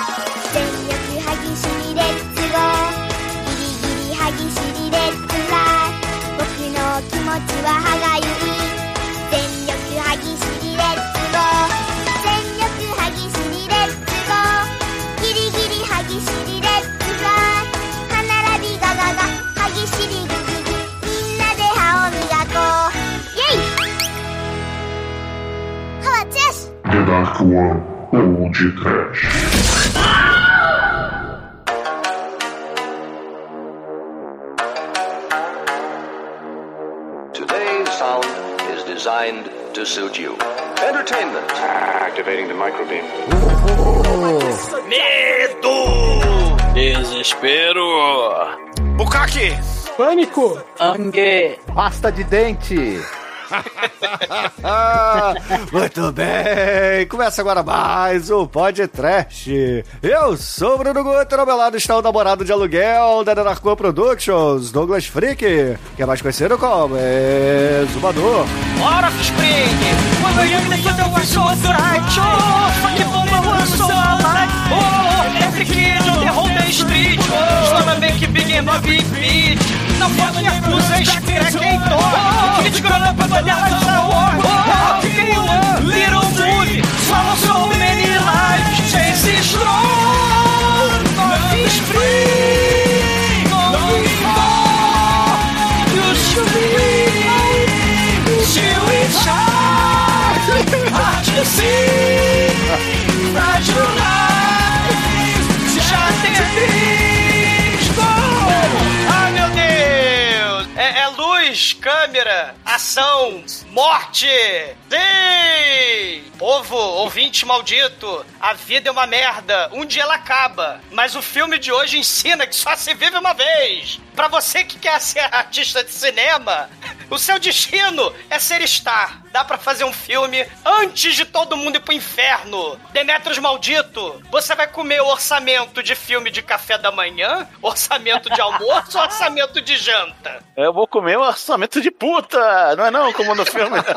全力歯ぎしりレッツゴーギリギリ歯ぎしりレッツフライ僕の気持ちは歯がゆい全力歯ぎしりレッツゴー全力歯ぎしりレッツゴーギリギリ歯ぎしりレッツフライ歯並びガガガ歯ぎしりグギギみんなで歯を磨こうイェイ歯はチェス The Dark One ou de Trash. Designed to suit you. Entertainment. Activating the microbeam. Medo! Desespero! Bukaki! Pânico! Angue! Pasta de dente! Muito bem, começa agora mais um podcast. Eu sou o Bruno Guter, ao meu lado está o namorado de aluguel da Narco Productions, Douglas Freak, que é mais conhecido como Exumador. Bora, Spring! Oh, every kid on the whole street. Slama make big and big beat. Não pode acusar, escrequeitor. Kid grana pra bandeira de Star Wars. Oh, fiquei um little movie. Swallow so many lives. Chase strong. Nothing spring. Nothing fall. You should be. Chill and shine. Hard to see. Já tem luz, câmera, ação, morte. Sim! Povo, ouvinte maldito, a vida é uma merda. Um dia ela acaba. Mas o filme de hoje ensina que só se vive uma vez. Pra você que quer ser artista de cinema, o seu destino é ser star. Dá pra fazer um filme antes de todo mundo ir pro inferno. Demetrios maldito, você vai comer o orçamento de filme de café da manhã, orçamento de almoço ou orçamento de janta? Eu vou comer um orçamento de puta, não é não? Como no filme.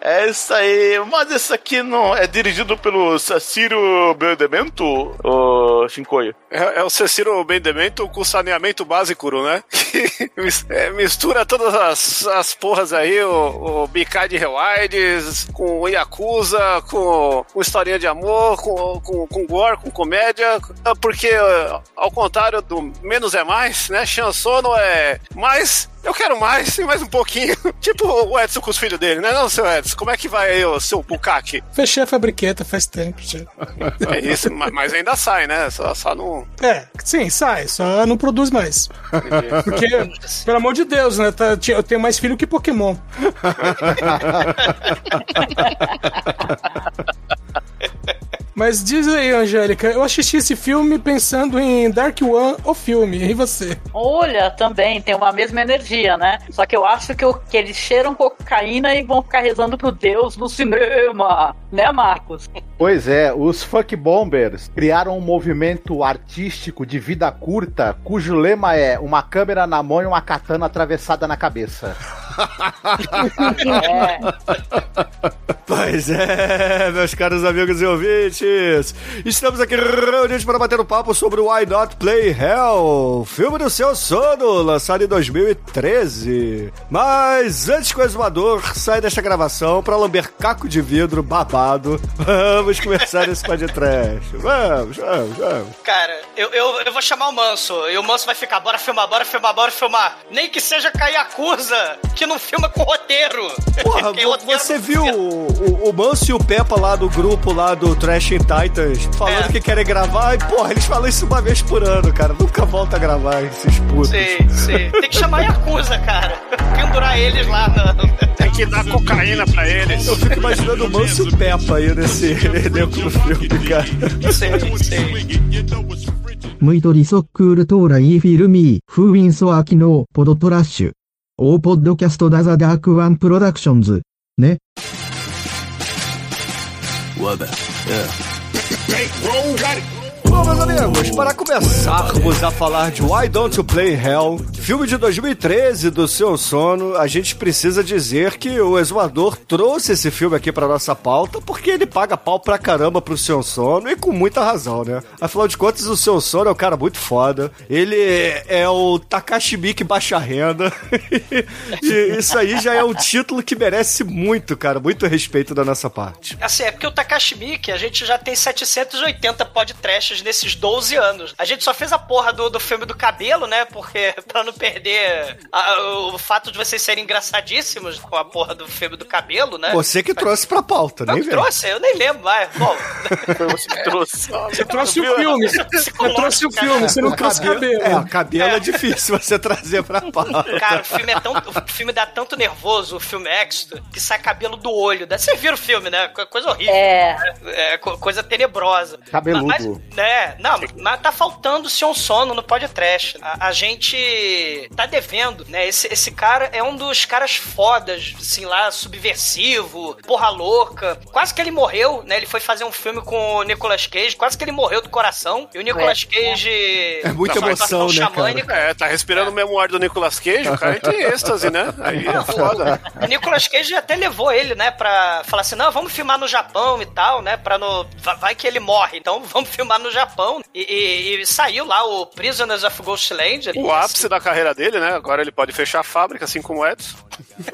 é isso aí. Mas esse aqui não é dirigido pelo Cecílio Bendemento, o Shinkoio? É, é o Ceciro Bendemento com saneamento básico, né? É, mistura todas as, as porras aí, o, o Bicai de Rewilds, com o Yakuza, com, com historinha de amor, com, com, com gore, com comédia, porque ao contrário do menos é mais, né? Chansono é mais eu quero mais, e mais um pouquinho. tipo o Edson com os filhos dele, né? Não, seu Edson, como é que vai aí o seu Bukaki? Fechei a fabriqueta faz tempo já. É isso, mas ainda sai, né? Só, só não. É, sim, sai, só não produz mais. Porque, pelo amor de Deus, né? Tá, eu tenho mais filho que Pokémon. Mas diz aí, Angélica, eu assisti esse filme pensando em Dark One, o filme, e você? Olha, também tem uma mesma energia, né? Só que eu acho que, eu, que eles cheiram cocaína e vão ficar rezando pro Deus no cinema, né, Marcos? Pois é, os Funk Bombers criaram um movimento artístico de vida curta, cujo lema é uma câmera na mão e uma katana atravessada na cabeça. é. Pois é, meus caros amigos e ouvintes, estamos aqui reunidos para bater um papo sobre o Why Not Play Hell, filme do seu sono, lançado em 2013. Mas antes que o exumador saia desta gravação para lamber caco de vidro babado, vamos começar esse podcast. Vamos, vamos, vamos. Cara, eu, eu, eu vou chamar o Manso, e o Manso vai ficar, bora filmar, bora filmar, bora filmar. Nem que seja cair acusa, que não filma com roteiro. Porra, roteiro você viu o, o, o Manso e o Peppa lá do grupo lá do Trash Titans falando É. que querem gravar e, porra, eles falam isso uma vez por ano, cara. Nunca volta a gravar esses putos. Sim, sim. Tem que chamar Yakuza, cara. Pendurar eles lá na. Tem que dar cocaína pra eles. Eu fico imaginando o Manso e o Peppa aí nesse elenco do filme, cara. Sim, sim. ムイドリソックールトーライーフィルミー、フーウィンソアキノー、ポドトラッシュ。オーポッドキャストダザダークワンプロダクションズ。ね。Wubba. Yeah. Bom, meus amigos, para começarmos a falar de Why Don't You Play Hell, filme de 2013 do Seu Sono, a gente precisa dizer que o Exumador trouxe esse filme aqui para nossa pauta porque ele paga pau pra caramba pro Seu Sono e com muita razão, né? Afinal de contas, o Seu Sono é um cara muito foda. Ele é o Takashi Miike baixa renda. e isso aí já é um título que merece muito, cara, muito respeito da nossa parte. Assim, é porque o Takashi Miike, a gente já tem 780 podcasts nesses 12 anos. A gente só fez a porra do, do filme do cabelo, né? Porque pra não perder a- o fato de vocês serem engraçadíssimos com a porra do filme do cabelo, né? Você que trouxe pra pauta, nem vem. trouxe, eu nem lembro mais. Bom, Foi você que trouxe. Você trouxe o filme. Você trouxe o filme, você não trouxe cabelo. É, o cabelo é. difícil você trazer pra pauta. Cara, o filme é tão. O filme dá tanto nervoso, o filme Extra, que sai cabelo do olho. né? Você viu o filme, né? Co- Coisa horrível. É. É, co- coisa tenebrosa. Cabeludo. Mas, né, não, mas tá faltando Sion Sono no podcast. A, a gente tá devendo, né? Esse, esse cara é um dos caras fodas, assim, lá, subversivo, porra louca. Quase que ele morreu, né? Ele foi fazer um filme com o Nicolas Cage, quase que ele morreu do coração. E o Nicolas Cage. É muita na emoção, né, cara? É, tá respirando o memória do Nicolas Cage, o cara entra em êxtase, né? Aí é foda. O Nicolas Cage até levou ele, né, pra falar assim, não, vamos filmar no Japão e tal, né, pra no... va- Vai que ele morre, então vamos filmar no Japão. E, e- e saiu lá o Prisoners of Ghostland. O ápice da carreira dele, né? Agora ele pode fechar a fábrica, assim como o Edson.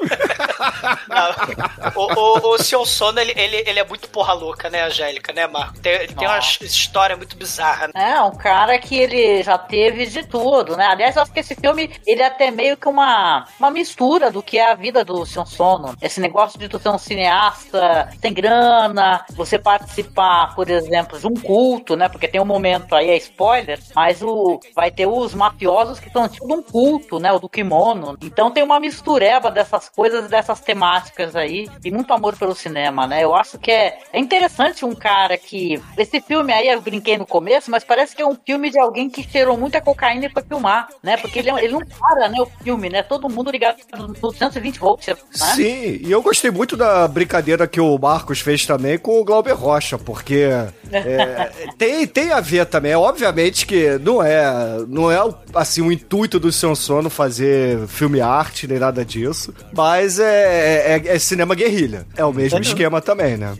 O, o, o Seu Sono, ele, ele, ele é muito porra louca, né, Angélica, né, Marco? Tem, ele tem uma história muito bizarra, né? É, um cara que ele já teve de tudo, né? Aliás, eu acho que esse filme, ele é até meio que uma, uma mistura do que é a vida do Sion Sono. Esse negócio de tu ser um cineasta, tem grana, você participar, por exemplo, de um culto, né? Porque tem um momento aí, é spoiler, mas o, vai ter os mafiosos que estão tipo de um culto, né? O do kimono. Então tem uma mistureba dessas coisas, dessas temáticas aí, e muito amor pelo cinema, né? Eu acho que é, é interessante um cara que. Esse filme aí eu brinquei no começo, mas parece que é um filme de alguém que cheirou muita cocaína e foi filmar, né? Porque ele, é- ele não para, né? O filme, né? Todo mundo ligado no 120 volts, né? Sim, e eu gostei muito da brincadeira que o Marcos fez também com o Glauber Rocha, porque é, tem, tem a ver também. Obviamente que não é, não é assim o intuito do Seu Sono fazer filme arte nem nada disso, mas é, é- é cinema guerrilha. É o mesmo esquema também, né?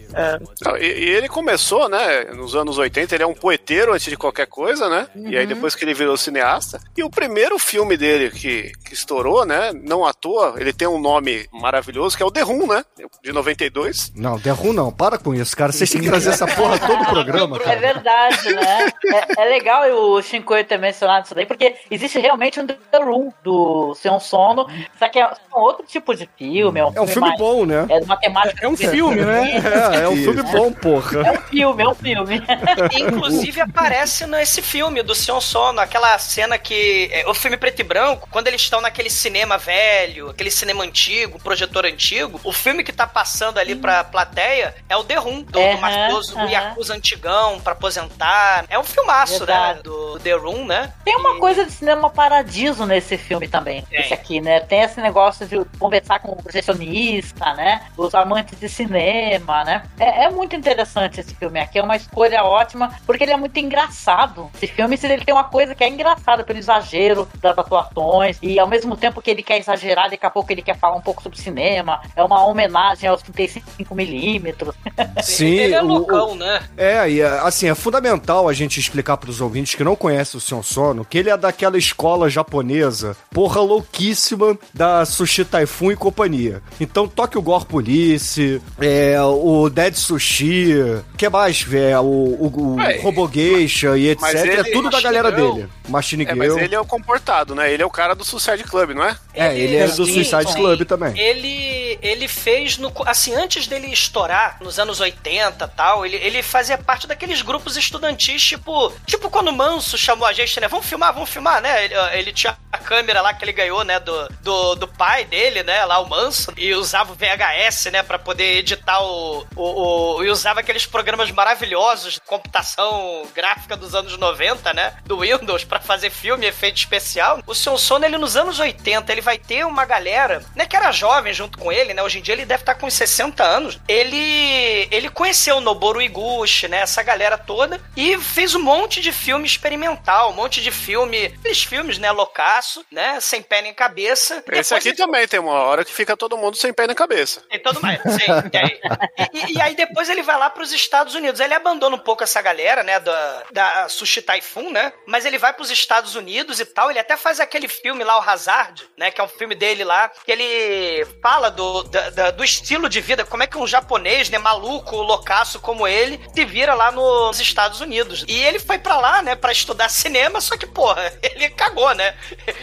Não, E, e ele começou, né, nos anos 80, ele é um poeteiro antes de qualquer coisa, né? E aí depois que ele virou cineasta. E o primeiro filme dele que, que estourou, né, não à toa, ele tem um nome maravilhoso, que é o The Room, né? De 92. Não, derru não, para com isso, cara. Vocês têm que trazer essa porra todo o programa, É cara. Verdade, né? É, é legal o Shinkoi ter mencionado isso daí, porque existe realmente um The Room do Sion Sono, só que é um outro tipo de filme. É um, É um filme mais- bom, né? É uma temática. É um filme, né? É, é um filme bom, porra. É um filme, é um filme. Inclusive aparece nesse filme do Sion Sono, aquela cena que. é, o filme preto e branco, quando eles estão naquele cinema velho, aquele cinema antigo, projetor antigo, o filme que tá passando ali pra plateia é o The Room, do, Aham, do mafioso, o aham. Yakuza antigão, pra aposentar. É um filmaço, né? Do The Room, né? Tem uma coisa de cinema paradiso nesse filme também. Tem. Esse aqui, né? Tem esse negócio de conversar com o projecionista, né? Os amantes de cinema, né? É, é muito interessante esse filme aqui. É uma escolha ótima, porque ele é muito engraçado. Esse filme ele tem uma coisa que é engraçada pelo exagero das atuações. E ao mesmo tempo que ele quer exagerar, daqui a pouco ele quer falar um pouco sobre cinema. É uma homenagem aos 35mm. Sim, Ele é o- loucão, né? É, e assim, é fundamental a gente explicar pros ouvintes que não conhecem o Sion Sono que ele é daquela escola japonesa, porra louquíssima, da Sushi Typhoon e companhia. Então, Tokyo Gore Police, é, o Dead Sushi, que mais? É, o, o, o É, Robogeisha e etc. É tudo da galera dele. Machine É, Girl. mas ele é o comportado, né? Ele é o cara do Suicide Club, não é? É, ele é do Sim, Suicide sim. Club também. Ele, ele fez, no, assim, antes dele estourar, nos anos 80 e tal, ele, ele fazia parte daqueles grupos estudantis, tipo, tipo quando o Manso chamou a gente, né? Vamos filmar, vamos filmar, né? Ele, ele tinha a câmera lá que ele ganhou, né, do, do, do pai dele, né, lá o Manso, e usava o VHS, né, pra poder editar o, o, o, e usava aqueles programas maravilhosos de computação gráfica dos anos 90, né, do Windows pra fazer filme, efeito especial. O Sion Sono, ele nos anos 80, ele vai ter uma galera, né, que era jovem junto com ele, né, hoje em dia ele deve estar com uns 60 anos. Ele, ele conheceu o Noboru Iguchi, né, essa galera toda, e fez um monte de filme experimental, um monte de filme, aqueles filmes, né, loucaço, né, sem pé nem cabeça. Esse aqui ele... também tem uma hora que fica todo mundo sem pé na cabeça. Tem todo mundo, sim, tem. E, e, aí depois ele vai lá para os Estados Unidos. Ele abandona um pouco essa galera, né, da, da Sushi Typhoon, né, mas ele vai para os Estados Unidos e tal. Ele até faz aquele filme lá, o Hazard, né, que é um filme dele lá, que ele fala do, da, do estilo de vida, como é que um japonês, né, maluco, loucaço como ele, se vira lá nos Estados Unidos. E ele foi para lá, né, para estudar cinema, só que, porra, ele cagou, né?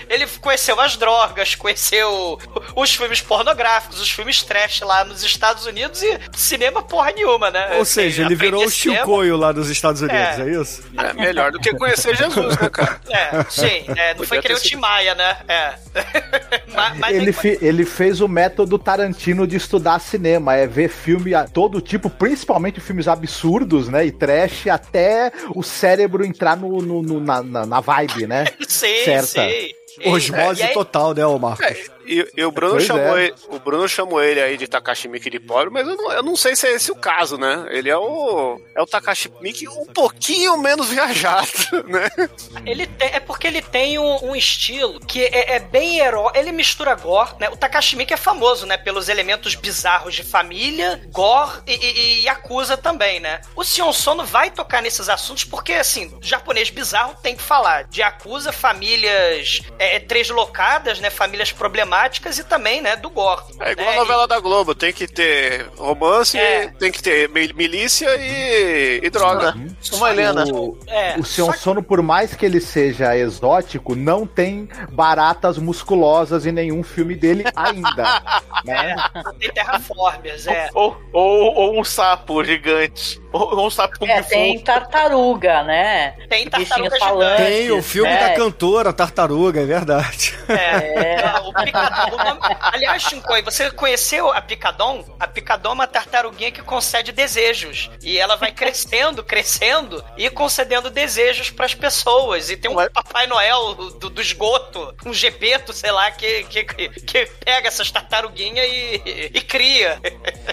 Ele conheceu as drogas, conheceu os filmes pornográficos, os filmes trash lá nos Estados Unidos e cinema porra nenhuma, né? Ou seja, ele virou o Chicoio lá nos Estados Unidos, é, é isso? É melhor do que conhecer Jesus, né, cara? É, sim. É, não foi que nem o Tim Maia, né? É. mas, mas ele, fi, ele fez o método Tarantino de estudar cinema, é ver filme a todo tipo, principalmente filmes absurdos, né? E trash, até o cérebro entrar no, no, no na, na, na, vibe, né? Sei, Certa. sei. Osmose é, total, né, o Marcos? É, e, e, o Bruno chamou é. ele, o Bruno chamou ele aí de Takashi Miki de pobre, mas eu não, eu não sei se é esse o caso, né? Ele é o é o Takashi Miki um pouquinho menos viajado, né? Ele tem, é porque ele tem um, um estilo que é, é, bem herói, ele mistura gore, né? O Takashi Miki é famoso, né, pelos elementos bizarros de família, gore e, e, e acusa também, né? O Sion Sono vai tocar nesses assuntos porque assim, japonês bizarro tem que falar de acusa famílias é, deslocadas, né, famílias problemáticas dramáticas e também, né, do gore. É igual né? a novela e... da Globo, tem que ter romance, é. tem que ter milícia e, e droga. Uma Helena. O, é. o Sion que... Sono, por mais que ele seja exótico, não tem baratas musculosas em nenhum filme dele ainda. né? Tem terraformers, é. Ou, ou, ou um sapo gigante. Ou um sapo é, tem tartaruga, né? Tem tartaruga gigante. Tem o filme é. da cantora Tartaruga, é verdade. É. o Picadon. Aliás, Shinkoi, você conheceu a Picadon? A Picadon é uma tartaruguinha que concede desejos. E ela vai crescendo, crescendo e concedendo desejos para as pessoas. E tem um Papai Noel do, do esgoto, um gepeto, sei lá, que, que, que pega essas tartaruguinhas e, e cria.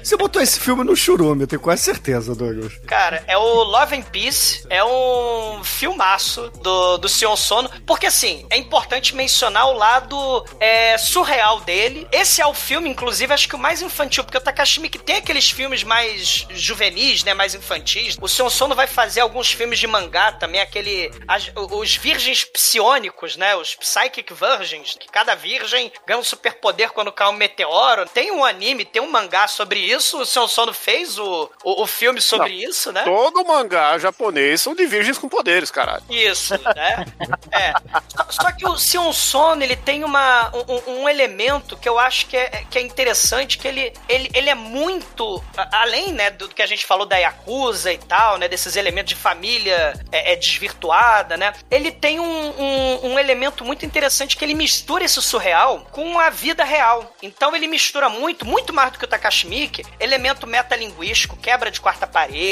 Você botou esse filme no churume, eu tenho quase certeza, Douglas. Cara, é o Love and Peace, é um filmaço do, do Sion Sono, porque assim, é importante mencionar o lado é, surreal dele. Esse é o filme, inclusive, acho que o mais infantil, porque o Takashi Miike tem aqueles filmes mais juvenis, né, mais infantis. O Sion Sono vai fazer alguns filmes de mangá também, aquele as, os virgens psionicos, né, os Psychic Virgins, que cada virgem ganha um superpoder quando cai um meteoro. Tem um anime, tem um mangá sobre isso, o Sion Sono fez o, o, o filme sobre Não, isso, né? Todo mangá japonês são de virgens com poderes, caralho. Isso, né? é. Só, só que o Sion Sono, ele tem uma, um, um, elemento que eu acho que é, que é interessante, que ele, ele, ele é muito, além, né, do que a gente falou da Yakuza e tal, né, desses elementos de família é, é desvirtuada, né, ele tem um, um, um, elemento muito interessante que ele mistura esse surreal com a vida real. Então ele mistura muito, muito mais do que o Takashi Miike, elemento metalinguístico, quebra de quarta parede,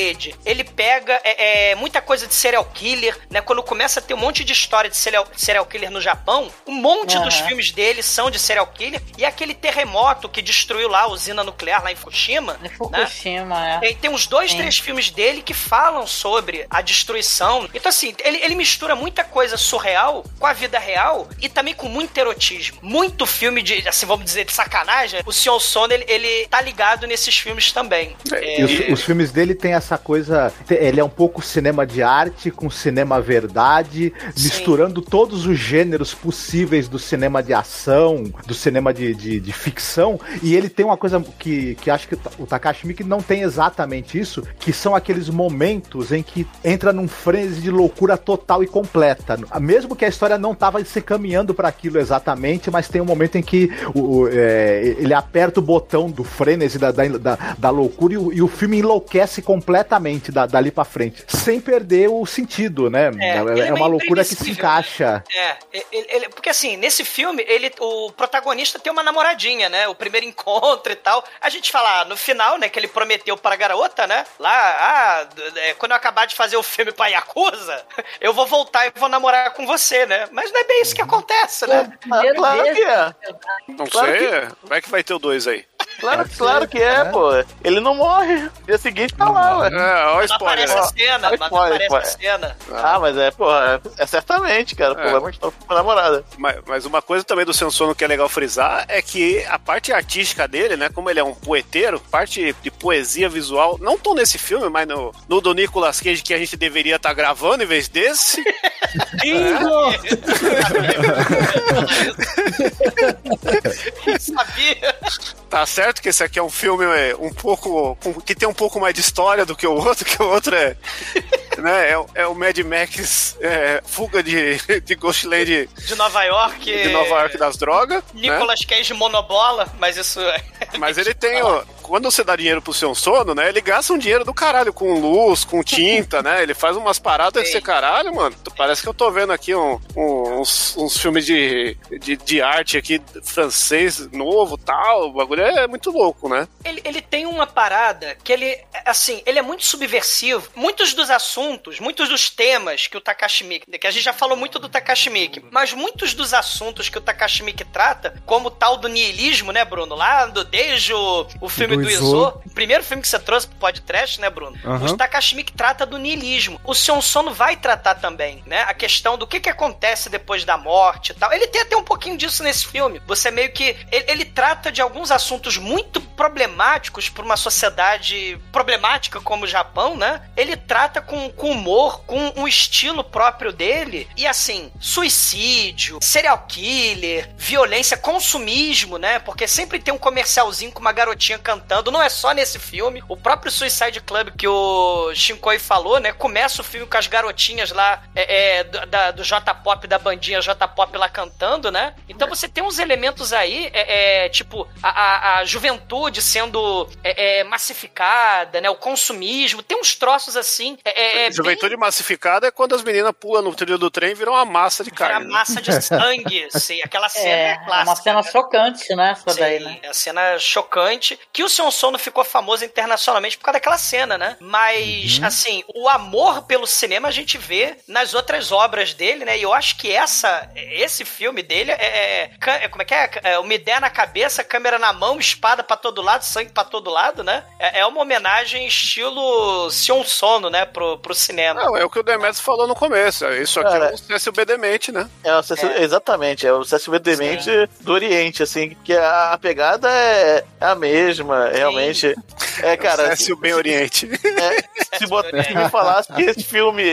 ele pega é, é, muita coisa de serial killer, né, quando começa a ter um monte de história de serial, serial killer no Japão, um monte uhum. dos filmes dele são de serial killer. E aquele terremoto que destruiu lá a usina nuclear lá em Fukushima. Em Fukushima, né? é. E tem uns dois, Sim. três filmes dele que falam sobre a destruição. Então, assim, ele, ele mistura muita coisa surreal com a vida real e também com muito erotismo. Muito filme de, assim, vamos dizer, de sacanagem. O Sion Sono, ele, ele tá ligado nesses filmes também. É, os, os, filmes dele tem essa coisa. Ele é um pouco cinema de arte com cinema verdade, Sim. misturando todos os gêneros possíveis do cinema de ação, do cinema de, de, de, ficção, e ele tem uma coisa que, que acho que o Takashi Miike não tem exatamente isso, que são aqueles momentos em que entra num frenesi de loucura total e completa. Mesmo que a história não estava se caminhando para aquilo exatamente, mas tem um momento em que o, é, ele aperta o botão do frenesi da, da, da, da loucura e o, e o, filme enlouquece completamente completamente da, dali pra frente, sem perder o sentido, né? É, É, é é uma loucura que se encaixa. É, ele- ele- porque assim, nesse filme, ele, o protagonista tem uma namoradinha, né? O primeiro encontro e tal. A gente fala, ah, no final, né, que ele prometeu pra garota, né? Lá, ah, é, quando eu acabar de fazer o filme pra Yakuza, eu vou voltar e vou namorar com você, né? Mas não é bem isso que acontece, né? Ah, claro que é. Não Claro sei, que- como é que vai ter o 2 aí? Claro, claro que é, pô. Ele não morre. Dia seguinte tá lá, ué. É, ó o Não spoiler. aparece a cena, Ó, mas spoiler, aparece a spoiler. cena. Ah, mas é, porra, é certamente, cara. Pô, É. vai mostrar pra namorada. Mas, mas uma coisa também do Sensono que é legal frisar é que a parte artística dele, né? Como ele é um poeteiro, parte de poesia visual, não tão nesse filme, mas no, no do Nicolas Cage que a gente deveria estar gravando em vez desse. Bingo! Sabia? Tá certo que esse aqui é um filme é, um pouco. que tem um pouco mais de história do que o outro, que o outro é. né, é, é o Mad Max é, Fuga de, de Ghostland De Nova York. de Nova York das drogas. né? Nicolas Cage monobola, mas isso é. Mas ele tem. ó, quando você dá dinheiro pro seu sono, né? Ele gasta um dinheiro do caralho com luz, com tinta, né? Ele faz umas paradas Sim. desse caralho, mano. Parece que eu tô vendo aqui um- um- uns, uns filmes de, de, de arte aqui francês novo tal. O bagulho é muito louco, né? Ele, ele tem uma parada que ele, assim, ele é muito subversivo. Muitos dos assuntos, muitos dos temas que o Takashi Miike, que a gente já falou muito do Takashi Miike, mas muitos dos assuntos que o Takashi Miike trata, como o tal do niilismo, né, Bruno? Lá do, desde o, o filme Do do, Izo. Izo, o primeiro filme que você trouxe pro podcast, né, Bruno? Aham. O Takashi Miike trata do niilismo. O Sion Sono vai tratar também, né? A questão do que que acontece depois da morte e tal. Ele tem até um pouquinho disso nesse filme. Você meio que... Ele, ele trata de alguns assuntos muito problemáticos para uma sociedade problemática como o Japão, né? Ele trata com, com humor, com um estilo próprio dele. E assim, suicídio, serial killer, violência, consumismo, né? Porque sempre tem um comercialzinho com uma garotinha cantando. Não é só nesse filme. O próprio Suicide Club que o Shinkoi falou, né? Começa o filme com as garotinhas lá é, é, do, da- do J-Pop, da bandinha J-Pop lá cantando, né? Então você tem uns elementos aí, é, é, tipo, a, a- a juventude sendo é, é, massificada, né? O consumismo. Tem uns troços assim. É, é, é Juventude massificada é quando as meninas pulam no trilho do trem e viram uma massa de bem- a carne. né? massa de sangue, sim. Aquela cena É, clássica. uma cena né? chocante, né? Essa daí, Sim, né? é a cena chocante. Que o Sion Sono ficou famoso internacionalmente por causa daquela cena, né? Mas, Uhum. assim, o amor pelo cinema a gente vê nas outras obras dele, né? E eu acho que essa, esse filme dele é. é- é- como é que é? é uma ideia na cabeça, câmera na mão, espada pra todo lado, sangue pra todo lado, né? É, é uma homenagem estilo Sion Sono, né? Pro, pro cinema. Não, é o que o Demetrius falou no começo. Isso aqui Cara, é um CSB demente, né? É, o exatamente, é o CSV Demente do Oriente, assim, que a, a pegada é, é a mesma, realmente. É, cara, CSB bem Oriente. é, se, bot- se me falasse que esse filme.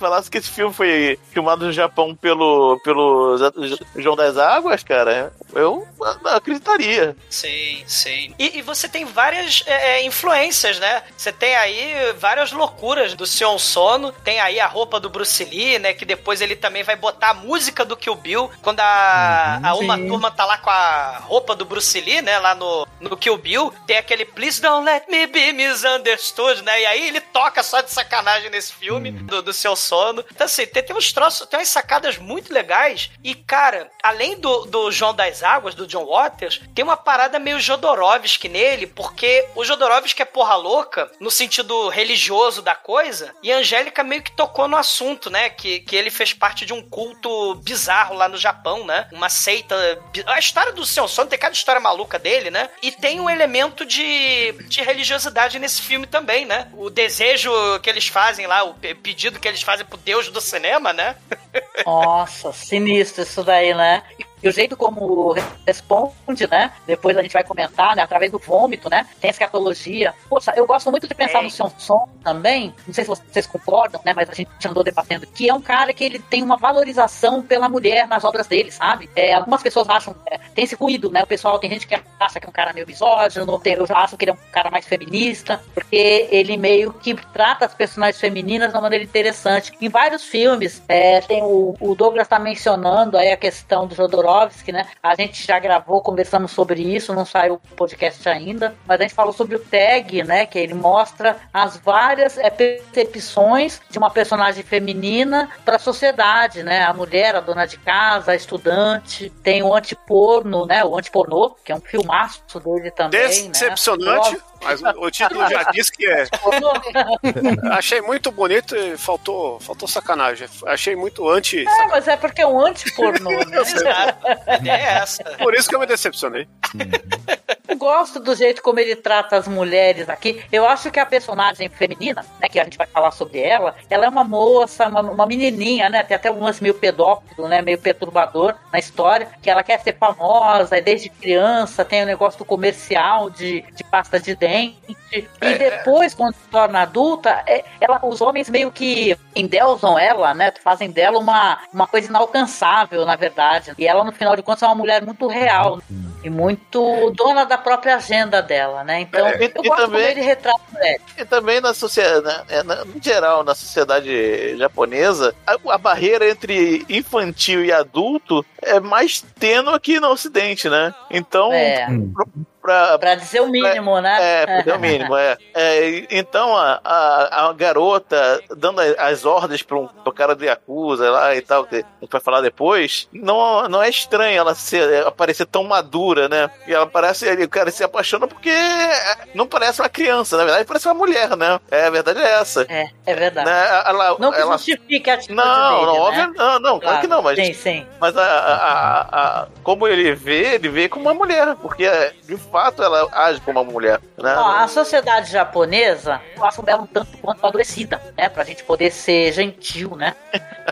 Se falasse que esse filme foi filmado no Japão pelo, pelo João das Águas, cara, eu acreditaria. Sim, sim. E, e você tem várias é, é, influências, né? Você tem aí várias loucuras do Sion Sono. Tem aí a roupa do Bruce Lee, né? Que depois ele também vai botar a música do Kill Bill. Quando a, a uma sim. turma tá lá com a roupa do Bruce Lee, né? Lá no, no Kill Bill. Tem aquele Please Don't Let Me Be Misunderstood, né? E aí ele toca só de sacanagem nesse filme do, do Seu Sono. Então, assim, tem, tem uns troços, tem umas sacadas muito legais. E, cara, além do, do João das Águas, do John Waters, tem uma parada meio Jodorowsky nele, porque o Jodorowsky é porra louca, no sentido religioso da coisa, e a Angélica meio que tocou no assunto, né? Que, que ele fez parte de um culto bizarro lá no Japão, né? Uma seita. A história do Seu Sono tem cada história maluca dele, né? E tem um elemento de, de religiosidade nesse filme também, né? O desejo que eles fazem lá, o pe- pedido que eles fazem pro Deus do cinema, né? Nossa, sinistro isso daí, né? E o jeito como responde, né? Depois a gente vai comentar, né? Através do vômito, né? Tem escatologia. Poxa, eu gosto muito de pensar Tem. no Son também. Não sei se vocês concordam, né? Mas a gente andou debatendo. Que é um cara que ele tem uma valorização pela mulher nas obras dele, sabe? É, algumas pessoas acham... é, tem esse ruído, né? O pessoal, tem gente que acha que é um cara meio misógino. tem- Eu já acho que ele é um cara mais feminista. Porque ele meio que trata as personagens femininas de uma maneira interessante. Em vários filmes, é, tem o, o Douglas tá mencionando aí a questão do Jodorowsky Jodorowsky, né? A gente já gravou conversando sobre isso, não saiu o podcast ainda, mas a gente falou sobre o tag, né? Que ele mostra as várias é, percepções de uma personagem feminina para a sociedade, né? A mulher, a dona de casa, a estudante, tem o antiporno, né? O antipornô, que é um filmaço dele também. Decepcionante. Né? Mas o, título já diz que é. Achei muito bonito e faltou, faltou sacanagem. Achei muito anti. É, mas é porque é um anti-pornô, né? é essa. Por isso que eu me decepcionei. Eu gosto do jeito como ele trata as mulheres aqui. Eu acho que a personagem feminina, né, que a gente vai falar sobre ela, ela é uma moça, uma, uma menininha, né? Tem até um lance meio pedófilo, né? Meio perturbador na história, que ela quer ser famosa, e desde criança tem o negócio do comercial de, de pasta de dente. E depois, quando se torna adulta, é, ela, os homens meio que endeusam ela, né? Fazem dela uma, uma coisa inalcançável, na verdade. E ela, no final de contas, é uma mulher muito real e muito dona da própria agenda dela, né? Então, É, eu gosto também- como ele retrata mulher. E também na sociedade, né, na- no geral, na sociedade japonesa, a, a barreira entre infantil e adulto é mais tênue aqui no Ocidente, né? Então, É. pra, Pra dizer o mínimo, né? É, pra dizer o mínimo, é. É, então a, a, a garota dando as ordens pro, pro cara do Yakuza lá e tal, que a gente vai falar depois, não, não é estranho ela ser, aparecer tão madura, né? E ela parece, o cara se apaixona porque não parece uma criança, na verdade parece uma mulher, né? É, a verdade é essa. É, é verdade. Né? Ela, Não que ela, justifique a atitude não, dele, não, né? óbvio, não, não, claro, que não, mas Sim, sim. mas a, a- a- como ele vê, ele vê como uma mulher, porque de fato ela age como uma mulher, né? Ó, a sociedade japonesa, eu acho dela um tanto quanto amadurecida, né? Pra gente poder ser gentil, né?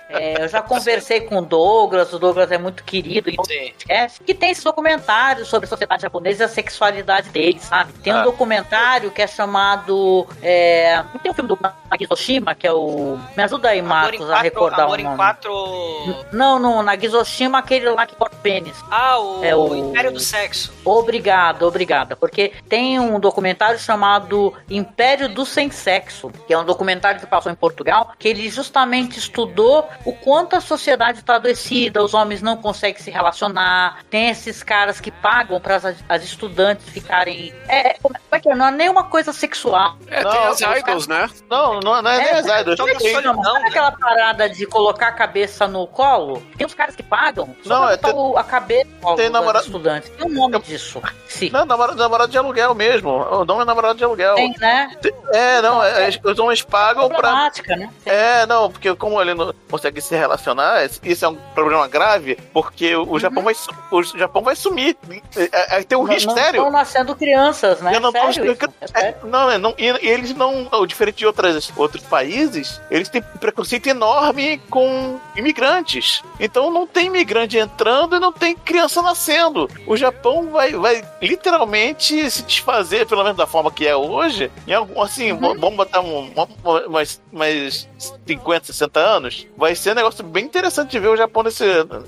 É, eu já conversei com o Douglas, o Douglas é muito querido em podcast, que tem esse documentário sobre a sociedade japonesa e a sexualidade deles, sabe? Tem um Ah. documentário que é chamado. É, tem um filme do Nagizoshima, que é o. Me ajuda aí, em Marcos, a quatro, recordar amor o em nome. quatro. Não, no Nagizoshima, aquele lá que corta o pênis. Ah, o, É o- Império do Sexo. Obrigado, obrigada. Porque tem um documentário chamado Império do Sem Sexo, que é um documentário que passou em Portugal, que ele justamente estudou o quanto a sociedade está adoecida, os homens não conseguem se relacionar, tem esses caras que pagam para as, as estudantes ficarem. É, como é que é? Não é nenhuma coisa sexual. É, Não, tem as os caras- idols, né? Não, não, não é, nem as idols. como é Tem-? Sabe aquela parada de colocar a cabeça no colo? Tem uns caras que pagam só Não, é, botar tem- o- a cabeça no colo tem dos namora- estudantes. Tem um nome disso. Sim. Não, namorado, namorado de aluguel mesmo. O nome é namorado de aluguel. Tem, né? É, não, é, é, os homens pagam pra. Problemática, né? É, não, porque como ele não consegue se relacionar, isso é um problema grave, porque o Uhum. Japão vai o Japão vai sumir. É, é, tem um Não- risco não sério. Estão nascendo crianças, né? Eu não tô Sério? É É, não, é, não, e, e eles não, diferente de outras, outros países, eles têm preconceito enorme com imigrantes. Então não tem imigrante entrando e não tem criança nascendo. O Japão vai, vai literalmente se desfazer, pelo menos da forma que é hoje. Em algum, assim, Uhum. vamos botar um, uma- umas, umas 50, 60 anos. Vai ser um negócio bem interessante de ver o Japão nesse,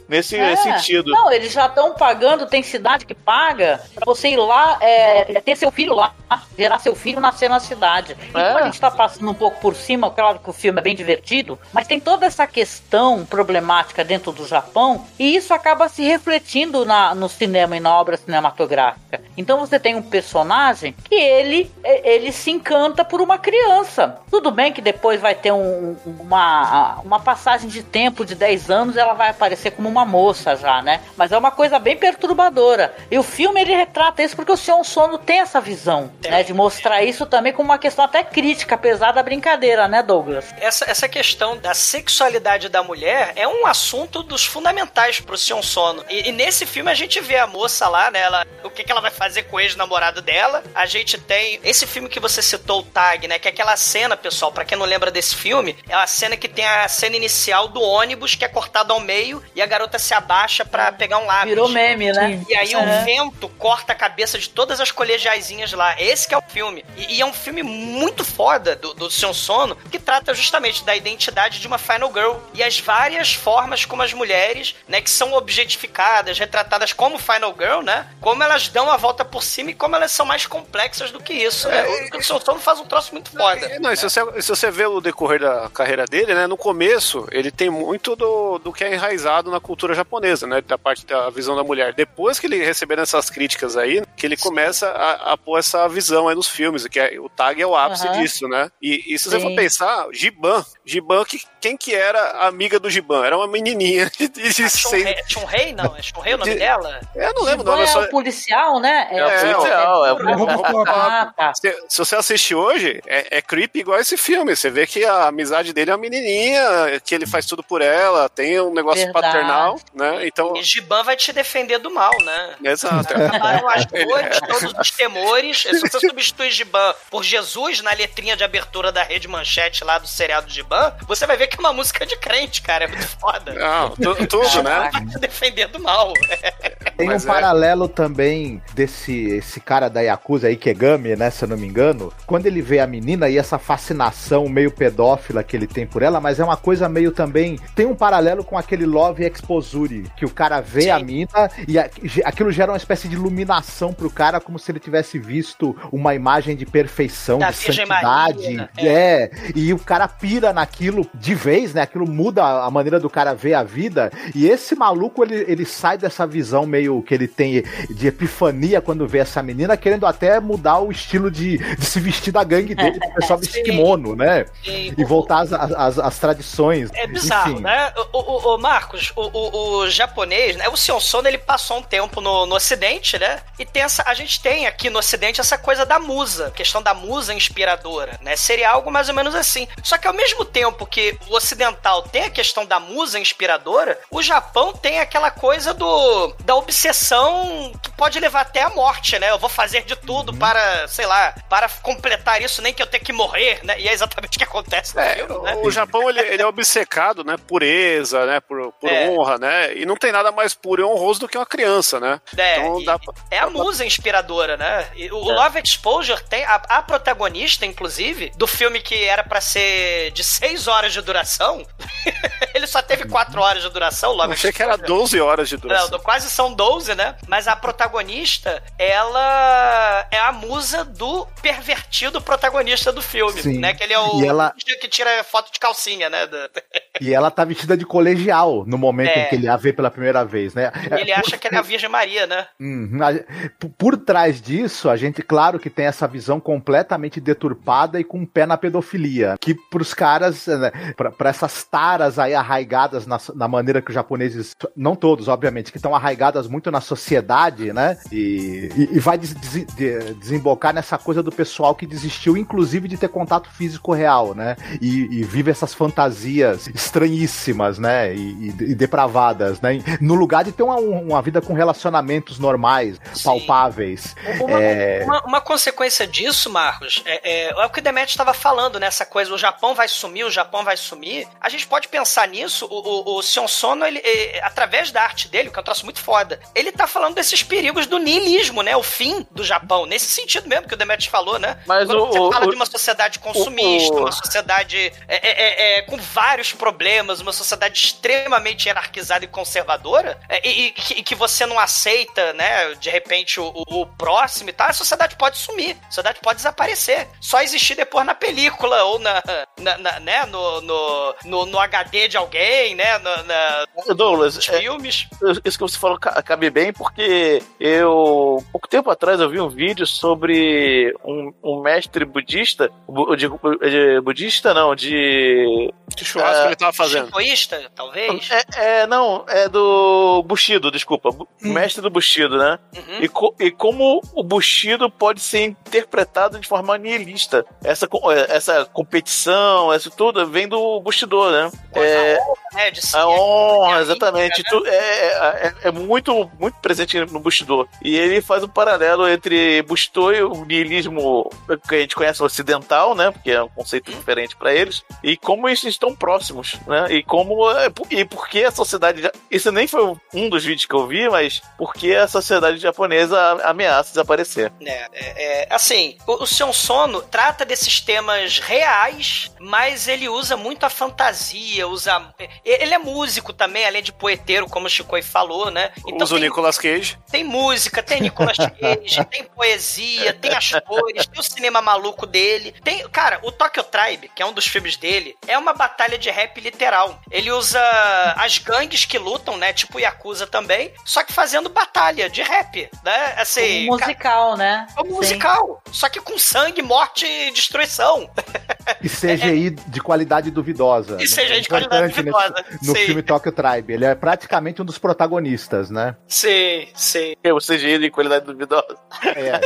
nesse É. sentido. Não, eles já estão pagando, tem cidade que paga pra você ir lá, é, ter seu filho lá, gerar seu filho nascer na cidade. Então É. a gente tá passando um pouco por cima, claro que o filme é bem divertido, mas tem toda essa questão problemática dentro do Japão e isso acaba se refletindo na, no cinema e na obra cinematográfica. Então você tem um personagem que ele, é, ele se encanta por uma criança. Tudo bem que depois vai ter um- uma, uma passagem de tempo de 10 anos, ela vai aparecer como uma moça já, né? Mas é uma coisa bem perturbadora. E o filme ele retrata isso porque o Sion Sono tem essa visão, né? De mostrar isso também como uma questão até crítica, apesar da brincadeira, né, Douglas? Essa, essa questão da sexualidade da mulher é um assunto dos fundamentais pro Sion Sono. E, e nesse filme a gente vê a moça lá, né? Ela, o que, que ela vai fazer com o ex-namorado dela. A gente tem esse filme que você citou, o Tag, né? Que é aquela cena, pessoal, pra quem não lembra desse filme, é a cena que tem a cena inicial do ônibus que é cortado ao meio e a garota se abaixa pra pegar um lápis. Virou meme, né? E aí É. o vento corta a cabeça de todas as colegiaizinhas lá. Esse que é o filme. E, e é um filme muito foda do, do Sion Sono, que trata justamente da identidade de uma Final Girl e as várias formas como as mulheres, né, que são objetificadas, retratadas como Final Girl, né, como elas dão a volta por cima e como elas são mais complexas do que isso, né? O, o Sion Sono faz um troço muito foda. É, Não, e se, você, se você vê o decorrer da carreira dele, né, no começo, ele tem muito do, do que é enraizado na cultura japonesa, né, da parte da visão da mulher. Depois que ele recebendo essas críticas aí, que ele começa a, a pôr essa visão aí nos filmes, que é, o Tag é o ápice Aham. disso, né? E, e se você Sim. for pensar, Giban, Giban, que, quem que era a amiga do Giban? Era uma menininha de, de, seis- Chun-Rei, não? É Chun-Rei o nome De- dela? Eu não lembro o nome, é é só... o policial, né? É o policial, é o Robocop. Ah, tá. Se, se você assistir hoje, é, é creepy igual esse filme. Você vê que a amizade dele é uma menininha, que ele faz tudo por ela, tem um negócio Verdade. paternal, né? Então, E Giban vai te defender do mal, né? exato. Acabaram as dores, todos os temores. Se você substituir Giban por Jesus na letrinha de abertura da rede manchete lá do seriado Giban, você vai ver que é uma música de crente, cara. É muito foda. Não, tu- tudo, né? Vai te defender do mal. Tem Mas um é. paralelo também desse esse cara da Yakuza aí, Kegami, né, se eu não me engano. Quando ele vê a menina e essa fascinação meio pedófila que ele tem por ela, mas é uma coisa meio também... Tem um paralelo com aquele Love Exposure, que o cara vê Sim. a mina e a- aquilo gera uma espécie de iluminação pro cara, como se ele tivesse visto uma imagem de perfeição, Da de Virgem santidade. Maria, é. e o cara pira naquilo de vez, né? Aquilo muda a maneira do cara ver a vida. E esse maluco, ele, ele sai dessa visão meio que ele tem de epifania quando vê essa menina, querendo até mudar o estilo de, de se vestir da gangue dele, pro pessoal vestir kimono, né? Sim. E voltar às, às, às tradições. É bizarro, Enfim. né? O, o- o Marcos, o, o- o japonês, né? O Sion Sono, ele passou um tempo no, no ocidente, né? E tem essa, a gente tem aqui no ocidente essa coisa da musa, questão da musa inspiradora, né? Seria algo mais ou menos assim. Só que ao mesmo tempo que o ocidental tem a questão da musa inspiradora, o Japão tem aquela coisa do da obsessão que pode levar até a morte, né? Eu vou fazer de tudo para, sei lá, para completar isso, nem que eu tenha que morrer, né? E é exatamente o que acontece no É, filme, né? o Japão ele, ele é obcecado, né? Pureza, né? Por, por É. honra, né? E não tem nada mais puro e honroso do que uma criança, né? É, Então dá pra- é a musa inspiradora, né? E o o Love Exposure tem a, a protagonista, inclusive, do filme que era pra ser de 6 horas de duração. ele só teve 4 horas de duração, Love Achei que era Exposure. 12 horas de Não, duração. do- quase são 12, né? Mas a protagonista, ela é a musa do pervertido protagonista do filme, Sim. né? Que ele é o E ela- que tira foto de calcinha, né? Da- E ela tá vestida de colegial no momento É. em que ele a vê pela primeira vez, né? E ele acha que ela é a Virgem Maria, né? Uhum. Por, trás disso, a gente, claro que tem essa visão completamente deturpada e com o pé na pedofilia. Que pros caras, né, pra, pra essas taras aí arraigadas na, na maneira que os japoneses, não todos, obviamente, que estão arraigadas muito na sociedade, né? E, e- e vai des- des- de- desembocar nessa coisa do pessoal que desistiu, inclusive, de ter contato físico real, né? E, e vive essas fantasias estranhíssimas, né? E, e- e depravadas, né? No lugar de ter uma, uma vida com relacionamentos normais, Sim. palpáveis. Uma, É. uma- uma consequência disso, Marcos, é, é, é o que o Demet estava falando, nessa coisa, o Japão vai sumir, o Japão vai sumir. A gente pode pensar nisso, o, o, o Sion Sono, ele, é, através da arte dele, que é um troço muito foda, ele tá falando desses perigos do niilismo, né? O fim do Japão, nesse sentido mesmo que o Demet falou, né? Mas Quando o- você o- fala o- de uma sociedade consumista, o- uma sociedade é, é, é, é, com vários problemas, uma sociedade extremamente hierarquizada e conservadora, é, e, e que, que você não aceita, né, de repente, o, o- o próximo e tal, a sociedade pode sumir, a sociedade pode desaparecer. Só existir depois na película ou na, na- na- né, no, no, no, no HD de alguém, né, na, na- Douglas, nos filmes. isso que você falou ca- cabe bem, porque eu, pouco tempo atrás, eu vi um vídeo sobre um, um mestre budista, bu- de, de- budista não, de... Que churrasco É, ele tava fazendo? Shintoísta, talvez. É, é, não, é do Bushido, desculpa, bu- mestre do Bushido, né? Uhum. E, co- e como o Bushido pode ser interpretado de forma nihilista. Essa, co- é, essa competição, isso tudo vem do Bushido, né? É, né? De A honra, exatamente. Tu- é, é, é muito, muito presente no Bushido. E ele faz um paralelo entre Bushido e o niilismo que a gente conhece ocidental, né? Porque é um conceito diferente para eles. E como eles estão próximos, né? E como. E por que a sociedade. Isso nem foi um dos vídeos que eu vi, mas por que a sociedade japonesa ameaça desaparecer? É, é, é, assim, o, o Sion Sono trata desses temas reais, mas ele usa muito a fantasia, usa. Ele é músico também, além de poeteiro, como o Chicoi falou, né? Usa o tem, Nicolas Cage. tem música, tem Nicolas Cage, tem poesia, tem as cores, tem o cinema maluco dele. Tem, cara, o Tokyo Tribe, que é um dos filmes dele, é uma batalha de rap literal. Ele usa as gangues que lutam, né? Tipo Yakuza também, só que fazendo batalha de rap, né? Assim, Um musical, né? é um musical, só que com sangue, morte e destruição. E CGI de qualidade duvidosa. E CGI de Importante qualidade nesse- duvidosa, No sim. filme Tokyo Tribe. Ele é praticamente um dos protagonistas, né? Sim, sim. É o CGI de qualidade duvidosa. É.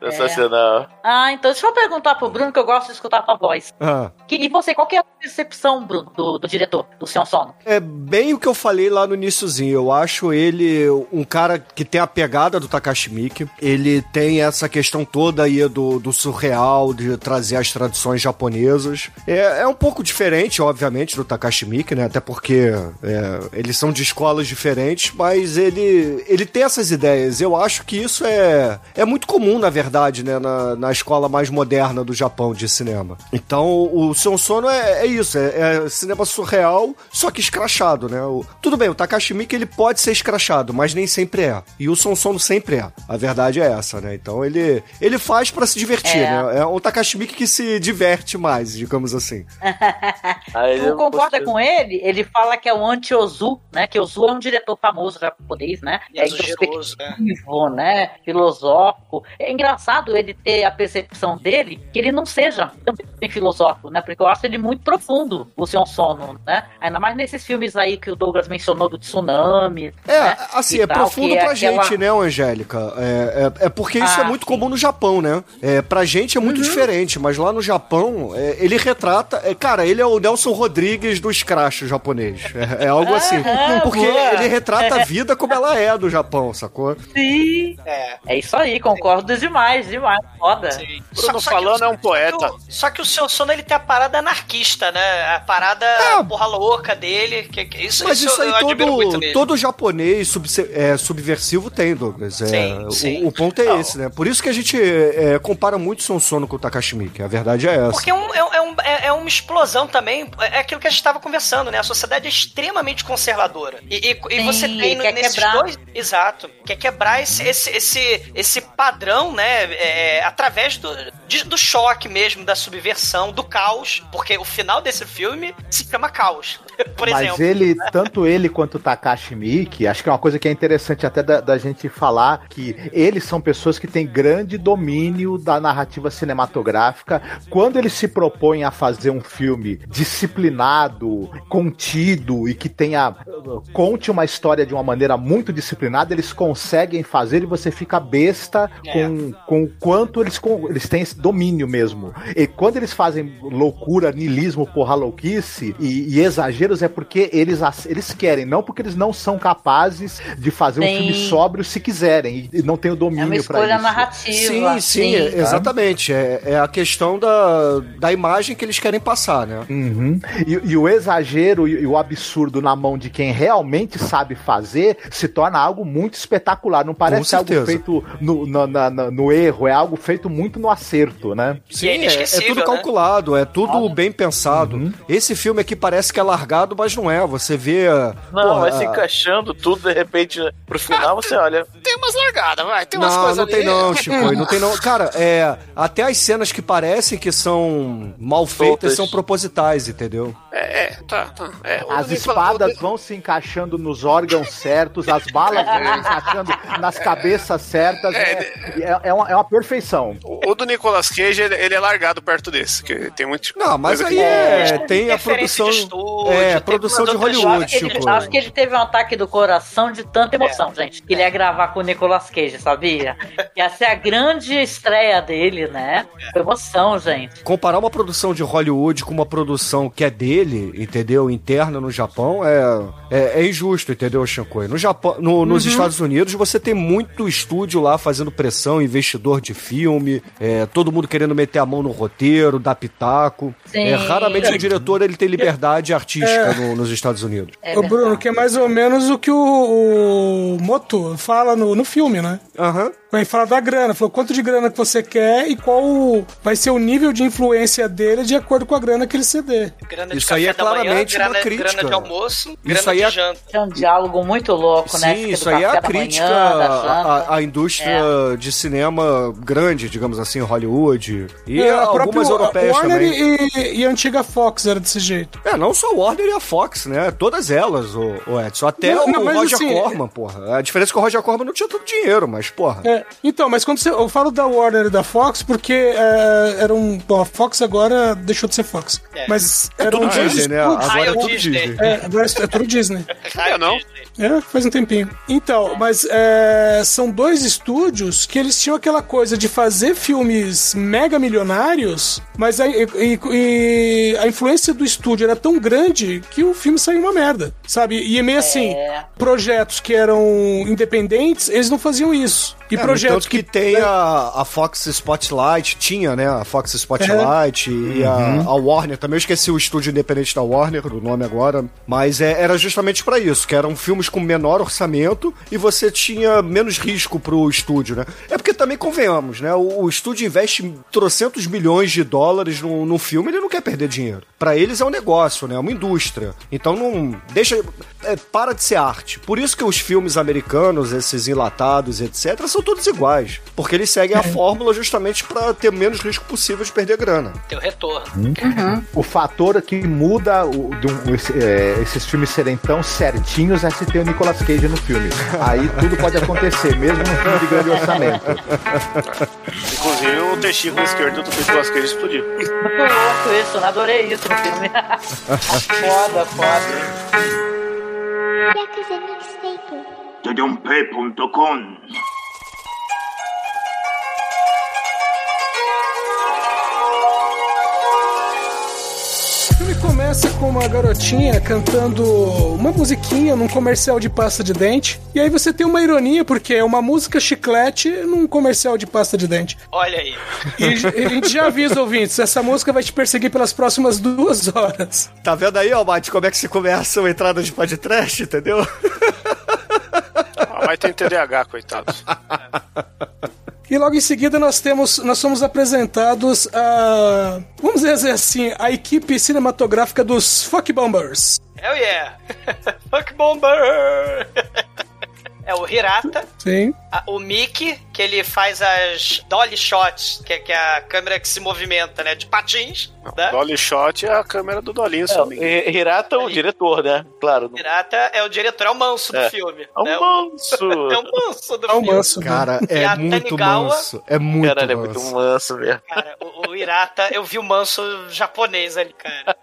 Sensacional. Ah, então deixa eu perguntar pro Bruno, que eu gosto de escutar a tua voz. Ah. Que, e você, qual que é a percepção, Bruno, do, do diretor, do Sion Sono? É bem o que eu falei lá no iníciozinho. Eu acho ele um cara que tem a pegada do Takashi Miike. Ele tem essa questão toda aí do, do surreal, de trazer as tradições japonesas. É, é um pouco diferente, obviamente, do Takashi Miike, né? Até porque é, eles são de escolas diferentes, mas ele, ele tem essas ideias. Eu acho que isso é, é muito comum, na verdade, né? Na, na escola mais moderna do Japão de cinema. Então, o Sion Sono é, é isso, é, é cinema surreal, só que escrachado, né? O- tudo bem, o Takashi Miike ele pode ser escrachado, mas nem sempre é. E o Sion Sono sempre é. A verdade é essa, né? Então ele, ele faz pra se divertir, É. né? É um Takashi Miike que se diverte mais, digamos assim. Tu eu concorda com ele? Ele fala que é o anti-Ozu, né? Que Ozu é um diretor famoso japonês, né? É Exageroso, né? introspectivo, né? Filosófico. É engraçado ele ter a percepção dele que ele não seja também filosófico, né? Porque eu acho ele muito profundo, o Sion Sono, né? Ainda mais nesses filmes aí que o Douglas mencionou do tsunami. É, né? assim, E é tal, profundo é pra aquela- gente, né, Angélica? É, é, é porque isso Ah, é muito sim. comum no Japão, né? É, pra gente é muito diferente, mas lá no Japão, é, ele retrata. é, cara, ele é o Nelson Rodrigues do Scratch japonês. É, é algo assim. Aham, porque boa. ele retrata a vida como ela é do Japão, sacou? Sim. É. É isso aí, concordo demais, demais. Foda. Sim. Bruno falando que o- é um poeta. Só que, o, só que o seu sono ele tem a parada anarquista, né? A parada porra louca dele. Que, que- isso, É. Mas isso, eu aí admiro muito todo, japonês subse- é, subversivo tem, Douglas. É, Sim, o- sim. O, ponto é Não. esse, né? Por isso que a gente é, compara muito Son Sono com o Takashi Miike. A verdade é essa. Porque é, um- é um- é um- é- é uma explosão também. É aquilo que a gente estava conversando, né? A sociedade é extremamente conservadora. E, e- e Sim, você tem quer nesses quebrar. dois. Exato. Quer quebrar esse, esse, esse, esse padrão, né? é, através do, de- do choque mesmo, da subversão, do caos. Porque o final desse filme se chama caos. Por Mas exemplo. ele, tanto ele quanto o Takashi Miike, acho que é uma coisa que é interessante até da, da gente falar, que eles são pessoas que têm grande domínio da narrativa cinematográfica. Quando eles se propõem a fazer um filme disciplinado, contido e que tenha conte uma história de uma maneira muito disciplinada, eles conseguem fazer e você fica besta É. com, com o quanto eles, com, eles têm esse domínio mesmo. E quando eles fazem loucura, nilismo, porra louquice e, e exageros é porque eles, eles querem, não porque eles não são capazes de fazer um filme sóbrio se quiserem e não tem o É uma domínio pra escolha isso. narrativa. Sim, sim, é- exatamente. É, é a questão da, da imagem que eles querem passar, né? Uhum. E, e o exagero e, e o absurdo na mão de quem realmente sabe fazer se torna algo muito espetacular. Não parece algo feito no, na- na- no erro, é algo feito muito no acerto, né? Sim, é é, é tudo né? calculado, é tudo bem pensado. Esse filme aqui parece que é largado, mas não é. Você vê. Não, porra, vai se a- encaixando tudo, de repente, pro final você olha. Tem umas largadas, vai. Tem umas não, coisas não ali. tem não, Chico. Não tem não. Cara, é, até as cenas que parecem que são mal feitas Soltas. são propositais, entendeu? É, é, tá, tá. É, As espadas vão se encaixando nos órgãos certos, as balas vão se encaixando nas cabeças certas. É, é, é uma, é uma perfeição. O, o do Nicolas Cage, ele, ele é largado perto desse, que tem muito. Não, mas coisa aí é, tem a produção. de estúdio, é, produção de Hollywood, Acho que, tipo. ele, acho que ele teve um ataque do coração de tanta emoção, gente. Que ele ia gravar com o Nicolas Cage, sabia? Ia ser a grande estreia dele, né? Foi emoção, gente. Comparar uma produção de Hollywood com uma produção que é dele, entendeu? Interna no Japão, é, é, é injusto, entendeu, Shankoi? No Japão, no- nos Estados Unidos, você tem muito estúdio lá fazendo pressão, investidor de filme, é, todo mundo querendo meter a mão no roteiro, dar pitaco. Sim. É, raramente o diretor ele tem liberdade artística no- nos Estados Unidos. É Bruno, que é mais ou menos o que o, o Moto fala no, no filme, né? Aham. Quando ele fala da grana, falou quanto de grana que você quer e qual vai ser o nível de influência dele de acordo com a grana que ele ceder. Grana Isso aí é da manhã, claramente uma grana, crítica. grana de almoço, grana Isso aí de é- janta. É um diálogo muito louco, né? Sim, isso aí é a crítica à, indústria de cinema grande, digamos assim, Hollywood. E É, a algumas própria europeias Warner também. E, e a antiga Fox era desse jeito. É, não só a Warner e a Fox, né? Todas elas, o, o Edson. Até Não, o não, Roger assim, Corman, porra. A diferença é que o Roger Corman não tinha tanto dinheiro, mas, porra. É, então, mas quando você, eu falo da Warner e da Fox porque é, era um. Bom, a Fox agora deixou de ser Fox. É. Mas É era tudo um dois Disney, né? Agora é Raio tudo Disney. Disney. É, agora é tudo Disney. Ah, não? É, faz um tempinho. Então, mas é, são dois estúdios que eles tinham aquela coisa de fazer filmes mega milionários, mas a, e- e a influência do estúdio era tão grande que o filme saiu uma merda, sabe? E é meio assim, projetos que eram independentes, eles não faziam isso. E É, projetos tanto que, tem a, a Fox Spotlight, tinha, né? A Fox Spotlight e a, a Warner também. Eu esqueci o estúdio independente da Warner, o nome agora. Mas é, era justamente pra isso, que eram filmes com menor orçamento e você tinha menos risco pro estúdio, né? É porque também convenhamos, né? O, o estúdio investe trocentos milhões de dólares no, no filme, ele não quer perder dinheiro. Pra eles é um negócio, né? É uma indústria. Então não deixa é, para de ser arte. Por isso que os filmes americanos, esses enlatados, etc, são todos iguais, porque eles seguem a fórmula justamente pra ter menos risco possível de perder grana. Tem o retorno. O fator que muda o- um- esse- é, esses filmes serem tão certinhos é se tem o Nicolas Cage no filme. Aí tudo pode acontecer, mesmo no filme de grande orçamento. Inclusive o testículo esquerdo do Nicolas Cage explodiu. Muito louco isso, eu adorei isso no filme. foda, foda. Yakuza Mixtape. Começa com uma garotinha cantando uma musiquinha num comercial de pasta de dente. E aí você tem uma ironia, porque é uma música chiclete num comercial de pasta de dente. Olha aí. E a gente já avisa, ouvintes, essa música vai te perseguir pelas próximas duas horas. Tá vendo aí, ó, Mate, como é que se começa a entrada de podcast, entendeu? Ah, mas tem TDAH, coitado. E logo em seguida nós temos, nós somos apresentados a, vamos dizer assim, a equipe cinematográfica dos Fuck Bombers. Hell yeah. Fuck Bomber. É o Hirata, Sim. a- o Mickey, que ele faz as dolly shots, que, é- que é a câmera que se movimenta, né? De patins. Né? Dolly Shot é a câmera do Dolinho, se É, não me engano. Hi- Hirata, o diretor, né? Claro. O Hirata é o diretor, é o manso do É. filme. É um né? manso. É o manso do É o filme. manso. né? Cara, é a muito Tanigawa- manso. É muito Caralho, é manso. muito manso mesmo. Cara, o, o Hirata, eu vi o manso japonês ali, cara.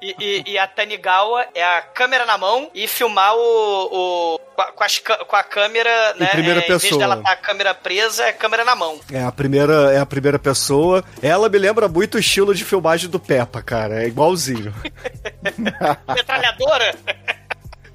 E, e- e a Tanigawa é a câmera na mão e filmar o. o com, a, com as com a câmera, né? primeira é, Em vez pessoa. dela tá a câmera presa, é a câmera na mão. É a primeira, é a primeira pessoa. Ela me lembra muito o estilo de filmagem do Peppa, cara. É igualzinho. Metralhadora?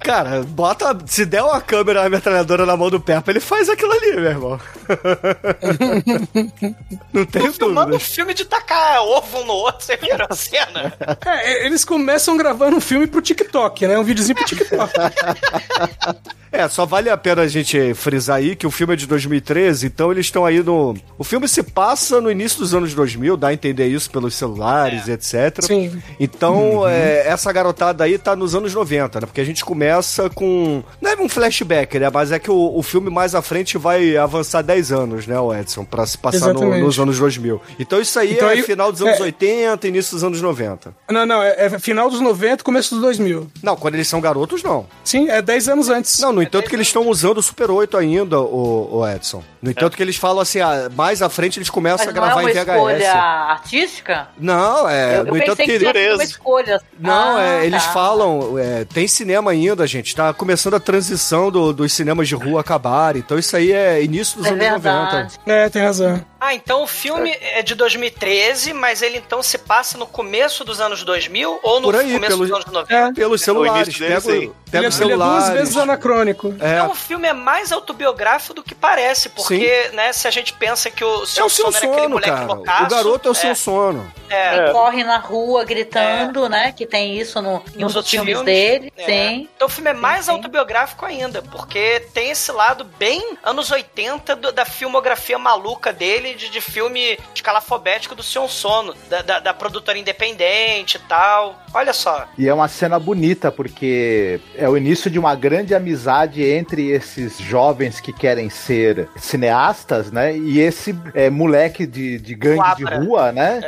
Cara, bota. Se der uma câmera uma metralhadora na mão do Peppa, ele faz aquilo ali, meu irmão. Não tenho Filmando um filme de tacar ovo um no outro, você viram a cena? É, eles começam gravando um filme pro TikTok, né? Um videozinho pro TikTok. É, só vale a pena a gente frisar aí que o filme é de 2013, então eles estão aí no. O filme se passa no início dos anos 2000, dá a entender isso pelos celulares, etc. Sim. Então, é, essa garotada aí tá nos anos 90, né? Porque a gente começa começa com. Não é um flashback, né? Mas é que o, o filme mais à frente vai avançar 10 anos, né, o Edson? Pra se passar no- nos anos 2000. Então isso aí Então é aí- final dos anos é. 80, início dos anos 90. Não, não, é, é final dos 90, começo dos 2000. Não, quando eles são garotos, não. Sim, é 10 anos antes. Não, no entanto que eles estão usando o Super 8 ainda, o, o Edson. No entanto que eles falam assim, ah, mais à frente eles começam Mas a não é gravar uma em VHS. escolha artística? Não, é. eu eu no entanto que, que. uma escolha. Não, Ah, é, eles tá. falam, é, tem cinema ainda, gente. Tá começando a transição do- dos cinemas de rua acabarem. Então isso aí é início dos É anos verdade. 90. É, tem razão. Ah, então o filme é de 2013, mas ele então se passa no começo dos anos 2000 ou no aí, começo pelo- dos anos 90? É. Pelos celulares. dele, Pega, sim. o- Ele, pega é- os ele é duas celulares. vezes anacrônico. É. Então o filme é mais autobiográfico do que parece, porque, né, se a gente pensa que o É seu o seu sono era aquele sono, moleque cara. loucaço... O garoto é o seu é, sono. é. Corre na rua gritando, né? Que tem isso no, em Nos uns outros filmes, filmes, dele. É. Sim. Então o filme é mais sim. autobiográfico ainda, porque tem esse lado bem anos 80 do- da filmografia maluca dele, de, de filme escalafobético do Sion Sono, da, da, da produtora independente e tal. Olha só. E é uma cena bonita, porque é o início de uma grande amizade entre esses jovens que querem ser cineastas, né? E esse é, moleque de, de gangue Quabra. de rua, né?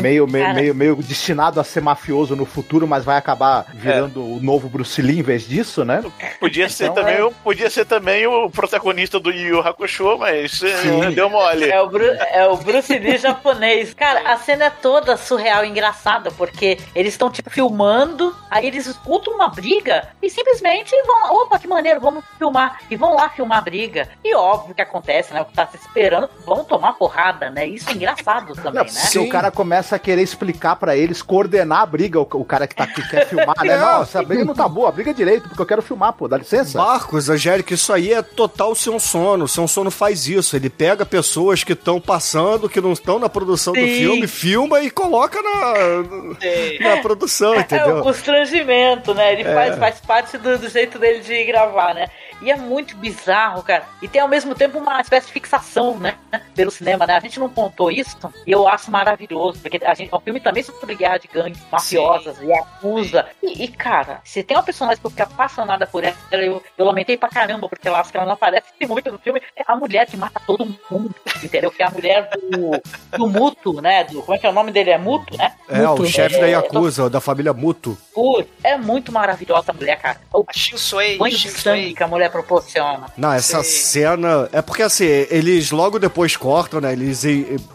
Meio, meio, Cara. meio, meio destinado a ser mafioso no futuro, mas vai acabar virando o novo Bruce Lee em vez disso, né? Podia ser, Então, também, é. o- podia ser também o protagonista do Yu Yu Hakusho, mas eh, Sim. deu mole. É o, Bru- é o Bruce Lee japonês. Cara, a cena é toda surreal e engraçada, porque eles estão, tipo, filmando, aí eles escutam uma briga e simplesmente vão, opa, que maneiro, vamos filmar. E vão lá filmar a briga. E óbvio que acontece, né? O que tá se esperando, vão tomar porrada, né? Isso é engraçado também, Não, né? porque o cara começa a querer explicar pra eles, coordenar a briga, o, o cara que, tá, que quer filmar, né? É. Não, essa briga não tá boa, a briga é direito, porque eu quero filmar, pô, dá licença. Marcos, Angélica, isso aí é total seu sono. O seu sono faz isso. Ele pega pessoas que estão passando, que não estão na produção do Sim. filme, filma e coloca na, na produção, É o entendeu? Constrangimento, né? Ele É. faz, faz parte do, do jeito dele de gravar, né? E é muito bizarro, cara. E tem ao mesmo tempo uma espécie de fixação, né? Pelo cinema, né? A gente não contou isso e eu acho maravilhoso, porque a gente, é um filme também sobre guerra de gangues mafiosas e acusa. E, e, cara, se tem uma personagem que eu fiquei apaixonada por ela, eu, eu lamentei pra caramba, porque eu acho que ela não aparece muito no filme, é a mulher que mata todo mundo, entendeu? Que é a mulher do, do Muto, né? Do, como é que é o nome dele? É Muto, né? É, o Muito. chefe É, da Yakuza, da família Muto. Putz, é muito maravilhosa a mulher, cara. O A Shinsui, de sangue Shinsui. que a mulher proporciona. Não, essa Sei. cena. É porque assim, eles logo depois cortam, né? Eles.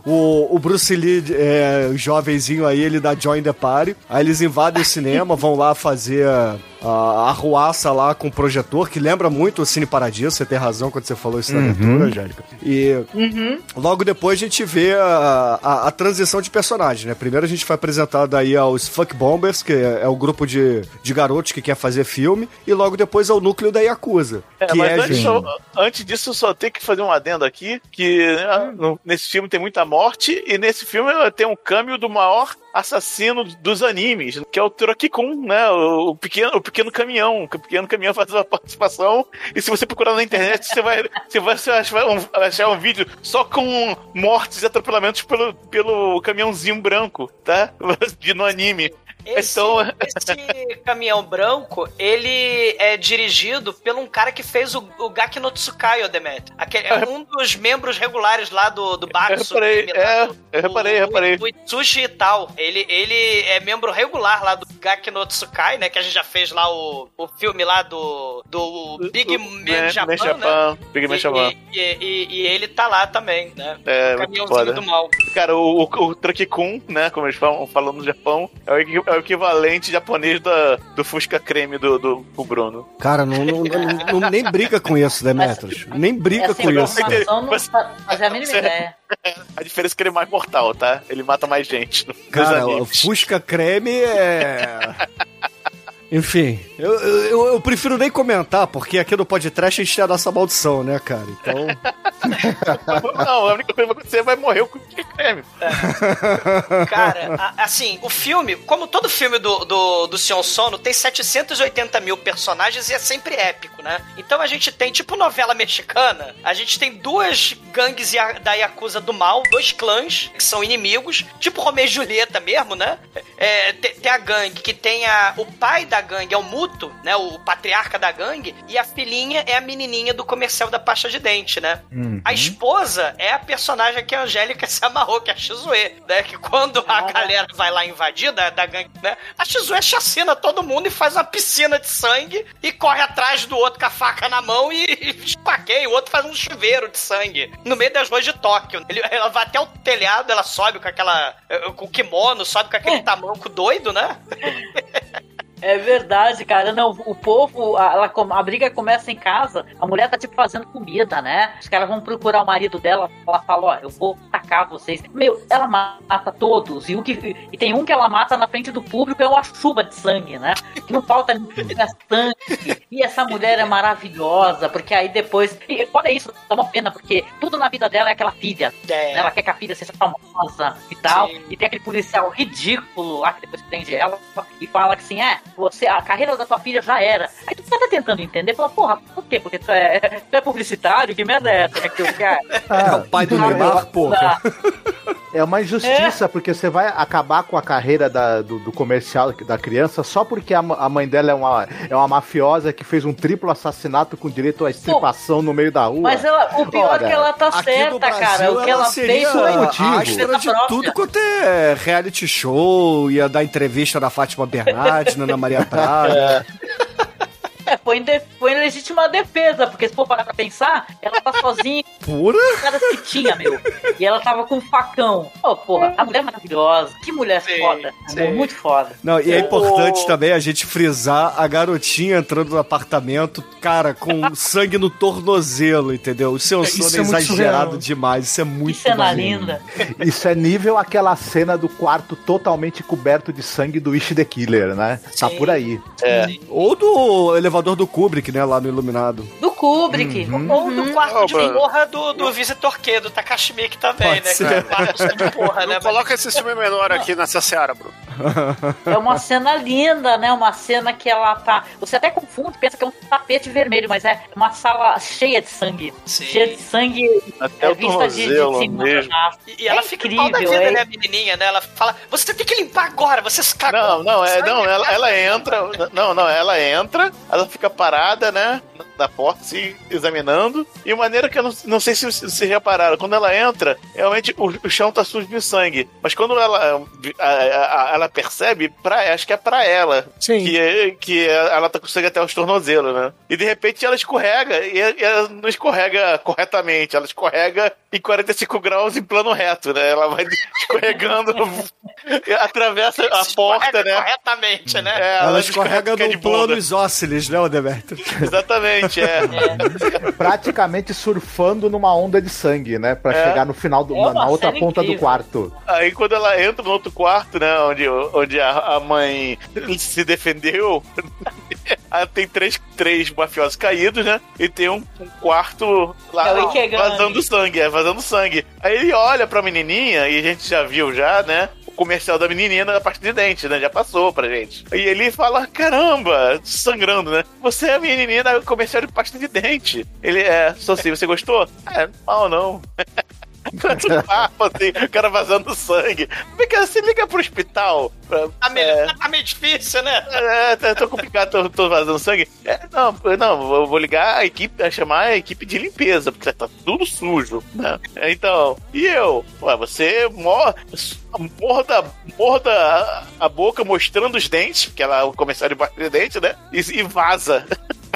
O, o Bruce Lee, é, o jovenzinho aí, ele dá join the party. Aí eles invadem o cinema, vão lá fazer a, a arruaça lá com o projetor, que lembra muito o Cine Paradiso. Você tem razão quando você falou isso na abertura, Angélica. E logo depois a gente vê a, a, a transição de personagens, né? Primeiro a gente foi apresentado aí aos Fuck Bombers, que é, é o grupo de, de garotos que quer fazer filme, e logo depois ao núcleo da Yakuza. É, que mas é, antes, só- antes disso, só tem que fazer um adendo aqui, que né, no- nesse filme tem muita morte, e nesse filme tem um câmbio do maior assassino dos animes, que é o Turaki-kun, né? O, pequeno, o pequeno caminhão. O pequeno caminhão faz uma participação, e se você procurar na internet, você vai, você vai achar, um, achar um vídeo só com mortes e atropelamentos pelo, pelo caminhãozinho branco, tá? De, no anime. Esse, Então- esse caminhão branco, ele é dirigido por um cara que fez o, o Gaki no Tsukai, o Demet. Aquele, é um dos membros regulares lá do, do Batsu. Eu reparei, lá é, do- eu reparei, o- reparei. O Itsushi e tal. Ele, ele é membro regular lá do Gaki no Tsukai, né? Que a gente já fez lá o, o filme lá do, do Big Man Man- Japan, né? Japan, Big Man E- Japan. E, e- e ele tá lá também, né? É, o caminhãozinho do mal. Cara, o, o, o Truck-kun, né, como eles falam, falam no Japão, é o, é o equivalente japonês da, do Fusca Creme do, do, do Bruno. Cara, não, não- não- não- nem briga com isso, Demetrius. Nem briga Essa com isso. não Você- fa- fazia a mínima você- ideia. A diferença é que ele é mais mortal, tá? Ele mata mais gente. Cara, o. Fusca Creme é. Enfim, eu, eu, eu prefiro nem comentar, porque aqui no podcast a gente tem a nossa maldição, né, cara? Então. Não, a única coisa que vai acontecer é vai morrer o Fusca Creme. Cara, a- assim, o filme, como todo filme do, do, do Sion Sono, tem 780 mil personagens e é sempre épico, né? Então a gente tem, tipo novela mexicana, a gente tem duas gangues da Yakuza do mal, dois clãs que são inimigos, tipo Romeu e Julieta mesmo, né? É, te- tem, a gangue que tem a, o pai da gangue é o Muto, né? O patriarca da gangue, e a filhinha é a menininha do comercial da pasta de dente, né? Uhum. A esposa é a personagem que a Angélica se amarrou, que é a Shizue, né? Que quando a galera vai lá invadir da, da gangue, né? A Shizue chacina todo mundo e faz uma piscina de sangue e corre atrás do outro com a faca na mão e, e esfaqueia. O outro faz um chuveiro de sangue no meio das ruas de Tóquio. Ele- ela vai até o telhado, ela sobe com aquela. eh, com o kimono, sobe com aquele tamanco doido, né? É verdade, cara. Não, o povo, a, ela a briga começa em casa, a mulher tá tipo fazendo comida, né? Os caras vão procurar o marido dela, ela fala, ó, eu vou atacar vocês. Meu, ela mata todos. E, o que, e tem um que ela mata na frente do público, é uma chuva de sangue, né? Que não falta é sangue. E essa mulher é maravilhosa, porque aí depois. E, olha isso, dá uma pena, porque tudo na vida dela é aquela filha. É. Ela quer que a filha seja famosa e tal. Sim. E tem aquele policial ridículo lá que depois prende ela e fala que assim, é, você, a carreira da tua filha já era. Aí tu tá tentando entender, fala, porra, por quê? Porque tu é, tu é publicitário? Que merda é essa que eu quero? Ah, É o pai do Neymar, porra. É uma injustiça, porque você vai acabar com a carreira da- do, do comercial da criança só porque a, a mãe dela é uma, é uma mafiosa que fez um triplo assassinato com direito à estripação no meio da rua. Mas ela, o pior Ora, é que ela tá certa, Brasil, cara. O que ela, seria fez foi a motivo. de tudo quanto é reality show, ia dar entrevista da Fátima Bernardes, na Ana Maria Braga. É, foi em, de- foi em legítima defesa, porque se for parar pra pensar, ela tá sozinha Pura? com caras que tinha, meu. E ela tava com um facão. Ô, porra, a mulher é maravilhosa. Que mulher Sim, foda. sim. Muito foda. Não, e é importante também a gente frisar a garotinha entrando no apartamento, cara, com sangue no tornozelo, entendeu? O seu sono é é muito exagerado surreal. demais, isso é muito Que cena linda. Isso é nível aquela cena do quarto totalmente coberto de sangue do Ish the Killer, né? Tá Sim. por aí. É. Ou do elevador do Kubrick, né, lá no Iluminado. Do Kubrick. Ou do quarto Ô, de porra do, do Visitor Q, do Takashi Miike também, Pode né? ser. Que é porra, Não né? coloca esse filme menor aqui nessa seara, Bruno. É uma cena linda, né? Uma cena que ela tá. Você até confunde, pensa que é um tapete vermelho, mas é uma sala cheia de sangue. Sim. Cheia de sangue Até é, o vista de, de cima. mesmo. E, e ela É fica incrível, pau da vida, é. né, a menininha, né? Ela fala, você tem que limpar agora, você se cagou. Não, não, é, não, ela, ela entra. Não, não, ela entra, ela fica parada, né? Na porta, se examinando. E a maneira que eu não, não sei se vocês repararam, quando ela entra, realmente o, o chão tá sujo de sangue. Mas quando ela, a- a- a- ela percebe, pra, acho que é pra ela. Sim. Que, que ela tá com sangue até os tornozelos, né? E de repente ela escorrega, e ela não escorrega corretamente, ela escorrega em 45 graus em plano reto, né? Ela vai escorregando, atravessa a porta, Escorrega né? corretamente, né? É, Ela escorrega fica no plano isósceles, né, o Demetrio? Exatamente, é. Praticamente surfando numa onda de sangue, né? Pra É. chegar no final, do, É uma na outra ponta do incrível. quarto. Aí quando ela entra no outro quarto, né, onde, onde a, a mãe se defendeu, tem três, três mafiosos caídos, né? E tem um, um quarto lá É Ikegami. vazando sangue, é, vazando sangue. Aí ele olha pra menininha, e a gente já viu já, né? Comercial da menininha da parte de dente, né? Já passou pra gente. E ele fala, caramba, sangrando, né? Você é a menininha comercial de pasta de dente. Ele é, sou sim, você gostou? É, mal não. Quanto papo, assim, o cara vazando sangue. Cá, você liga pro hospital. Pra, Tá meio, é, tá meio difícil, né? é, tá, tô complicado, tô, tô vazando sangue. É, não, não, eu vou ligar a equipe, a chamar a equipe de limpeza, porque tá tudo sujo, né? Então, e eu? Ué, você mor morda, morda a, a boca mostrando os dentes, porque ela é o comerciário de dente, né? E, e vaza.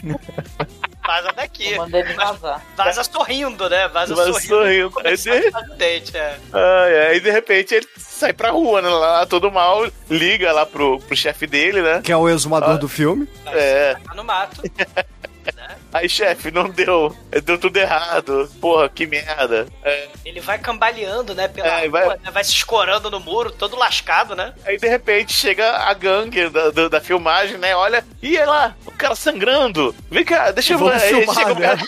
Vaza daqui. Eu mandei ele vazar. Vaza sorrindo, né? Vaza, Vaza sorrindo. sorrindo. Aí de- dente, é. Ai, ai, de repente ele sai pra rua, né? Lá todo mal, liga lá pro, pro chefe dele, né? Que é o exumador do filme. É. Tá no mato. Aí, chefe, não deu. Deu tudo errado. Porra, que merda. É. Ele vai cambaleando, né? Pela É, rua, vai- né, vai se escorando no muro, todo lascado, né? Aí, de repente, chega a gangue da, da, da filmagem, né? Olha, e é lá, o cara sangrando. Vem cá, deixa eu Vamos aí filmar, chega o né? cara,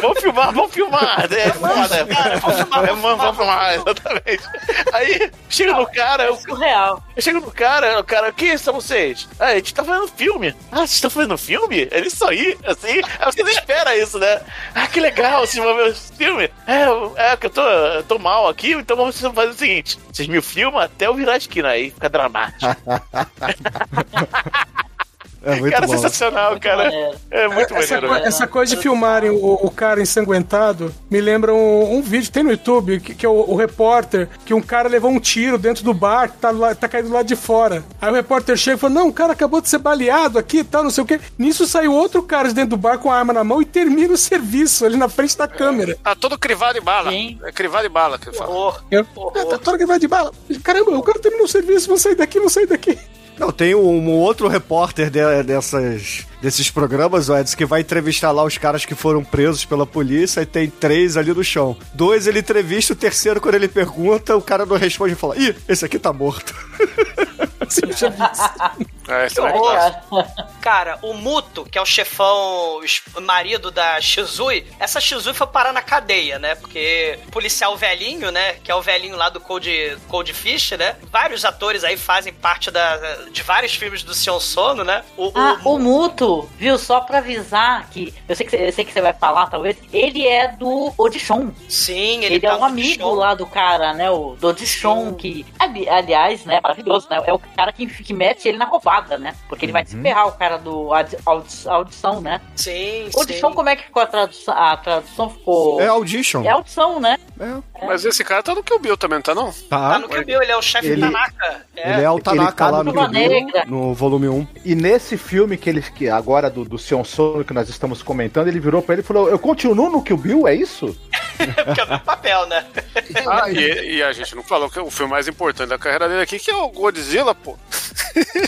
Vamos filmar, vamos filmar. É, foda. Vamos filmar, vamos, vamos filmar, exatamente. Aí, chega no cara, o Surreal. Chega no cara, o cara, quem são vocês? Ah, a gente tá fazendo filme. Ah, vocês estão fazendo filme? Ele isso aí, assim, você não espera isso, né? Ah, que legal, vocês vão ver esse filme. É, é que eu tô, eu tô mal aqui, então vamos fazer o seguinte: vocês me filmam até eu virar a esquina aí, fica dramático. É muito cara, bom. sensacional, cara. maneiro. É muito Essa, maneiro. co- essa coisa de filmarem o, o cara ensanguentado me lembra um, um vídeo, tem no YouTube, que, que é o, o repórter, que um cara levou um tiro dentro do bar, que tá, lá, tá caído do lado de fora. Aí o repórter chega e fala: Não, o cara acabou de ser baleado aqui e tal, não sei o quê. Nisso saiu outro cara de dentro do bar com a arma na mão e termina o serviço ali na frente da câmera. Tá todo crivado em bala. Sim. É crivado em bala que ele fala. Horror. "Ah, tá que vai de bala. Caramba, o cara terminou o serviço, vou sair daqui, vou sair daqui. Não, tem um, outro repórter de- dessas, desses programas, o Edson, que vai entrevistar lá os caras que foram presos pela polícia e tem três ali no chão. Dois ele entrevista, o terceiro, quando ele pergunta, o cara não responde e fala: Ih, esse aqui tá morto. Sim, já vi. É, esse é cara. O Muto, que é o chefão, o marido da Shizui, essa Shizui foi parar na cadeia, né? Porque o policial velhinho, né? Que é o velhinho lá do Cold, Cold Fish, né? Vários atores aí fazem parte da, de vários filmes do Sion Sono, né? O, Ah, o- o Muto, viu? Só pra avisar que. Eu sei que, você- eu sei que você vai falar, talvez. Ele é do Odichon. Sim, ele, Ele, tá é um amigo show. lá do cara, né? O do Odichon, que. ali- aliás, né? Maravilhoso, né? É o cara que, que mete ele na roubada, né? Porque ele vai se ferrar, o cara do audi- audi- audição, né? Sim, Audição, sim. como é que ficou a tradução? A tradução ficou. É Audition. É audição, né? Mas esse cara tá no Kill Bill também, tá não? Tá Tá. no Kill Bill, ele é o chefe Ele- Tanaka. É. Ele é o Tanaka tá lá no no, Kill Bill, no volume 1. E nesse filme que eles que agora do, do Sion Sono que nós estamos comentando, ele virou pra ele e falou: Eu continuo no Kill Bill, é isso? Porque é o papel, né? Ah, e, e a gente não falou que é o filme mais importante da carreira dele aqui, que é o Godzilla, pô.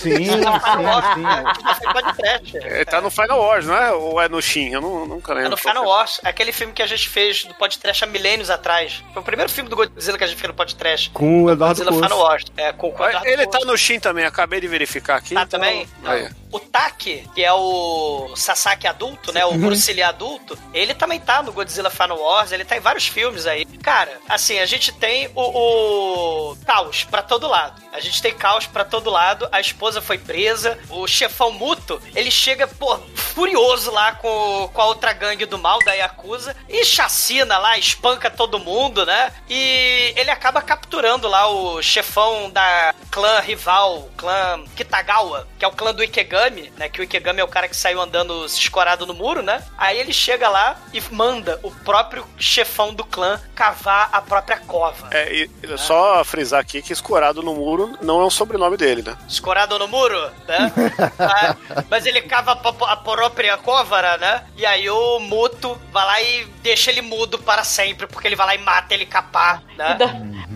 Sim, sim, sim. Ele tá no Final Wars, não é? Ou é no Shin? Eu não, nunca É lembro. no Final Wars, é aquele filme que a gente fez do podcast há milênios atrás. Foi o primeiro filme do Godzilla que a gente fez no podcast. Com o Eduardo Godzilla. Final Wars. É, com o Eduardo Ele Couto. tá no Shin também, acabei de verificar aqui. Tá então- também? Aí. O Taki, que é o Sasaki adulto, né? O Bruce Lee adulto, ele também tá no Godzilla Final Wars, ele tá em vários filmes aí. Cara, assim, a gente tem o, o caos pra todo lado. A gente tem caos pra todo lado. A esposa foi presa. O chefão Muto, ele chega, pô, furioso lá com, com a outra gangue do mal, da Yakuza, e chacina lá, espanca todo mundo, né? E ele acaba capturando lá o chefão da clã rival, clã Kitagawa, que é o clã do Ikegami, né? Que o Ikegami é o cara que saiu andando escorado no muro, né? Aí ele chega lá e manda o próprio chefão do clã cavar a própria cova. É, e e só frisar aqui que escorado no muro não é um sobrenome dele, né? escorado no muro, né? Ah, mas ele cava a, própria cova, né? E aí o Muto vai lá e deixa ele mudo para sempre, porque ele vai lá e mata ele capar, E né? dá,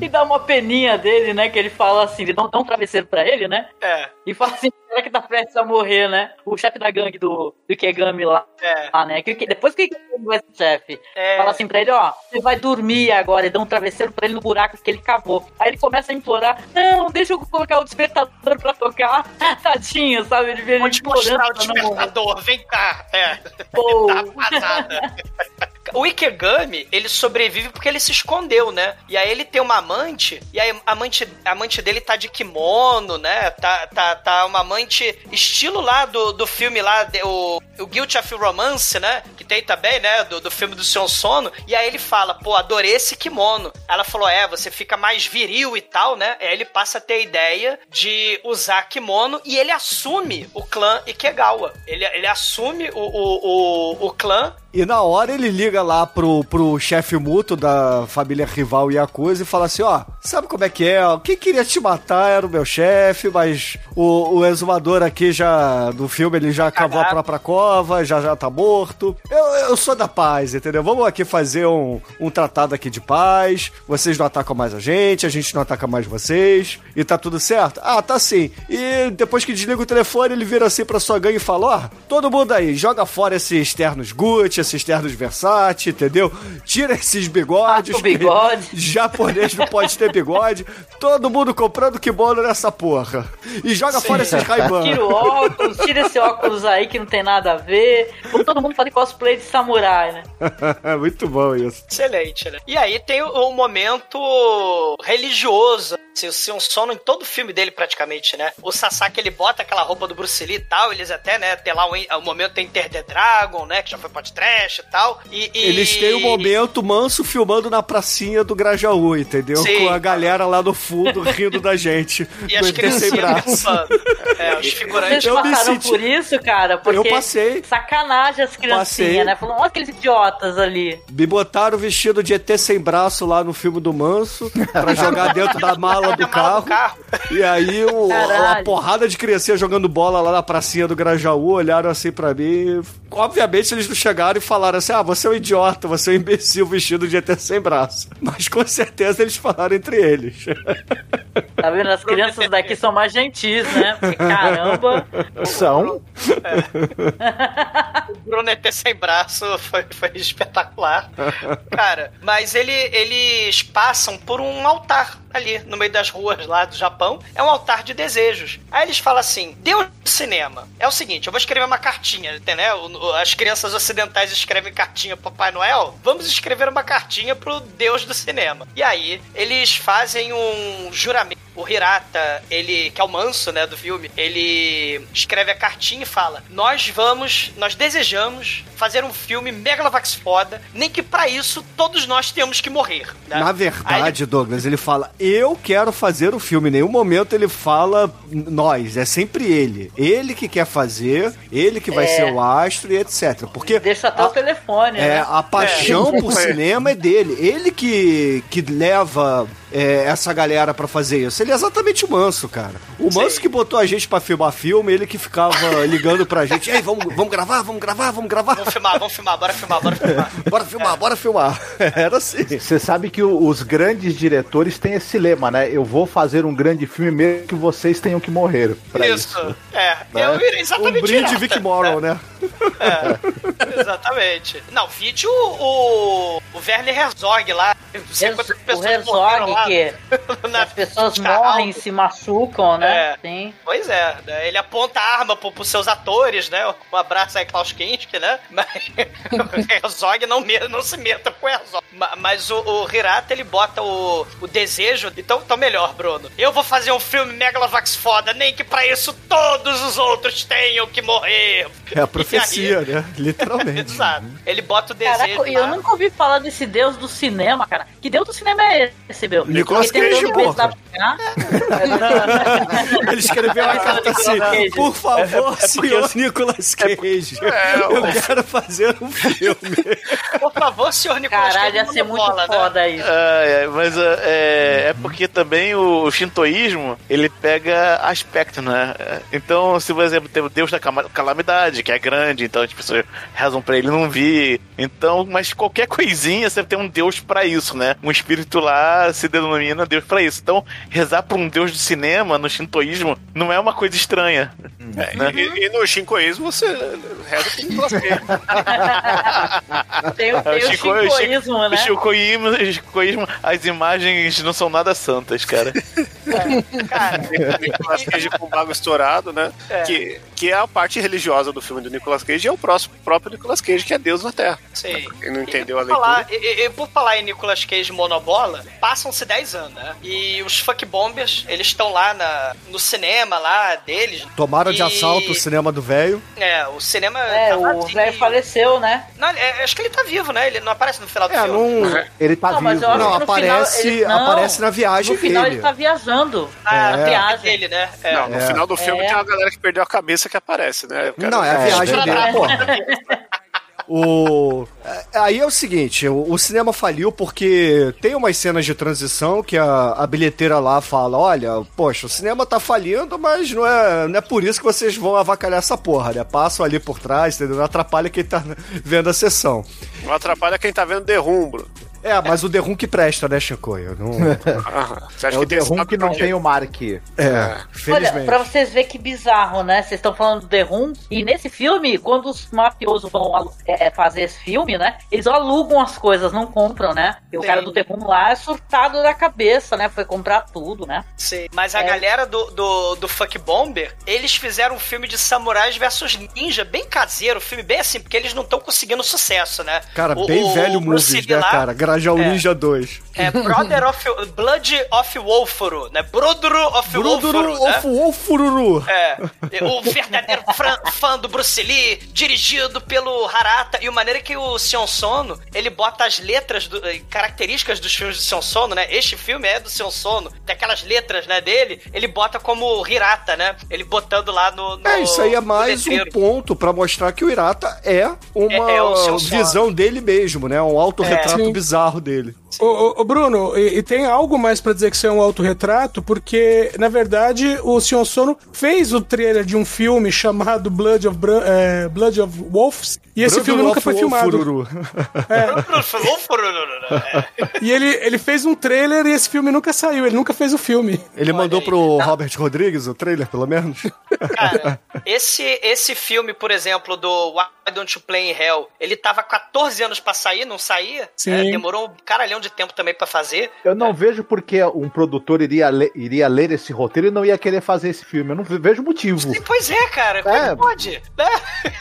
e dá uma peninha dele, né? Que ele fala assim, ele dá, dá um travesseiro pra ele, né? É, E fala assim, será que tá prestes a morrer, né? O chefe da gangue do, do Ikegami lá, é. lá, né? Que, que- depois que o Ikegami vai ser chefe, É. fala assim pra ele, ó, você vai dormir agora, e dá um travesseiro pra ele no buraco que ele cavou. Aí ele começa a implorar, não, deixa eu colocar o despertador pra tocar. Tadinho, sabe? Ele vê Vou te mostrar o despertador, vem cá. É. Pô. Tá. O Ikegami, ele sobrevive porque ele se escondeu, né? E aí ele tem uma amante, e aí a amante, a amante dele tá de kimono, né? Tá, tá, tá uma amante estilo lá do, do filme lá, o, o Guilty of Romance, né? Que tem também, né? Do, do filme do Sion Sono. E aí ele fala, pô, adorei esse kimono. Ela falou, é, você fica mais viril e tal, né? Aí ele passa a ter a ideia de usar kimono e ele assume o clã Ikegawa. Ele, ele assume o, o, o, o clã E na hora ele liga lá pro, pro chefe mútuo da família rival Yakuza e fala assim: ó, sabe como é que é? Quem queria te matar era o meu chefe, mas o, o exumador aqui já, do filme, ele já cavou a Cagado. própria cova, já já tá morto. Eu, eu sou da paz, entendeu? Vamos aqui fazer um, um tratado aqui de paz. Vocês não atacam mais a gente, a gente não ataca mais vocês. E tá tudo certo? Ah, tá sim. E depois que desliga o telefone, ele vira assim pra sua gangue e fala: ó, todo mundo aí, joga fora esses ternos Gucci, esses ternos Versace, entendeu? Tira esses bigodes. Ah, o bigode. Japonês não pode ter bigode. Todo mundo comprando kimono nessa porra. E joga fora esses Ray-Ban. Tira o óculos, tira esse óculos aí que não tem nada a ver. Todo mundo fazer cosplay de samurai, né? Muito bom isso. Excelente, né? E aí tem o, o momento religioso, Assim, o Sion Sono em todo o filme dele, praticamente, né? O Sasaki, ele bota aquela roupa do Bruce Lee e tal, eles até, né, tem lá o, o momento tem Enter the Dragon, né, que já foi podcast e tal. E, e... Eles têm o momento manso filmando na pracinha do Grajaú, entendeu? Sim. Com a galera lá no fundo rindo da gente. E as criancinhas derrubando. É, os figurantes. Vocês passaram senti- por isso, cara? Porque Eu passei. Sacanagem as Passei. criancinhas, né? Falando, olha aqueles idiotas ali. Me botaram vestido de ET sem braço lá no filme do Manso pra jogar dentro da mala do Mala do carro. E aí o, Caralho. a porrada de criancinha jogando bola lá na pracinha do Grajaú olharam assim pra mim. Obviamente eles não chegaram e falaram assim: ah, você é um idiota, você é um imbecil vestido de ET sem braço. Mas com certeza eles falaram entre eles. Tá vendo? As crianças daqui são mais gentis, né? Porque caramba. São. O Bruno ET sem braço foi, foi espetacular. Cara, mas ele, eles passam por um altar ali no meio das ruas lá do Japão. É um altar de desejos. Aí eles falam assim: Deus do cinema. É o seguinte, eu vou escrever uma cartinha, entendeu? O- As crianças ocidentais escrevem cartinha pro Papai Noel. Vamos escrever uma cartinha pro Deus do cinema. E aí, eles fazem um juramento. O Hirata, ele, que é o manso, né, do filme, ele escreve a cartinha e fala: Nós vamos, nós desejamos fazer um filme Megalovax foda, nem que pra isso todos nós temos que morrer. né? Na Aí verdade, Douglas, ele fala: Eu quero fazer o filme. Em nenhum momento ele fala nós, é sempre ele. Ele que quer fazer, ele que vai É. ser o astro e etc. Porque Deixa até o telefone, é, né? a paixão por cinema é dele. Ele que, que leva é, essa galera pra fazer isso. Ele é exatamente o Manso, cara. O Manso que botou a gente pra filmar filme, ele que ficava ligando pra gente: Ei, vamos, vamos gravar, vamos gravar, vamos gravar. Vamos filmar, vamos filmar, bora filmar, bora filmar. Bora filmar, bora filmar. Era assim. Você sabe que o- os grandes diretores têm esse lema, né? Eu vou fazer um grande filme mesmo que vocês tenham que morrer. Pra isso. Isso. É, eu irei Um exatamente brinde essa. Vic Morrow, né? É, exatamente. Não, vídeo o, o Werner Herzog lá. Não sei Herzog- quantas O pessoas morreram Herzog, lá que na- as pessoas carros. morrem, se machucam, né? É. Sim. Pois é, né? ele aponta a arma pro, pros seus atores, né? Um abraço aí, Klaus Kinski, né? Mas o Herzog não, não se meta com o Herzog. Ma- Mas o, o Hirata, ele bota o, o desejo. Então, então, melhor, Bruno. Eu vou fazer um filme Megalovax foda, nem que pra isso todos os outros tenham que morrer. É a profecia, né? Literalmente. Exato. Ele bota o desejo. Caraca, eu nunca ouvi falar desse deus do cinema, cara. Que deus do cinema é esse, meu? Nicolas Cage, porra. Ele escreveu uma carta assim. Por favor, é senhor Nicolas Cage, eu quero fazer um filme. Por favor, senhor Nicolas Caralho, Cage, ia ser muito bola, né? foda isso. É, é, mas é, é, porque também o shintoísmo ele pega aspectos, né? Então, se por exemplo tem o Deus da cama- calamidade, que é grande, então as pessoas rezam pra ele não vir. Então, mas qualquer coisinha você tem um Deus pra isso, né? Um espírito lá se denomina Deus pra isso. Então, rezar pra um Deus do cinema no shintoísmo não é uma coisa estranha. É, né? e, e no Shinkoísmo você reza pro Nicolas Cage. Tem, o- tem o shintoísmo, O né? shintoísmo, o shintoísmo, as imagens não são nada santas, cara. Cara, Nicolas Cage com o bago estourado, né? É. Que, que é a parte religiosa do filme do Nicolas Cage e é o próximo, próprio Nicolas Cage, que é Deus na Terra. Sim. Quem não entendeu e a por falar, leitura. e, e- e por falar em Nicolas Cage monobola, passam-se 10 anos, né? E os fuckbombers, eles estão lá na, no cinema lá deles. Tomaram de E- assalto o cinema do velho. É, o cinema É, tá o velho faleceu, né? Não, é, acho que ele tá vivo, né? Ele não aparece no final do É, filme. não. Ele tá Não, mas vivo. Não, aparece- final, ele- não, aparece na viagem No final dele. ele tá viajando. Ah, É. viagem. dele, né? É. Não, no É. final do filme É. tem uma galera que perdeu a cabeça que aparece, né? Não, é a É, viagem dele, porra. O... é, Aí é o seguinte, o, o cinema faliu porque tem umas cenas de transição que a, a bilheteira lá fala, olha, poxa, o cinema tá falindo, mas não é, não é por isso que vocês vão avacalhar essa porra, né? Passam ali por trás, entendeu? Não atrapalha quem tá vendo a sessão. Não atrapalha quem tá vendo derrumbro. É, mas o derrum que presta, né, Chicoio? Não... Aham. Você acha É o que Room sinal que não tem o Mark. É, Olha, felizmente. pra vocês verem que bizarro, né? Vocês estão falando do The Room, e nesse filme, quando os mafiosos vão é, fazer esse filme, né? Eles alugam as coisas, não compram, né? E o cara do The Room lá é surtado da cabeça, né? Foi comprar tudo, né? Sim, mas a É. galera do, do, do Fuck Bomber, eles fizeram um filme de samurais versus ninja, bem caseiro, filme bem assim, porque eles não estão conseguindo sucesso, né? Cara, O- bem o velho Bruce movies, né, lá cara? Grajal É. Ninja 2. É Brother of... Blood of Wolfuru, né? Brother of Wolfuru, né? of Wolfururu. É, o verdadeiro fran- fã do Bruce Lee, dirigido pelo Harata. E o maneira que o Sion Sono, ele bota as letras, do- eh, características dos filmes do Sion Sono, né? Este filme é do Sion Sono, tem aquelas letras, né, dele, ele bota como Hirata, né? Ele botando lá no, no É, isso aí é mais um ponto pra mostrar que o Irata é uma É- é visão dele mesmo, né? Um autorretrato Sim. bizarro dele. Ô, Bruno, e, e tem algo mais pra dizer que isso é um autorretrato? Porque, na verdade, o Sion Sono fez o trailer de um filme chamado Blood of, Bra- é, Blood of Wolves, e esse filme nunca of foi filmado. Wolfururu. E ele, ele fez um trailer e esse filme nunca saiu, ele nunca fez o filme. Ele mandou pro Robert Rodrigues o trailer, pelo menos? Cara, esse, esse filme, por exemplo, do Why Don't You Play in Hell, ele tava 14 anos pra sair, não saía? Sim. É, demorou um caralhão de tempo também pra fazer. Eu não vejo porque um produtor iria, le- iria ler esse roteiro e não ia querer fazer esse filme. Eu não vejo motivo. E, Pois é, cara, como É. pode? Né?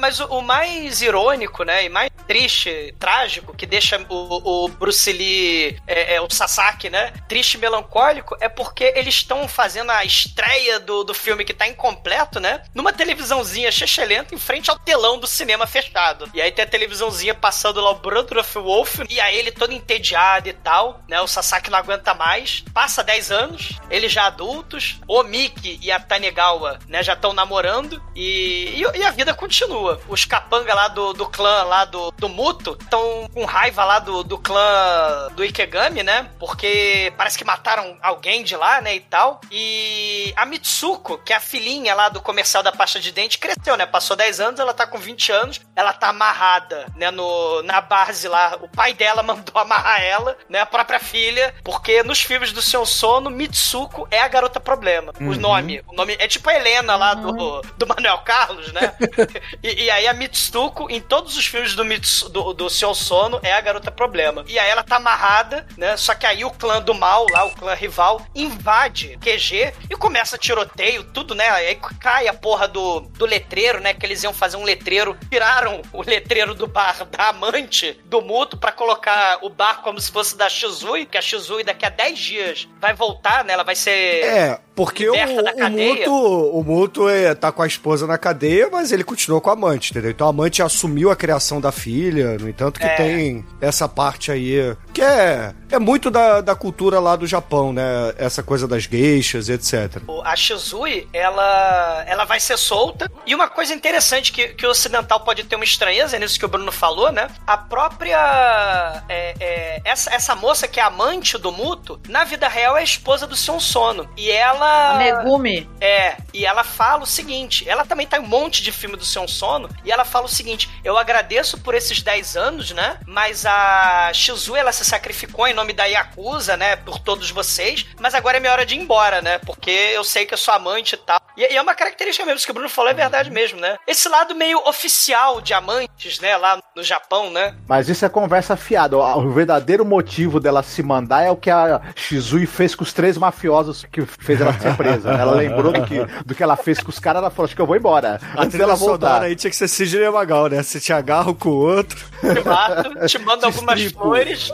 Mas o, mais irônico, né, e mais triste, trágico, que deixa o, o Bruce Lee, é, é, o Sasaki, né, triste e melancólico, é porque eles estão fazendo a estreia do, do filme que tá incompleto, né, numa televisãozinha chechelenta em frente ao telão do cinema fechado. E aí tem a televisãozinha passando lá o Brother of Wolf, e aí ele entediado e tal, né, o Sasaki não aguenta mais. Passa 10 anos, eles já adultos, o Miki e a Tanegawa, né, já estão namorando e, e, e a vida continua. Os capanga lá do, do clã lá do, do Muto estão com raiva lá do, do clã do Ikegami, né? Porque parece que mataram alguém de lá, né, e tal. E a Mitsuko, que é a filhinha lá do comercial da pasta de dente, cresceu, né? Passou 10 anos, ela tá com 20 anos, ela tá amarrada, né, no, na base lá. O pai dela mandou amarrar ela, né, a própria filha, porque nos filmes do seu sono, Mitsuko é a garota problema. O nome, o nome é tipo a Helena lá do, do Manuel Carlos, né? e, e aí a Mitsuko, em todos os filmes do, Mitsu, do, do seu sono, é a garota problema. E aí ela tá amarrada, né? Só que aí o clã do mal, lá, o clã rival, invade o QG e começa tiroteio, tudo, né? Aí cai a porra do, do letreiro, né? Que eles iam fazer um letreiro. Tiraram o letreiro do bar da amante do Muto pra colocar o bar como se fosse da Shizui, que a Shizui daqui a 10 dias vai voltar, né? Ela vai ser. É, porque o, o. Muto, o Muto é, tá com a esposa na cadeia, mas ele continuou com a amante, entendeu? Então a amante assumiu a criação da filha, no entanto que É. tem essa parte aí, que é, é muito da, da cultura lá do Japão, né? Essa coisa das geixas, etc. O- A Shizui, ela, ela vai ser solta. E uma coisa interessante que, que o ocidental pode ter uma estranheza é nisso que o Bruno falou, né? A própria. é, é, essa, essa moça que é amante do Muto, na vida real é a esposa do Sion Sono. E ela. A Megumi. É, e ela fala o seguinte: ela também tá em um monte de filme do Sion Sono, e ela fala o seguinte: eu agradeço por esses 10 anos, né? Mas a Shizu, ela se sacrificou em nome da Yakuza, né? Por todos vocês, mas agora é minha hora de ir embora, né? Porque eu sei que eu sou amante e tal. E, e é uma característica mesmo, isso que o Bruno falou é verdade mesmo, né? Esse lado meio oficial de amantes, né? Lá no Japão, né? Mas isso é conversa fiada. O o verdadeiro motivo dela se mandar é o que a Shizui fez com os três mafiosos que fez ela ser presa. Ela lembrou do que, do que ela fez com os caras, ela falou, acho que eu vou embora. A Antes dela voltar. aí tinha que ser Sidney Magal, né? Você te agarra um com o outro. te mato, te mando algumas Destripo. flores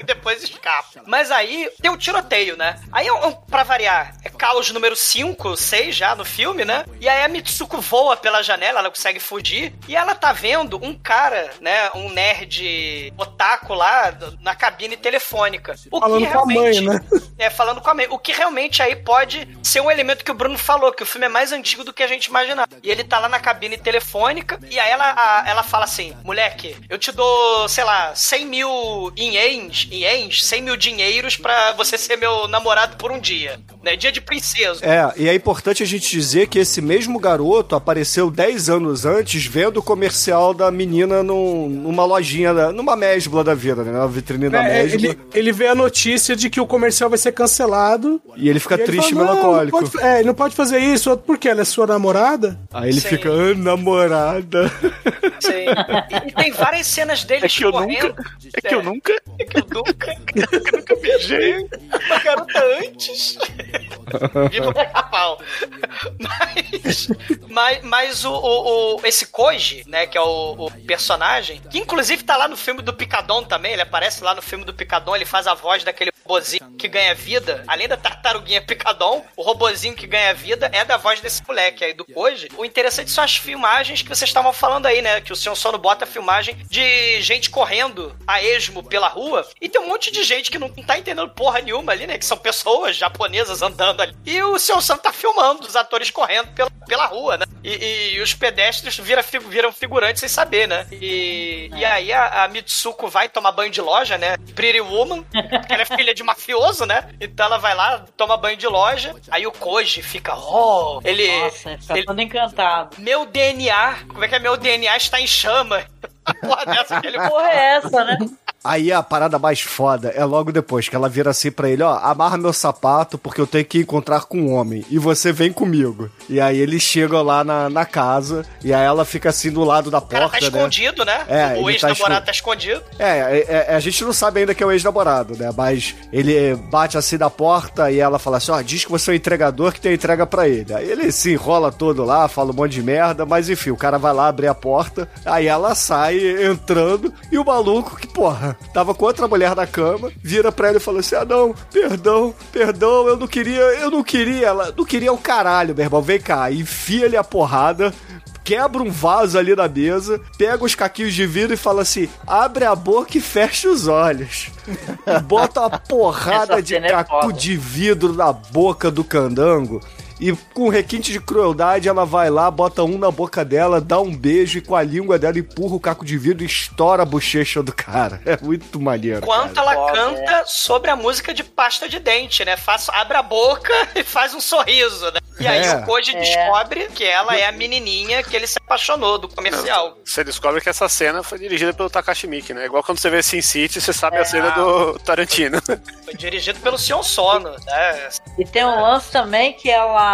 e depois escapa. Mas aí tem o tiroteio, né? Aí, é um- pra variar, é caos número 5, 6 já no filme, né? E aí a Mitsuko voa pela janela, ela consegue fugir. E ela tá vendo um cara, né? Um nerd otaku lá na cabine telefônica. O Falando que com a mãe, né? É, falando com a mãe. O que realmente aí pode ser um elemento que o Bruno falou, que o filme é mais antigo do que a gente imaginava. E ele tá lá na cabine telefônica, e aí ela, a- ela fala assim: moleque, eu te dou, sei lá, 100 mil ienes, ienes 100 mil dinheiros pra você ser meu namorado por um dia. Né? Dia de princesa. É, e é importante a gente dizer que esse mesmo garoto apareceu 10 anos antes vendo o comercial da menina num- numa lojinha, numa mesbla da vida, né? Na vitrine da É, mesbla. ele, ele vê a notícia de que o comercial vai ser cancelado. E ele fica e ele triste e fala, "Não, melancólico. Não pode, é, ele não pode fazer isso, por quê? Ela é sua namorada? Aí ele Sim. fica, ah, namorada. Sim. E, e tem várias cenas dele É que eu correndo. nunca. É que eu nunca. É que eu nunca. eu nunca beijei uma garota antes. Viva o pica-pau. Mas, mas, mas o, o, o- esse Koji, né, que é o, o personagem, que inclusive tá lá no filme do Picadon também, ele aparece lá no filme do Picadon, ele faz a voz daquele robozinho que ganha vida. Além da tartaruguinha Picadon, o robozinho que ganha vida é da voz desse moleque aí do Koji. O interessante são as filmagens que vocês estavam falando aí, né, que o Senhor Sono bota filmagem de gente correndo a esmo pela rua, e tem um monte de gente que não tá entendendo porra nenhuma ali, né, que são pessoas japonesas andando ali. E o Senhor Sono tá filmando os atores correndo pela, pela rua, né? E, e- os pedestres vira, viram figurantes sem saber, né? E, e aí a, a Mitsuko vai tomar banho de loja, né? Pretty Woman, porque ela é filha de mafioso, né? Então ela vai lá, toma banho de loja. Aí o Koji fica, oh, ele. Nossa, ele ele- todo encantado. meu DNA, como é que é? Meu DNA está em chama. Porra dessa que ele Porra é essa, né? Aí a parada mais foda é logo depois que ela vira assim pra ele, ó, amarra meu sapato porque eu tenho que encontrar com um homem e você vem comigo. E aí eles chegam lá na, na casa e aí ela fica assim do lado da O cara porta, tá né? escondido, né? É, o tá ex-namorado escondido. tá escondido. É, é, é, a gente não sabe ainda que é o ex-namorado, né? Mas ele bate assim na porta e ela fala assim: ó, diz que você é o entregador que tem entrega pra ele. Aí ele se enrola todo lá, fala um monte de merda, mas enfim, o cara vai lá abrir a porta, aí ela sai entrando e o maluco, que porra, tava com outra mulher na cama, vira pra ele e fala assim: ah, não, perdão, perdão, eu não queria, eu não queria, ela não queria o caralho, meu irmão, vem cá, enfia-lhe a porrada quebra um vaso ali na mesa, pega os caquinhos de vidro e fala assim: abre a boca e fecha os olhos. Bota uma porrada de é caco de vidro na boca do candango. E com requinte de crueldade, ela vai lá, bota um na boca dela, dá um beijo e com a língua dela empurra o caco de vidro e estoura a bochecha do cara. É muito maneiro. Enquanto cara. ela canta sobre a música de pasta de dente, né? Faz, abre a boca e faz um sorriso, né? E aí É. o Koji É. descobre que ela é a menininha que ele se apaixonou do comercial. Você descobre que essa cena foi dirigida pelo Takashi Miike, né? Igual quando você vê Sin City, você sabe É. a cena do Tarantino. Foi dirigido pelo Sion Sono, né? E tem um lance também que ela.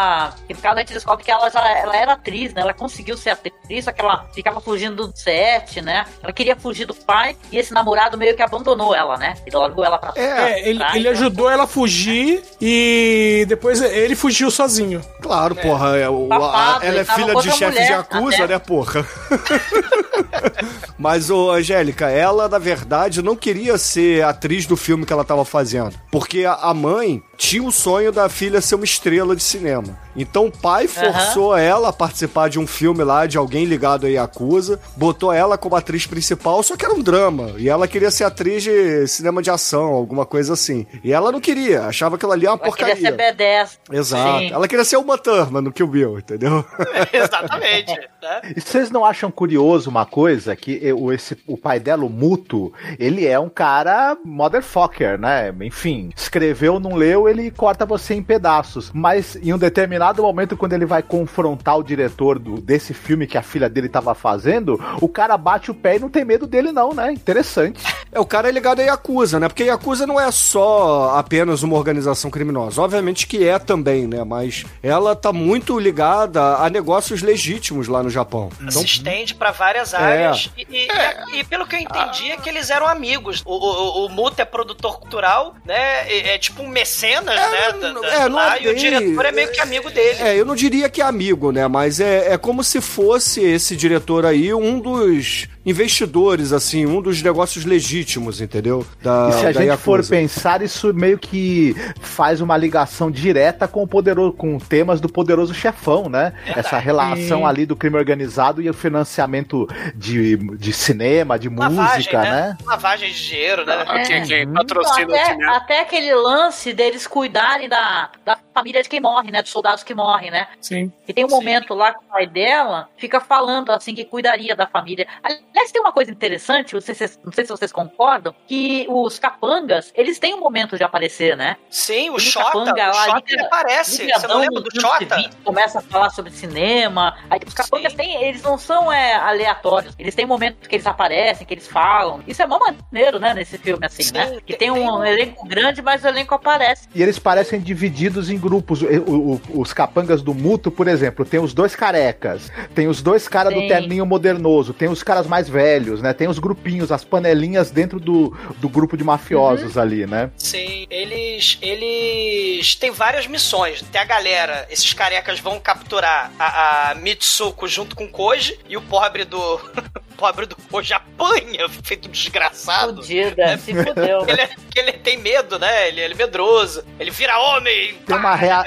Que cada gente descobre que ela já ela era atriz, né? Ela conseguiu ser atriz, só que ela ficava fugindo do set, né? Ela queria fugir do pai e esse namorado meio que abandonou ela, né? Ele largou ela pra É, ele, tá? ele ajudou ela a fugir e depois ele fugiu sozinho. Claro, porra, é, o- a- Safado, ela é filha de chefe de acusa, até. né, porra? Mas, ô, Angélica, ela, na verdade, não queria ser atriz do filme que ela tava fazendo. Porque a, a mãe tinha o sonho da filha ser uma estrela de cinema. Então o pai forçou ela a participar de um filme lá de alguém ligado a Yakuza, botou ela como atriz principal, só que era um drama. E ela queria ser atriz de cinema de ação, alguma coisa assim. E ela não queria, achava que ela ali uma Ela queria porcaria. ser B10. Exato. Sim. Ela queria ser uma Thurman no Kill Bill, entendeu? Exatamente. né? E vocês não acham curioso uma coisa? Que eu- esse, o pai dela, o Muto, ele é um cara motherfucker, né? Enfim, escreveu, não leu, ele corta você em pedaços. Mas em um determinado momento, quando ele vai confrontar o diretor do- desse filme que a filha dele tava fazendo, o cara bate o pé e não tem medo dele, não, né? Interessante. É, o cara é ligado a Yakuza, né? Porque Yakuza não é só apenas uma organização criminosa. Obviamente que é também, né? Mas ela tá muito ligada a negócios legítimos lá no Japão. Então, Se estende pra várias É. áreas. E, e- e- e pelo que eu entendi é que eles eram amigos. O, o, o Muto é produtor cultural, né? É, é tipo um mecenas, né? Da, da- é, não lá, é e o diretor é meio que amigo dele. É, eu não diria que é amigo, né? Mas é, é como se fosse esse diretor aí um dos investidores, assim, um dos negócios legítimos, entendeu? Da, E se a da gente for Yakuza. pensar, isso meio que faz uma ligação direta com o poderoso, com temas do poderoso chefão, né? Essa relação ali do crime organizado e o financiamento de, de cinema, de Lavagem, música, né? Lavagem de dinheiro, né? Quem, quem patrocina o até, cinema. até aquele lance deles cuidarem da, da família de quem morre, né? Dos soldados que morrem, né? Sim. E tem um momento lá que o pai dela fica falando assim que cuidaria da família. Aliás, tem uma coisa interessante, não sei se, não sei se vocês concordam, que os capangas, eles têm um momento de aparecer, né? Sim, o Tem Xota, capanga o lá, Xota liga- ele aparece. Você não lembra do Xota? 20, Começa a falar sobre cinema. Aí os capangas têm, eles não são é, aleatórios. Eles têm momentos que eles aparecem, que eles falam. Isso é mó maneiro, né, nesse filme, assim, né? Que tem um elenco grande, mas o elenco aparece. E eles parecem divididos em grupos. O- o- o- os capangas do Muto, por exemplo, tem os dois carecas, tem os dois caras do terninho modernoso, tem os caras mais velhos, né? Tem os grupinhos, as panelinhas dentro do, do grupo de mafiosos ali, né? Sim, eles eles têm várias missões. Tem a galera, esses carecas vão capturar a, a Mitsuko junto com o Koji e o pobre do pobre do Koji apanha, feito um desgraçado. Fudida, se fudeu. Ele, é- que ele tem medo, né? Ele, ele é medroso. Ele vira homem. Tem uma rea...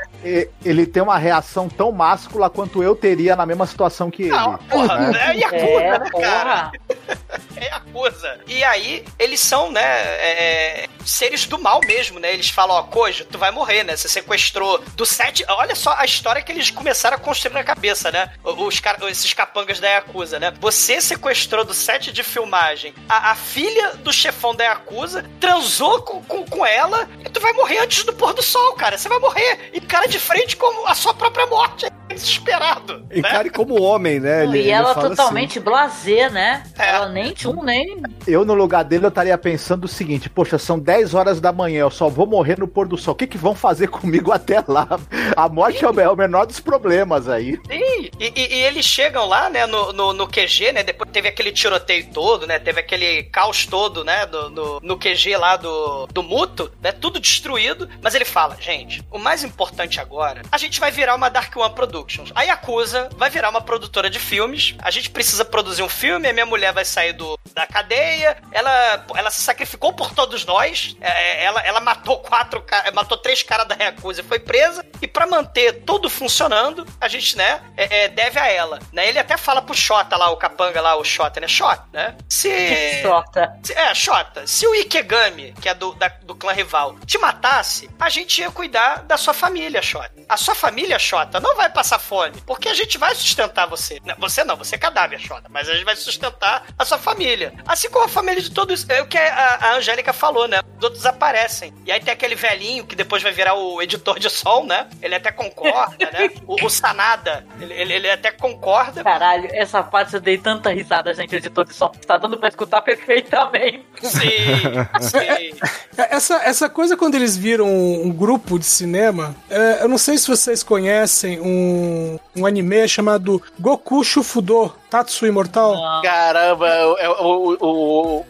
Ele tem uma reação tão máscula quanto eu teria na mesma situação que ele. Porra, né? é Yakuza, É, né, cara? É Yakuza. E aí, eles são, né, é, seres do mal mesmo, né? Eles falam, ó, Koji, tu vai morrer, né? Você sequestrou do set... Olha só a história que eles começaram a construir na cabeça, né? Os, car- esses capangas da Yakuza, né? Você sequestrou do set de filmagem a, a filha do chefão da Yakuza, transou com, com, com ela e tu vai morrer antes do pôr do sol, cara. Você vai morrer. Encara de frente com a sua própria morte. É desesperado. né? Encare como homem, né? Ele- e ele ela fala totalmente blasé, né? É. Ela nem tchum, nem. Eu, no lugar dele, eu estaria pensando o seguinte: poxa, são 10 horas da manhã, eu só vou morrer no pôr do sol. O que, que vão fazer comigo até lá? A morte é o é o menor dos problemas aí. Sim, e, e- e eles chegam lá, né, no, no, no QG, né, depois teve aquele tiroteio todo, né, teve aquele caos todo, né, do, no, no QG lá do, do Muto, né, tudo destruído, mas ele fala, gente, o mais importante agora, a gente vai virar uma Dark One Productions. A Yakuza vai virar uma produtora de filmes, a gente precisa produzir um filme, a minha mulher vai sair do, da cadeia, ela, ela se sacrificou por todos nós, é, ela, ela matou quatro, matou três caras da Yakuza e foi presa, e pra manter tudo funcionando, a gente, né, é, é, deve a ela, né, ele até fala pro Xota lá, o capanga lá, o Xota, né, Xota, né, se... Xota. se- É, Xota, se o Ikegami, que é do, da- do clã rival, te matasse, a gente ia cuidar da sua família, Xota. A sua família, Xota, não vai passar fome, porque a gente vai sustentar você. Você não, você é cadáver, Xota, mas a gente vai sustentar a sua família. Assim como a família de todos. É o que a, a Angélica falou, né? Os outros aparecem. E aí tem aquele velhinho que depois vai virar o editor de som, né? Ele até concorda, né? O, o Sanada, ele, ele, ele até concorda. Caralho, essa parte eu dei tanta risada, gente, editor de som. Tá dando pra escutar perfeitamente. Sim, sim. É, Essa, essa coisa quando eles viram um grupo de cinema, é, eu não sei se vocês conhecem um, um anime chamado Goku Shufudo, Tatsu Imortal. Caramba, é o, o, o,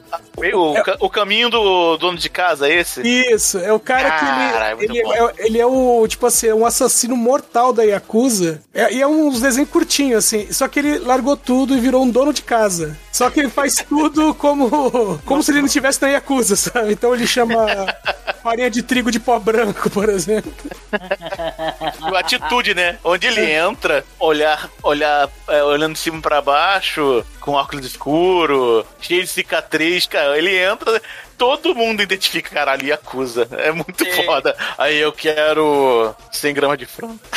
o, o, ca- o caminho do dono de casa, esse? Isso, é o cara que ele, é, ele é o, tipo assim, um assassino mortal da Yakuza. É- e é uns desenhos curtinhos, assim. Só que ele largou tudo e virou um dono de casa. Só que ele faz tudo como, como se ele não estivesse na Yakuza, sabe? Então ele chama farinha de trigo de pó branco, por exemplo. A atitude, né? Onde ele entra, olhar, olhar, é, olhando de cima pra baixo, com óculos escuro, cheio de cicatriz, cara. Ele entra, todo mundo identifica, caralho, e acusa. É muito Sim. foda. Aí eu quero 100 gramas de frango.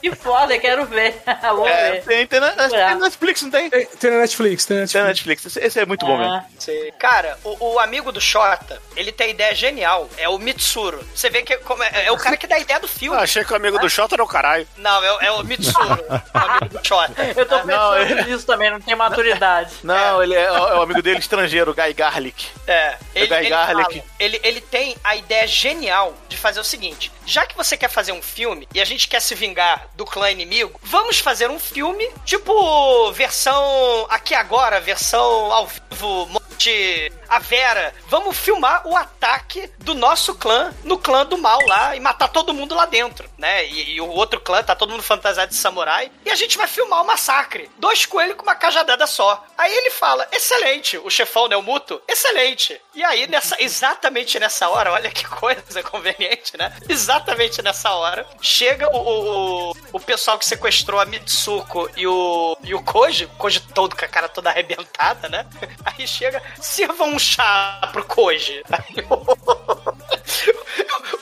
Que foda, quero ver. Vou É, ver. tem, tem, na, tem na Netflix, não tem? Tem, tem na Netflix, tem na Tem na Netflix. Netflix. Esse, esse é muito bom mesmo. Ah, Sim. Cara, o, o amigo do Xota, ele tem ideia genial. É o Mitsuru. Você vê que como é, é o cara que dá a ideia do filme. Ah, achei que o amigo do Xota era o caralho. Não, é, o- é o Mitsuru, o amigo do Xota. Eu tô pensando Não, é- nisso também, não tem maturidade. Não, ele é, é o amigo dele estrangeiro, o Guy Garlic. É, ele, Guy ele, Garlic. fala- ele, ele tem a ideia genial de fazer o seguinte: já que você quer fazer um filme e a gente quer se vingar do clã inimigo, vamos fazer um filme tipo versão aqui agora, versão ao vivo, monte a Vera. Vamos filmar o ataque do nosso clã no clã do mal lá e matar todo mundo lá dentro, né? E, e o outro clã tá todo mundo fantasiado de samurai e a gente vai filmar o massacre. Dois coelhos com uma cajadada só. Aí ele fala: excelente, o chefão, né? O Muto, excelente. E aí, nessa, exatamente nessa hora, olha que coisa conveniente, né? Exatamente nessa hora, chega o, o, o, pessoal que sequestrou a Mitsuko e o, e o Koji, Koji todo com a cara toda arrebentada, né? Aí chega, sirva um chá pro Koji. Aí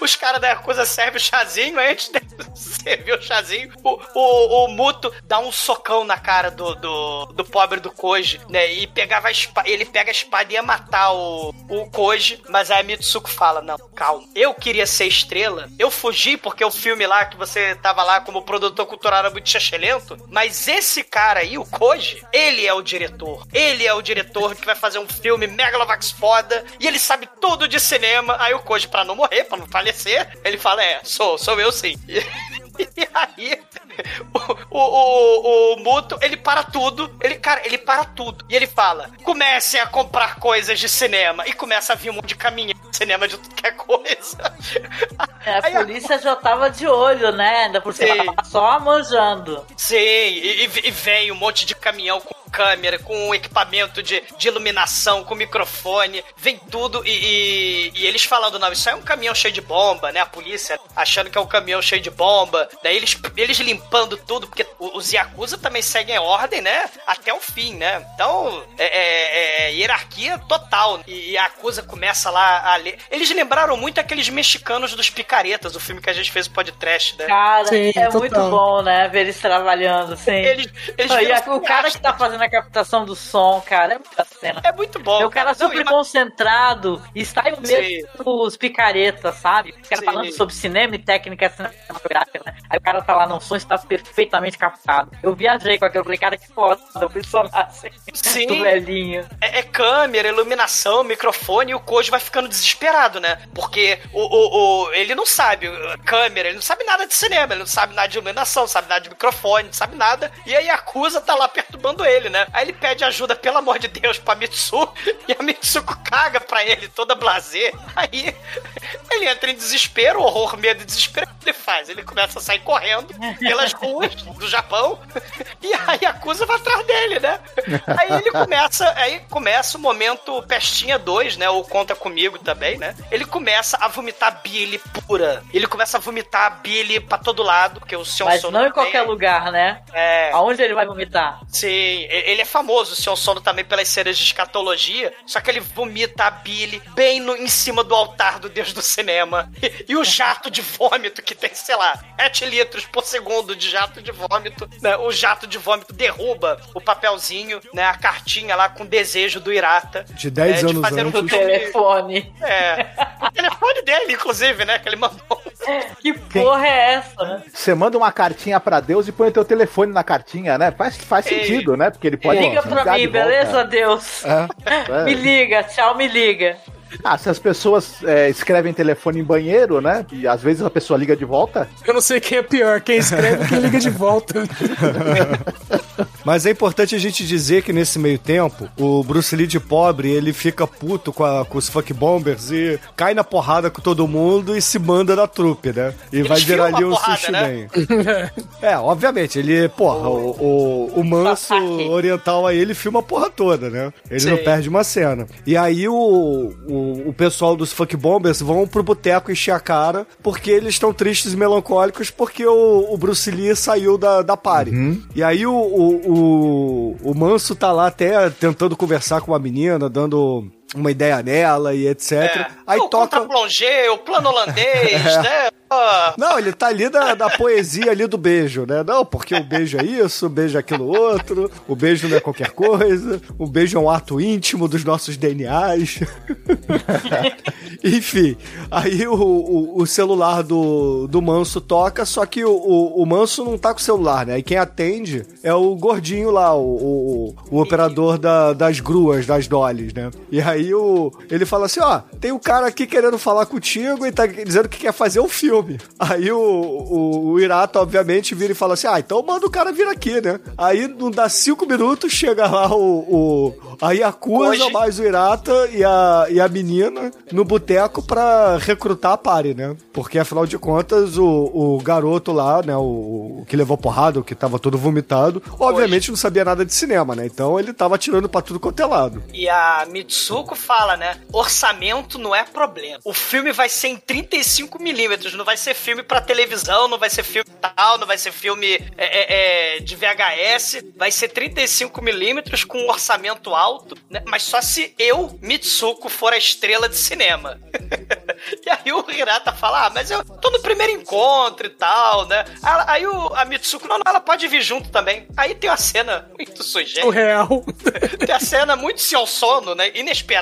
os caras da Yakuza servem o chazinho, aí antes de servir o chazinho, o, o, o Muto dá um socão na cara do, do, do pobre do Koji, né? E pegava a ele pega a espada e ia matar o, o Koji, mas aí a Mitsuko fala: Não, calma, eu queria ser estrela, eu fugi porque o filme lá que você tava lá como produtor cultural era muito chachelento, mas esse cara aí, o Koji, ele é o diretor. Ele é o diretor que vai fazer um filme Megalovax foda e ele sabe tudo de cinema. Aí o Koji, pra não morrer, pra não falecer, ele fala: É, sou, sou eu sim. E aí, o, o, o, o Muto, ele para tudo. Ele, cara, ele para tudo. E ele fala: comecem a comprar coisas de cinema. E começa a vir um monte de caminhão de cinema de tudo que é coisa. É, a polícia já tava de olho, né? Ainda por cima, só manjando. Sim, e, e- e vem um monte de caminhão com câmera, com equipamento de, de iluminação, com microfone, vem tudo e, e- e eles falando, não, isso aí é um caminhão cheio de bomba, né? A polícia achando que é um caminhão cheio de bomba, daí eles, eles limpando tudo, porque os Yakuza também seguem a ordem, né? Até o fim, né? Então, é, é- é hierarquia total. E, Yakuza começa lá a ler. Eles lembraram muito aqueles mexicanos dos picaretas, o filme que a gente fez o podcast, né? Cara, Sim, é total. muito bom, né? Ver eles trabalhando, assim. Eles, eles e o cara que tá fazendo a captação do som, cara, é muita cena. É muito bom. É o cara Não, super ima- concentrado e sai o mesmo dos picaretas, sabe? Os caras Sim. falando sobre cinema e técnica cinematográfica, né? Aí o cara tá lá no som está perfeitamente captado. Eu viajei com aquilo, eu falei, cara, que foda, o personagem Sim. do velhinho. É, é câmera, iluminação, microfone, e o Koji vai ficando desesperado, né? Porque o, o, o- ele não sabe câmera, ele não sabe nada de cinema, ele não sabe nada de iluminação, não sabe nada de microfone, não sabe nada. E aí a Yakuza tá lá perturbando ele, né? Aí ele pede ajuda, pelo amor de Deus, pra Mitsu, e a Mitsuko caga pra ele, toda blazer. Aí ele entra em desespero, horror, medo e desespero. O que ele faz? Ele começa a sair correndo pelas ruas do Japão, e a Yakuza vai atrás dele, né? Aí ele começa, aí começa o momento Pestinha 2, né? Ou Conta Comigo também, né? Ele começa a vomitar bile pura. Ele começa a vomitar bile pra todo lado, porque o Sion Mas Sono não em qualquer lugar, né? É. Aonde ele vai vomitar? Sim, ele é famoso, o Sion Sono também pelas cenas de escatologia, só que ele vomita a bile bem no, em cima do altar do deus do cinema. E, e o jato de vômito que tem, sei lá, 7 litros por segundo de jato de vômito, né? O jato de vômito derruba o papelzinho, né? A cartinha lá com desejo do Irata. De 10 é, anos fazer um antes. Filme- telefone. É. O telefone dele, inclusive, né? Que ele mandou. Que porra é essa, né? Você manda uma cartinha pra Deus e põe o teu telefone na cartinha, né? Faz, faz Ei. sentido, né? Porque ele pode. Liga pra mim, de beleza, Deus? É. Me liga, tchau, me liga. Ah, se as pessoas é, escrevem telefone em banheiro, né? E às vezes a pessoa liga de volta. Eu não sei quem é pior, quem escreve ou quem liga de volta. Mas é importante a gente dizer que nesse meio tempo, o Bruce Lee de pobre, ele fica puto com, a- com os fuck bombers e cai na porrada com todo mundo e se manda na trupe, né? E vai virar ali um a porrada, sushi né? man. É, obviamente, ele, porra, o, o, o manso oriental aí, ele filma a porra toda, né? Ele Sim. não perde uma cena. E aí o, o, o pessoal dos fuck bombers vão pro boteco encher a cara porque eles estão tristes e melancólicos porque o, o Bruce Lee saiu da, da party. E aí o, o, o, o manso tá lá até tentando conversar com a menina, dando uma ideia nela e etc. É. Aí o toca... contra-plongé, o plano holandês, É. né? Ah, Não, ele tá ali da, da poesia ali do beijo, né? Não, porque o beijo é isso, o beijo é aquilo outro, o beijo não é qualquer coisa, o beijo é um ato íntimo dos nossos DNAs. Enfim, aí o, o, o celular do, do Manso toca, só que o, o, o Manso não tá com o celular, né? E quem atende é o gordinho lá, o, o, o operador da- das gruas, das dollies, né? E aí o, ele fala assim, ó, tem um cara aqui querendo falar contigo e tá dizendo que quer fazer um filme. Aí o, o, o Irata, obviamente, vira e fala assim, ah, então manda o cara vir aqui, né? Aí não dá cinco minutos, chega lá o, o a Yakuza, Hoje- mais o Irata e a, e a menina no boteco pra recrutar a pare, né? Porque afinal de contas, o, o garoto lá, né, o, o que levou porrada, o que tava todo vomitado, obviamente não sabia nada de cinema, né? Então ele tava atirando pra tudo quanto é lado. E a Mitsuko Fala, né? Orçamento não é problema. O filme vai ser em 35mm, não vai ser filme pra televisão, não vai ser filme tal, não vai ser filme é, é, é, de VHS, vai ser 35mm com um orçamento alto, né? Mas só se eu, Mitsuko, for a estrela de cinema. e aí o Hirata fala, ah, mas eu tô no primeiro encontro e tal, né? Aí o, a Mitsuko, não, não, ela pode vir junto também. Aí tem uma cena muito sujeita. O real. Tem a cena muito seu sono, né? Inesperada,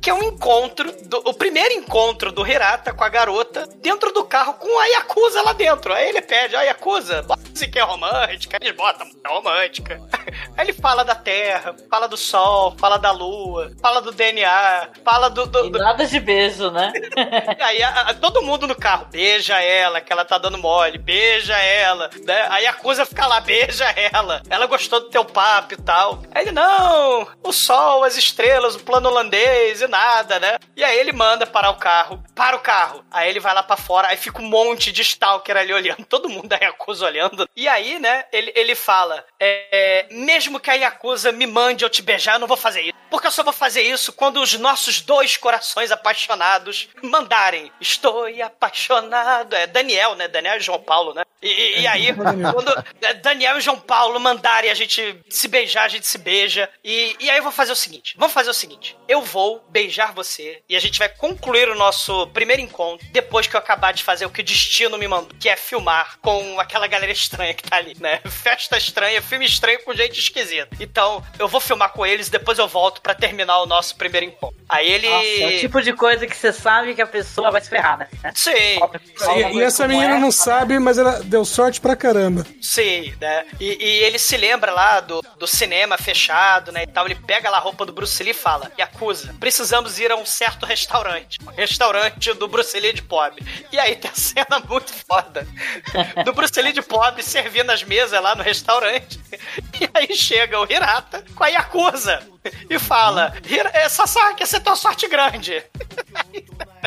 que é um encontro, do, o primeiro encontro do Hirata com a garota dentro do carro com a Yakuza lá dentro. Aí ele pede, a Yakuza, bota que é romântica, eles botam é romântica. Aí ele fala da terra, fala do sol, fala da lua, fala do DNA, fala do. do, do... nada de beijo, né? aí a, a, todo mundo no carro, beija ela, que ela tá dando mole, beija ela, né? Aí a Yakuza fica lá, beija ela. Ela gostou do teu papo e tal. Aí ele, não, o sol, as estrelas, o plano holandês e nada, né? E aí ele manda parar o carro, para o carro. Aí ele vai lá para fora, aí fica um monte de stalker ali olhando, todo mundo da Yakuza olhando. E aí, né, ele, ele fala, é, mesmo que a Yakuza me mande eu te beijar, eu não vou fazer isso. Porque eu só vou fazer isso quando os nossos dois corações apaixonados mandarem. Estou apaixonado. É Daniel, né? Daniel e João Paulo, né? E, e aí, quando é, Daniel e João Paulo mandarem a gente se beijar, a gente se beija. E, e aí eu vou fazer o seguinte: vamos fazer o seguinte. Eu vou beijar você e a gente vai concluir o nosso primeiro encontro depois que eu acabar de fazer o que o destino me mandou, que é filmar com aquela galera estranha que tá ali, né? Festa estranha, filme estranho com gente esquisita. Então, eu vou filmar com eles, depois eu volto para terminar o nosso primeiro encontro. Aí ele. Nossa, é o tipo de coisa que você sabe que a pessoa vai se ferrar, né? Sim. E, e essa menina não sabe, mas ela deu sorte pra caramba. Sim, né? E, e, ele se lembra lá do, do cinema fechado, né? E tal. Ele pega lá a roupa do Bruce Lee e fala: Precisamos ir a um certo restaurante. Um restaurante do Bruce Lee de pobre. E aí tem a cena muito foda do Bruce Lee de pobre servindo as mesas lá no restaurante. E aí chega o Hirata com a Yakuza e fala: Sasaki, essa é tua sorte grande.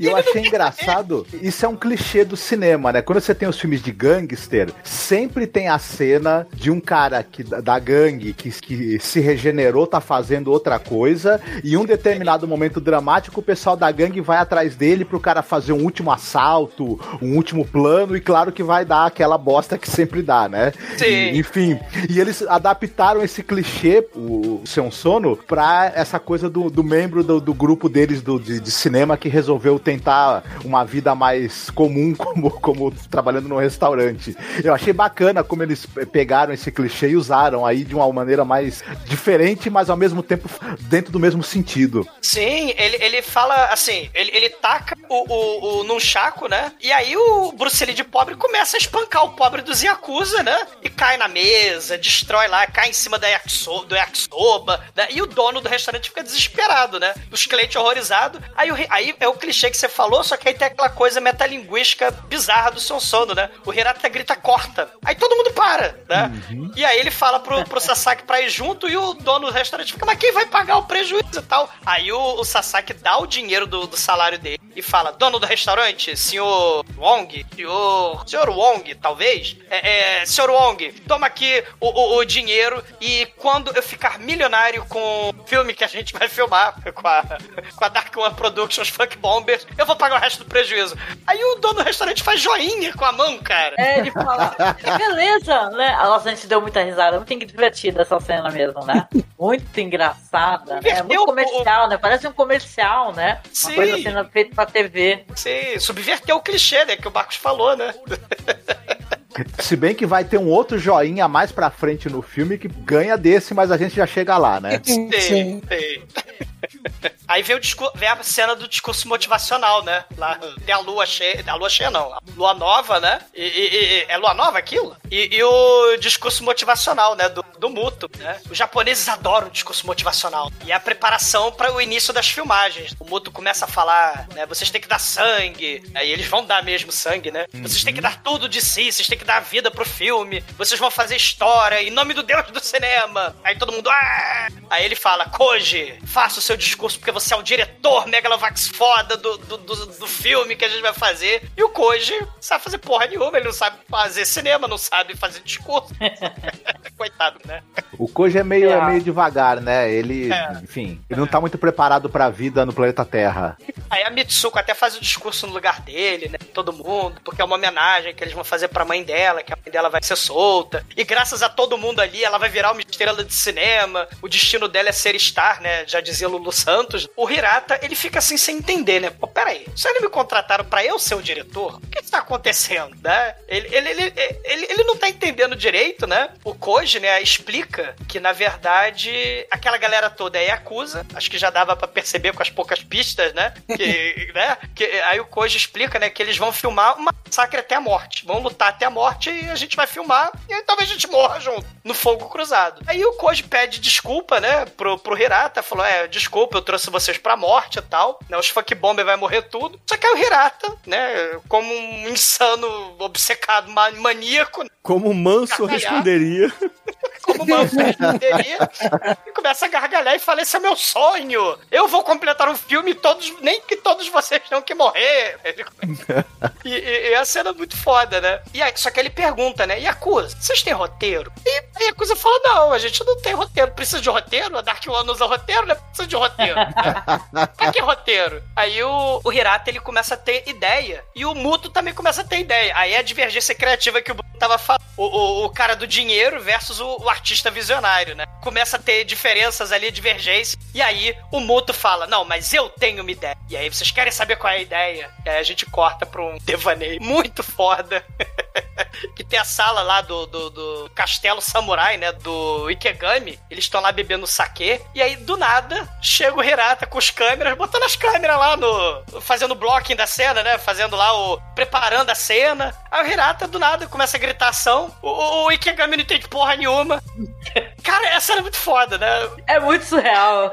E eu achei engraçado, isso é um clichê do cinema, né? Quando você tem os filmes de gangster, sempre tem a cena de um cara que, da gangue que, que se regenerou, tá fazendo outra coisa, e um determinado momento dramático, o pessoal da gangue vai atrás dele pro cara fazer um último assalto, um último plano, e claro que vai dar aquela bosta que sempre dá, né? Sim. E, enfim, e eles adaptaram esse clichê, o Seu Sono, pra essa coisa do, do membro do, do grupo deles do, de, de cinema que resolveu tentar uma vida mais comum, como, como trabalhando num restaurante. Eu achei bacana como eles pegaram esse clichê e usaram aí de uma maneira mais diferente, mas ao mesmo tempo dentro do mesmo sentido. Sim, ele, ele fala assim, ele, ele taca o, o, o nunchaku, né? E aí o Bruce Lee de pobre começa a espancar o pobre dos Yakuza, né? E cai na mesa, destrói lá, cai em cima da yakisoba, do yakisoba, né? E o dono do restaurante fica desesperado, né? Os clientes horrorizados. Aí, aí é o clichê que você falou, só que aí tem aquela coisa metalinguística bizarra do seu sono, né? O Hirata grita corta. Aí todo mundo para, né? Uhum. E aí ele fala pro, pro Sasaki pra ir junto e o dono do restaurante fica, mas quem vai pagar o prejuízo e tal? Aí o, o Sasaki dá o dinheiro do, do salário dele e fala, dono do restaurante, senhor Wong, senhor, senhor Wong, talvez, é, é, senhor Wong, toma aqui o, o, o, dinheiro e quando eu ficar milionário com o filme que a gente vai filmar com a, com a Dark One Productions Funk Bomber, eu vou pagar o resto do prejuízo. Aí o dono do restaurante faz joinha com a mão, cara. É, ele fala, beleza, né? Nossa, a gente deu muita risada, muito divertida essa cena mesmo, né? Muito engraçada, né? Muito comercial, né? Parece um comercial, né? Uma Sim. coisa sendo feita pra TV. Sim, subverteu o clichê, né? Que o Marcos falou, né? Se bem que vai ter um outro joinha mais pra frente no filme que ganha desse, mas a gente já chega lá, né? Sim, sim. sim. Aí vem, o vem a cena do discurso motivacional, né? Lá tem a lua cheia. A lua cheia não, a lua nova, né? E, e, e é lua nova aquilo? E, e, o discurso motivacional, né? Do, do Muto, né? Os japoneses adoram o discurso motivacional. E é a preparação para o início das filmagens. O Muto começa a falar, né? Vocês têm que dar sangue. Aí eles vão dar mesmo sangue, né? Vocês têm que dar tudo de si, vocês têm que dar vida pro filme. Vocês vão fazer história em nome do Deus do cinema. Aí todo mundo. Ah! Aí ele fala: Koji, faça o seu discurso porque você é o diretor Megalovax foda do, do, do, do filme que a gente vai fazer. E o Koji sabe fazer porra nenhuma, ele não sabe fazer cinema, não sabe fazer discurso. Coitado, né? O Koji é meio, É. é meio devagar, né? Ele, É. enfim, ele não tá muito preparado pra vida no planeta Terra. Aí a Mitsuko até faz o discurso no lugar dele, né? Todo mundo, porque é uma homenagem que eles vão fazer pra mãe dela, que a mãe dela vai ser solta. E graças a todo mundo ali, ela vai virar uma estrela de cinema. O destino dela é ser star, né? Já dizia Lulu Santos. O Hirata, ele fica assim sem entender, né? Pô, peraí, se eles me contrataram pra eu ser o diretor, o que está acontecendo, né? Ele, ele, ele, ele, ele não tá entendendo direito, né? O Koji, né, explica que, na verdade, aquela galera toda é Yakuza. Acho que já dava pra perceber com as poucas pistas, né? Que, né? Que, aí o Koji explica, né, que eles vão filmar uma massacre até a morte. Vão lutar até a morte e a gente vai filmar e aí talvez a gente morra junto, no fogo cruzado. Aí o Koji pede desculpa, né, pro, pro Hirata. Falou, é, desculpa, eu trouxe vocês pra morte e tal. Né, os fuck bomber vai morrer tudo. Só que aí o Hirata, né, como um insano, obcecado, ma- maníaco, Como o Manso responderia. como uma responderia, e começa a gargalhar e fala: Esse é meu sonho! Eu vou completar um filme, todos, nem que todos vocês tenham que morrer. e, e, e a cena é muito foda, né? E aí, só que ele pergunta, né? Yakuza, vocês têm roteiro? E a Yakuza fala: Não, a gente não tem roteiro. Precisa de roteiro? A Dark One usa roteiro, né? Precisa de roteiro. pra que roteiro? Aí o, o Hirata ele começa a ter ideia. E o Muto também começa a ter ideia. Aí é a divergência criativa que o Bruno tava falando. O, o, o cara do dinheiro versus o, o artista visionário, né? Começa a ter diferenças ali, divergência. E aí o Muto fala: Não, mas eu tenho uma ideia. E aí vocês querem saber qual é a ideia? E aí a gente corta pra um devaneio muito foda. que tem a sala lá do, do, do castelo samurai, né? Do Ikegami. Eles estão lá bebendo sake. E aí, do nada, chega o Hirata com as câmeras, botando as câmeras lá no. fazendo o blocking da cena, né? Fazendo lá o. preparando a cena. Aí o Hirata, do nada, começa a gritar ação. O, o Ikegami não entende porra nenhuma. Cara, essa é muito foda, né? É muito surreal.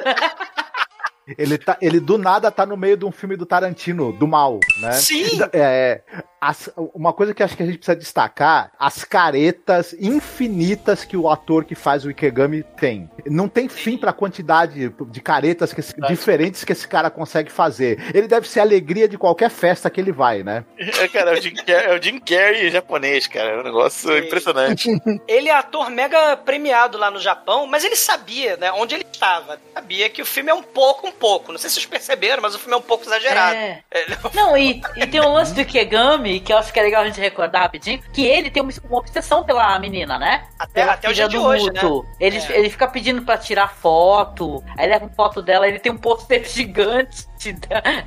Ele, tá, ele do nada tá no meio de um filme do Tarantino, do mal, né? Sim. É, as- uma coisa que acho que a gente precisa destacar, as caretas infinitas que o ator que faz o Ikegami tem. Não tem fim pra quantidade de caretas que esse- diferentes que esse cara consegue fazer. Ele deve ser a alegria de qualquer festa que ele vai, né? É, cara, é o Jim Carrey, é o Jim Carrey japonês, cara. É um negócio Sim. impressionante. Ele é ator mega premiado lá no Japão, mas ele sabia, né, onde ele estava. Sabia que o filme é um pouco, um pouco. Não sei se vocês perceberam, mas o filme é um pouco exagerado. É. É, Não, e, e tem um lance do Ikegami, que eu acho que é legal a gente recordar rapidinho, que ele tem uma, obsessão pela menina, né? Até, Pela até o dia de do hoje, Muto. né? Ele, É. ele fica pedindo pra tirar foto, aí leva uma foto dela, ele tem um pôster gigante de-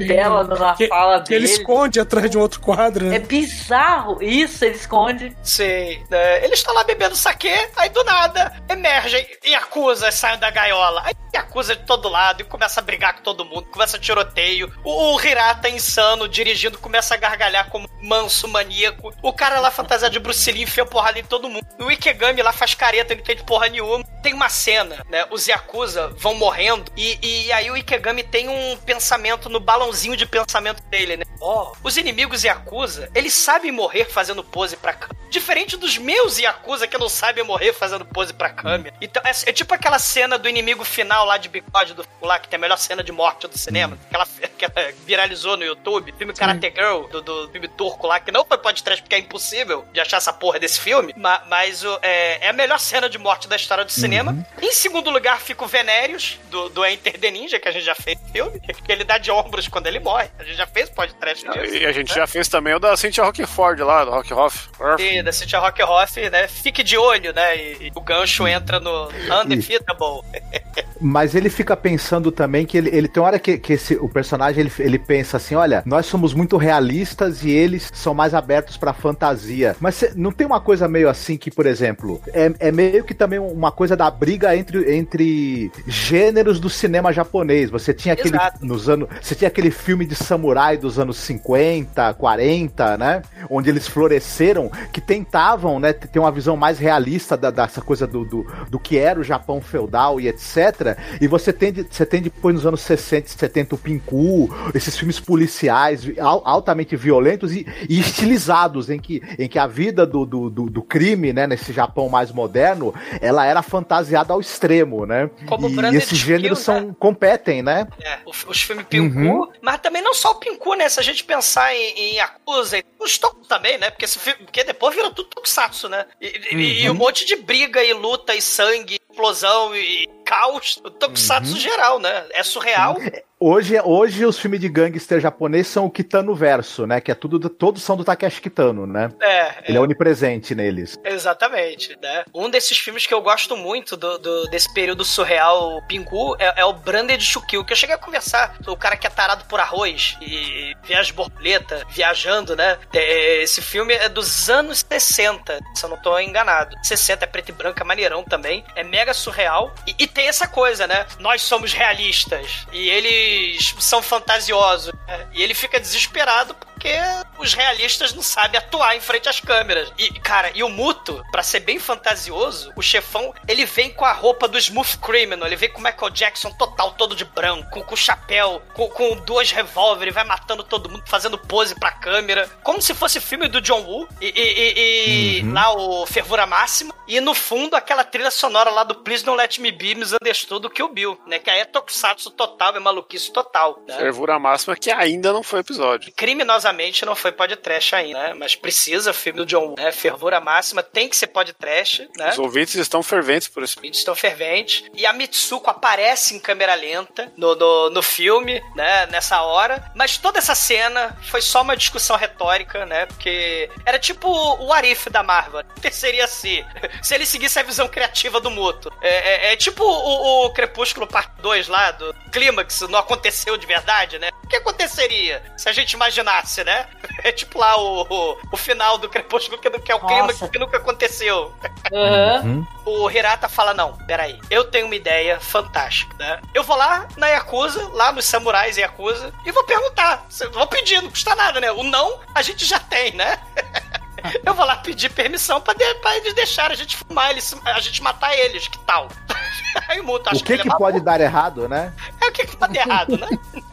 dela na Que, fala que ele dele. esconde atrás de um outro quadro, né? É bizarro, isso, ele esconde. Sei. né? Eles estão lá bebendo saque, aí do nada emergem e acusa, saem da gaiola. Aí acusa de todo lado e começa a brigar com todo mundo, começa tiroteio. O, o Hirata insano dirigindo começa a gargalhar como manso maníaco. O cara lá fantasiado de Bruce Lee enfia porrada em todo mundo. O Ikegami lá faz careta, não entende porra nenhuma. Tem uma cena, né? Os Yakuza vão morrendo e, e aí o Ikegami tem um pensamento no balãozinho de pensamento dele, né? Ó, os inimigos Yakuza, eles sabem morrer fazendo pose pra câmera. Diferente dos meus Yakuza que não sabem morrer fazendo pose pra câmera. Então, é, é tipo aquela cena do inimigo final lá de bigode do lá, que tem a melhor cena de morte do cinema. Aquela, aquela viralizou no YouTube. Filme Karate Girl, do, do filme turco lá, que não foi podcast porque é impossível de achar essa porra desse filme. ma- Mas, o- é, é a melhor cena de morte da história do cinema. Em segundo lugar fica o Venérios, do, do Enter the Ninja, que a gente já fez no filme. Que ele dá de ombros quando ele morre. A gente já fez podcast disso. E a gente já fez também o da Cynthia Rockford lá, do Rock Hoff. E da Cynthia Rockhoff, né? Fique de olho, né? E, e o gancho entra no Undefeatable. Mas ele fica pensando também que ele, ele tem uma hora que, que esse, o personagem ele, ele pensa assim: olha, nós somos muito realistas e eles são mais abertos pra fantasia. Mas cê- não tem uma coisa meio assim que, por exemplo, é, é meio que também uma coisa da briga entre, entre gêneros do cinema japonês. Você tinha aquele Exato. nos anos, você tinha aquele filme de samurai dos anos 50, 40, né? Onde eles floresceram, que tentavam, né, ter uma visão mais realista da- dessa coisa do, do, do que era o Japão feudal e etc. E você tem, você tem depois nos anos 60 e 70 o Pinku, esses filmes policiais al- altamente violentos e, e estilizados, em que, em que a vida do, do, do, do crime, né, nesse Japão mais moderno, ela era fantasiada ao extremo, né? Como e esses gêneros Films, são competem, né? É, os, os filmes Pinku, Uhum. mas também não só o Pinku, né? Se a gente pensar em, em Yakuza e os Toku também, né? Porque, esse filme, porque depois vira tudo Tokusatsu, né? E, e- e um monte de briga e luta e sangue, explosão e caos. Tokusatsu Uhum. geral, né? É surreal. Hoje, hoje os filmes de gangster japonês são o Kitano Verso, né? Que é tudo, todos são do Takeshi Kitano, né? É, Ele é onipresente neles. Exatamente, né? Um desses filmes que eu gosto muito do, do- desse período surreal Pingu é, é o Branded Shukil, que eu cheguei a conversar. O cara que é tarado por arroz e vê as borboletas viajando, né? É, Esse filme é dos anos 60, se eu não tô enganado. 60 é preto e branco, é maneirão também. É mega surreal. E, e tem essa coisa, né? Nós somos realistas. E eles são fantasiosos. né? E ele fica desesperado porque os realistas não sabem atuar em frente às câmeras. E, cara, e o Muto, pra ser bem fantasioso, o chefão, ele vem com a roupa do Smooth Criminal, ele vem com o Michael Jackson total, todo de branco, com, chapéu, com, com dois revólveres, vai matando todo mundo, fazendo pose pra câmera, como se fosse filme do John Woo, e, e- e- e lá o Fervura Máxima, e no fundo aquela trilha sonora lá do Please Don't Let Me Be Misunderstood do Kill Bill, né, que aí é tokusatsu total, é maluquice total, né? Fervura máxima que ainda não foi episódio. criminosamente não foi podcast ainda, né? Mas precisa, filme do John Woo, né? Fervura máxima, tem que ser podcast, né? Os ouvintes estão ferventes por esse Vídeos estão ferventes. E a Mitsuko aparece em câmera lenta no, no, no filme, né? Nessa hora. Mas toda essa cena foi só uma discussão retórica, né? Porque era tipo o Arif da Marvel. O que seria se? Se ele seguisse a visão criativa do Muto. É, é- é tipo o, o Crepúsculo Parte 2 lá, do Clímax, não aconteceu de verdade, né? O que aconteceria se a gente imaginasse, né? É tipo lá o, o, o final do Crepúsculo, que, é o Clímax que nunca aconteceu. O Hirata fala: Não, peraí, eu tenho uma ideia fantástica, né? Eu vou lá na Yakuza, lá nos samurais Yakuza, e vou perguntar. Vou pedir, não custa nada, né? O não a gente já tem, né? Eu vou lá pedir permissão pra, de- pra eles deixarem a gente filmar eles, a gente matar eles, que tal? Aí o Muto acha O que, é que maluco. pode dar errado, né? É o que que pode errado, né?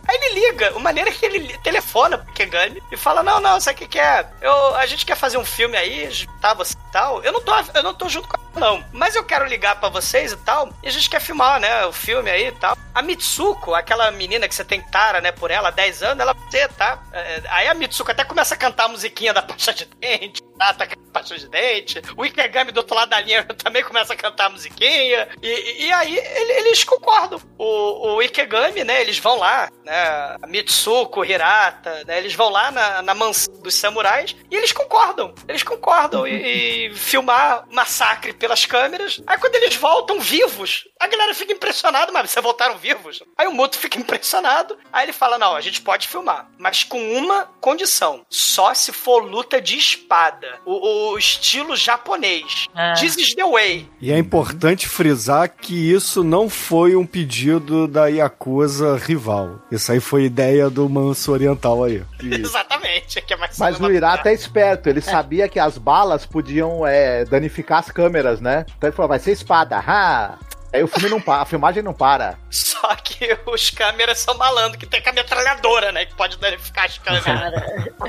Aí ele liga, o maneira é que ele telefona pro Kegami e fala: Não, não, sabe o que, que é? Eu, a gente quer fazer um filme aí, tá, você e tal. Eu não tô, eu não tô junto com ela, não. Mas eu quero ligar pra vocês e tal. E a gente quer filmar, né? O filme aí e tal. A Mitsuko, aquela menina que você tem tara, né, por ela há 10 anos, ela você, tá? É, Aí a Mitsuko até começa a cantar a musiquinha da pasta de dente, tá? Tá com a pasta de dente. O Ikegami do outro lado da linha também começa a cantar a musiquinha. E, e- aí ele- eles concordam. O, o Ikegami, né? Eles vão lá, né? Mitsuko, Hirata, né? Eles vão lá na, na mansão dos samurais e eles concordam. Eles concordam e, e filmar massacre pelas câmeras. Aí quando eles voltam vivos, a galera fica impressionada, mas vocês voltaram vivos? Aí o Muto fica impressionado. Aí ele fala: Não, a gente pode filmar, mas com uma condição: só se for luta de espada. O, o estilo japonês. This is the way. E é importante frisar que isso não foi um pedido da Yakuza rival. Isso aí foi ideia do manso oriental aí. Exatamente. Que é mais Mas o Irata é esperto, ele sabia que as balas podiam é, danificar as câmeras, né? Então ele falou, vai ser espada, ha! Aí o filme não para, a filmagem não para. Só que os câmeras são malandros, que tem com a metralhadora, né? Que pode danificar as câmeras.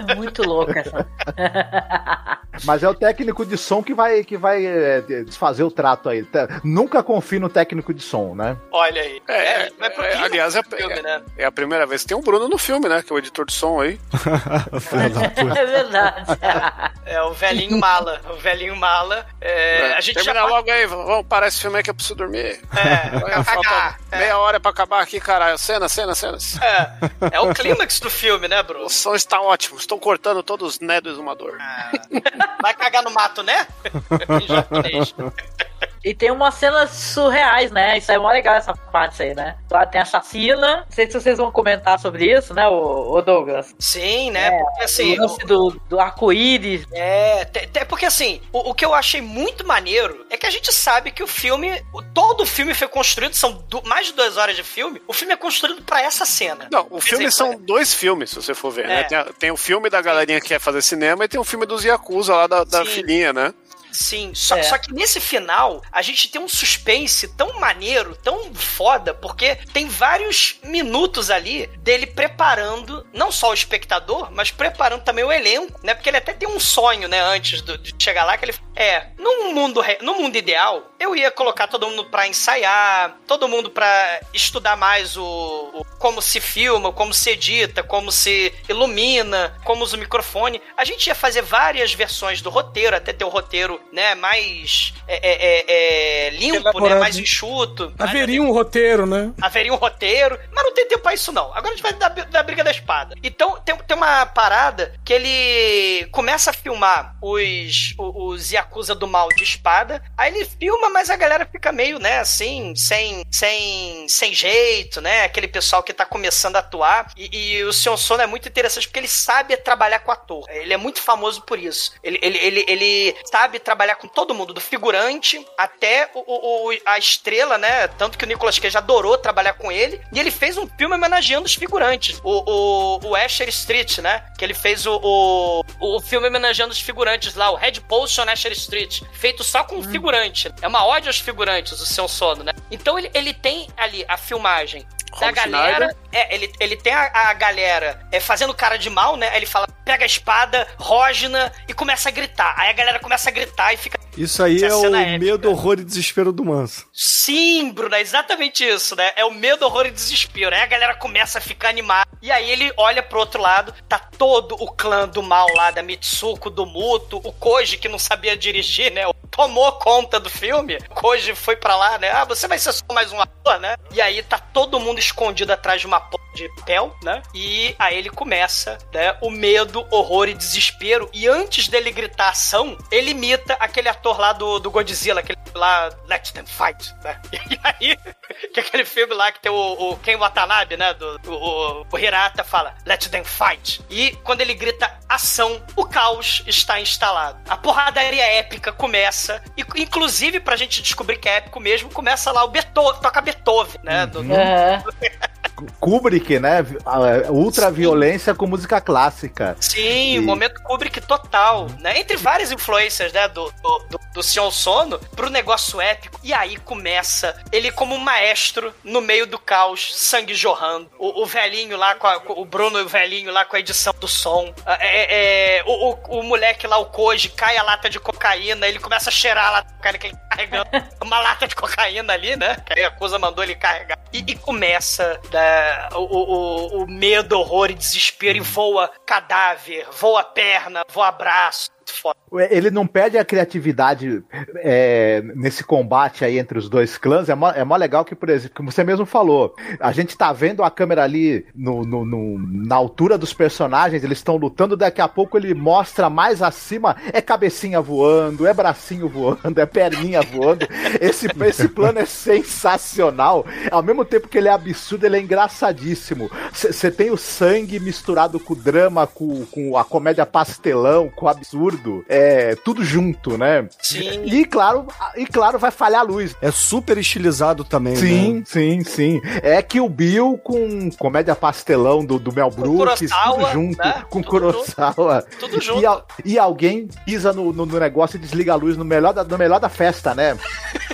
É muito louco essa. Mas é o técnico de som que vai, que vai é, desfazer o trato aí. Tá- Nunca confie no técnico de som, né? Olha aí. É, pro é, clima aliás, é, filme, né? é a primeira vez que tem o Bruno no filme, né? Que é o editor de som aí. É verdade. É o velhinho mala. O velhinho mala. É, a gente já Termina pode- logo aí, vamos parar esse filme aí que eu preciso dormir. É, Vai, falta meia hora pra acabar aqui, caralho. Cena, cena, cenas. É, é o clímax do filme, né, Bruno? O som está ótimo, estão cortando todos os né do exumador. Vai cagar no mato, né? Em japonês. E tem umas cenas surreais, né? Isso é mó legal essa parte aí, né? Lá tem a chacina. Não sei se vocês vão comentar sobre isso, né, o, Douglas? Sim, né? Porque assim. o lance do, do arco-íris. É, te- porque assim, o, o que eu achei muito maneiro é que a gente sabe que o filme, o- todo o filme foi construído, são du- mais de duas horas de filme, o filme é construído pra essa cena. Não, o filme dizer, são dois filmes, se você for ver, né? É. Tem, a- tem o filme da galerinha que quer fazer cinema e tem o filme dos Yakuza lá da, da filhinha, né? Sim, só, É. só que nesse final a gente tem um suspense tão maneiro, tão foda, porque tem vários minutos ali dele preparando não só o espectador, mas preparando também o elenco, né? Porque ele até tem um sonho, né, antes do- de chegar lá, que ele é, num mundo, no mundo ideal, eu ia colocar todo mundo pra ensaiar, todo mundo pra estudar mais o, o- como se filma, como se edita, como se ilumina, como usa o microfone. A gente ia fazer várias versões do roteiro, até ter o roteiro né, mais é, é, é, é, limpo, né, Elaborado. mais enxuto. Haveria um roteiro, né? haveria um roteiro, mas não tem tempo pra isso não. Agora a gente vai dar da briga da espada. Então tem, tem uma parada que ele começa a filmar os, os, os Yakuza do mal de espada, aí ele filma, mas a galera fica meio, né, assim, sem, sem, sem jeito, né, aquele pessoal que tá começando a atuar, e, e o Sion Sono é muito interessante porque ele sabe trabalhar com ator, ele é muito famoso por isso. Ele, ele, ele, ele sabe trabalhar com todo mundo, do figurante até o, o- a estrela, né? Tanto que o Nicolas Cage adorou trabalhar com ele. E ele fez um filme homenageando os figurantes. O, o, o Asher Street, né? Que ele fez o, o, o filme homenageando os figurantes lá, o Red Post on Asher Street. Feito só com figurante. É uma ódio aos figurantes, o seu sono, né? Então ele, ele tem ali a filmagem da Rob galera. Schneider. É, ele, ele tem a, a galera é, fazendo cara de mal, né? Aí ele fala, pega a espada, rosna e começa a gritar. Aí a galera começa a gritar e fica. Isso aí Essa é o épica. medo, horror e desespero do Manso. Sim, Bruno, é exatamente isso, né? É o medo, horror e desespero. Aí a galera começa a ficar animada. E aí ele olha pro outro lado, tá todo o clã do mal lá, da Mitsuko, do Muto, o Koji, que não sabia dirigir, né? Tomou conta do filme. Koji foi pra lá, né? Ah, você vai ser só mais um ator, né? E aí tá todo mundo escondido atrás de uma porra de papel, né? E aí ele começa, né? O medo, horror e desespero. E antes dele gritar ação, ele imita aquele ator lá do, do Godzilla, aquele lá, Let Them Fight, né? E aí, que é aquele filme lá que tem o, o Ken Watanabe, né? Do, o, o, o Hirata fala, Let Them Fight. E quando ele grita ação, o caos está instalado. A porradaria épica começa, e inclusive pra gente descobrir que é épico mesmo, começa lá o Beethoven, toca Beethoven, né? Do, do- É. Kubrick, né? Ultra violência com música clássica. Sim, E- o momento Kubrick total, né? Entre várias influências, né, do, do, do, do Sion Sono pro negócio épico. E aí começa ele como um maestro no meio do caos, sangue jorrando. O, o velhinho lá, com, a- com o Bruno, o velhinho lá com a edição do som. Ah, É, é, o, o, o moleque lá, o Koji, cai a lata de cocaína, ele começa a cheirar a lata de cocaína que ele tá carregando uma lata de cocaína ali, né? Que a Yakuza mandou ele carregar. E, e começa né, o, o- o medo, horror e desespero. E voa cadáver, voa perna, voa braço. Muito foda. Ele não perde a criatividade é, nesse combate aí entre os dois clãs. É mó, é mó legal que, por exemplo, como você mesmo falou, a gente tá vendo a câmera ali no, no- no- na altura dos personagens, eles estão lutando, daqui a pouco ele mostra mais acima, é cabecinha voando, é bracinho voando, é perninha voando. Esse, esse plano é sensacional. Ao mesmo tempo que ele é absurdo, ele é engraçadíssimo. Você tem o sangue misturado com o drama, com, com a comédia pastelão, com o absurdo. É tudo junto, né? Sim. E claro, e claro, vai falhar a luz. É super estilizado também, Sim, né? sim, sim. É que o Bill com comédia pastelão do, do Mel Brooks, tudo junto, né? com Tudo Kurosawa. Tudo junto. E, e alguém pisa no, no- no negócio e desliga a luz no melhor da, no melhor da festa, né?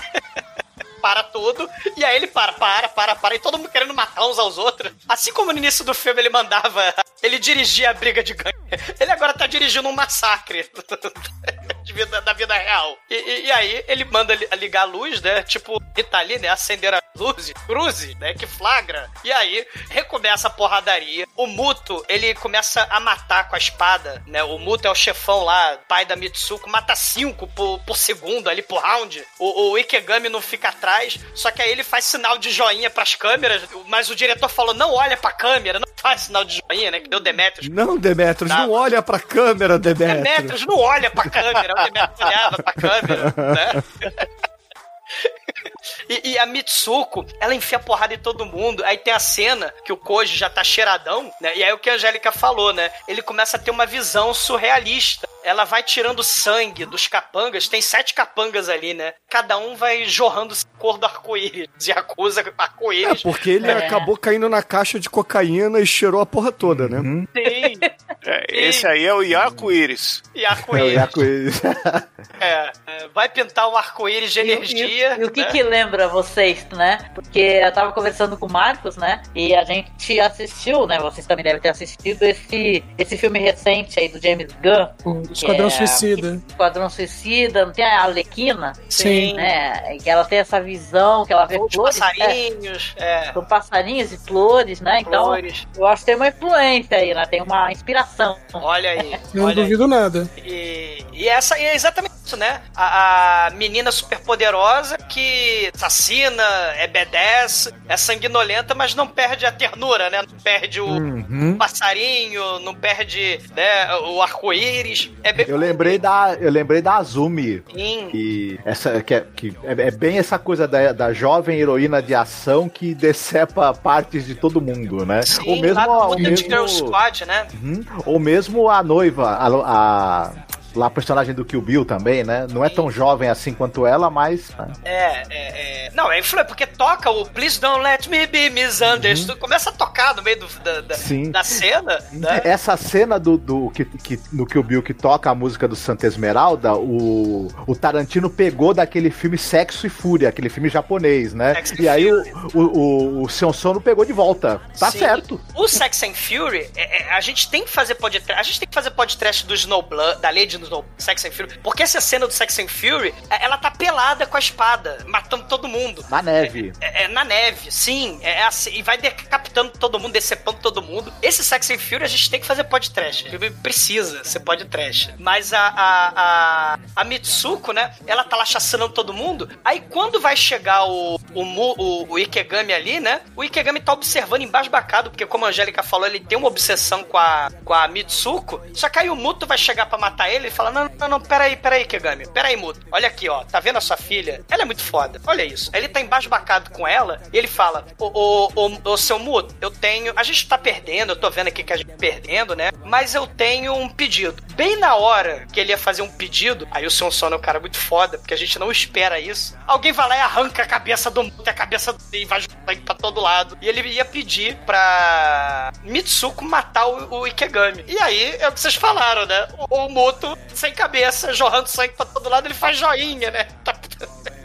para tudo. E aí ele para, para, para, para. E todo mundo querendo matar uns aos outros. Assim como no início do filme ele mandava. Ele dirigia a briga de gangue. Ele agora tá dirigindo um massacre. vida- da vida real. E, e- e aí ele manda li- ligar a luz, né? Tipo, e tá ali, né? Acender a luz, cruze, né? Que flagra. E aí recomeça a porradaria. O Muto, ele começa a matar com a espada, né? O Muto é o chefão lá, pai da Mitsuko, mata cinco por, por segundo ali, por round. O, o Ikegami não fica atrás, só que aí ele faz sinal de joinha pras câmeras, mas o diretor falou, não olha pra câmera, não faz sinal de joinha, né? Que deu Demetrius. Não, Demetrius, Tá. não olha pra câmera, Demetrius. Demetrius não olha pra câmera, o Demetrius olhava pra câmera, né? E, e a Mitsuko, ela enfia porrada em todo mundo. Aí tem a cena que o Koji já tá cheiradão, né? E aí o que a Angélica falou, né? Ele começa a ter uma visão surrealista. Ela vai tirando sangue dos capangas. Tem sete capangas ali, né? Cada um vai jorrando cor do arco-íris. E acusa É, arco-íris. porque ele É. acabou caindo na caixa de cocaína e cheirou a porra toda, né? Sim. É, esse aí é o Iaco Íris. E É. É, é, vai pintar um arco-íris de E, energia. e- e o que né? que lembra vocês, né? Porque eu tava conversando com o Marcos, né? E a gente assistiu, né? Vocês também devem ter assistido esse, esse filme recente aí do James Gunn. O Esquadrão É, Suicida. Esquadrão Suicida, não tem a Alequina? Sim. Né? Que ela tem essa visão, que ela vê Os flores. né? passarinhos, é. São passarinhos e flores, né? Então, Flores. eu acho que tem uma influência aí, né? Tem uma inspiração. Olha aí. Não olha aí. duvido nada. E, e essa e é exatamente isso, né? A, a menina superpoderosa que assassina, é B10, é sanguinolenta, mas não perde a ternura, né? Não perde o Uhum. passarinho, não perde né, o arco-íris. É bem Eu lembrei da, eu lembrei da Azumi. Sim. E essa, que, é, que é, é bem essa coisa da, da jovem heroína de ação que decepa partes de todo mundo, né? Sim, ou mesmo, lá Girl mesmo, Squad, né? Uhum. ou mesmo a noiva, a, a, lá a personagem do Kill Bill também, né? Não é tão jovem assim quanto ela, mas né? É, é, é. Não, é influente, porque toca o Please Don't Let Me Be Misunderstood. Começa a tocar no meio do- da, da, Uhum. Da cena, né? Essa cena do, do que, que, no Kill Bill que toca a música do Santa Esmeralda, o, o Tarantino pegou daquele filme Sexo e Fúria, aquele filme japonês, né? Sexo e aí o, o, o, o Sion Sono pegou de volta. Tá Sim. certo. O Sex and Fury, é- é, a gente tem que fazer podcast. A gente tem que fazer podcast do Snowblood, da lei de Snow, Sex and Fury, porque essa cena do Sex and Fury, é- ela tá pelada com a espada, matando todo mundo. Na neve. É, é na neve, sim. É, é assim, e vai decapitando todo mundo, decepando todo mundo. Esse Sex and Fury a gente tem que fazer podcast. Precisa ser podcast. Mas a, a, a, a Mitsuko, né? Ela tá lá chacinando todo mundo. Aí quando vai chegar o, o, o, o Ikegami ali, né? O Ikegami tá observando embasbacado, porque como a Angélica falou, ele tem uma obsessão com a, com a Mitsuko. Só que aí o Muto vai chegar pra matar ele fala: Não, não, não, peraí, peraí, Ikegami. Peraí, Muto. Olha aqui, ó. Tá vendo a sua filha? Ela é muito foda. Olha isso. Aí ele tá embasbacado com ela e ele fala: Ô, ô, ô, ô seu Muto, eu tenho. A gente tá perdendo, eu tô vendo aqui que a gente tá perdendo, né? Mas eu tenho um pedido. Bem na hora que ele ia fazer um pedido, aí o seu Sono é um cara muito foda, porque a gente não espera isso. Alguém vai lá e arranca a cabeça do Muto, a cabeça do e vai sangue pra todo lado. E ele ia pedir pra Mitsuko matar o, o Ikegami. E aí é o que vocês falaram, né? O, o Muto, sem cabeça, jorrando sangue pra todo lado, ele faz joinha, né? Tá-.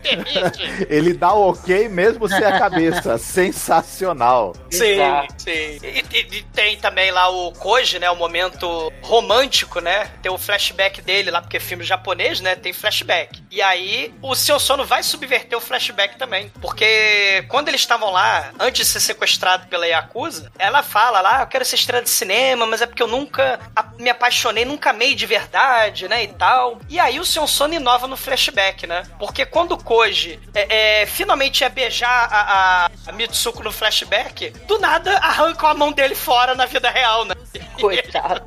Ele dá o ok mesmo sem a cabeça. Sensacional. Sim, Exato. sim. E, e- e tem também lá o Koji, né? O momento romântico, né? Tem o flashback dele lá, porque é filme japonês, né? Tem flashback. E aí o seu sono vai subverter o flashback também. Porque quando eles estavam lá, antes de ser sequestrado pela Yakuza, ela fala lá, "Ah, eu quero ser estrela de cinema, mas é porque eu nunca me apaixonei, nunca amei de verdade, né? E tal. E aí o seu sono inova no flashback, né? Porque quando o Koji é, é, finalmente ia beijar a, a- Mitsuko no flashback, do nada arrancam a mão dele fora na vida real, né? Coitado.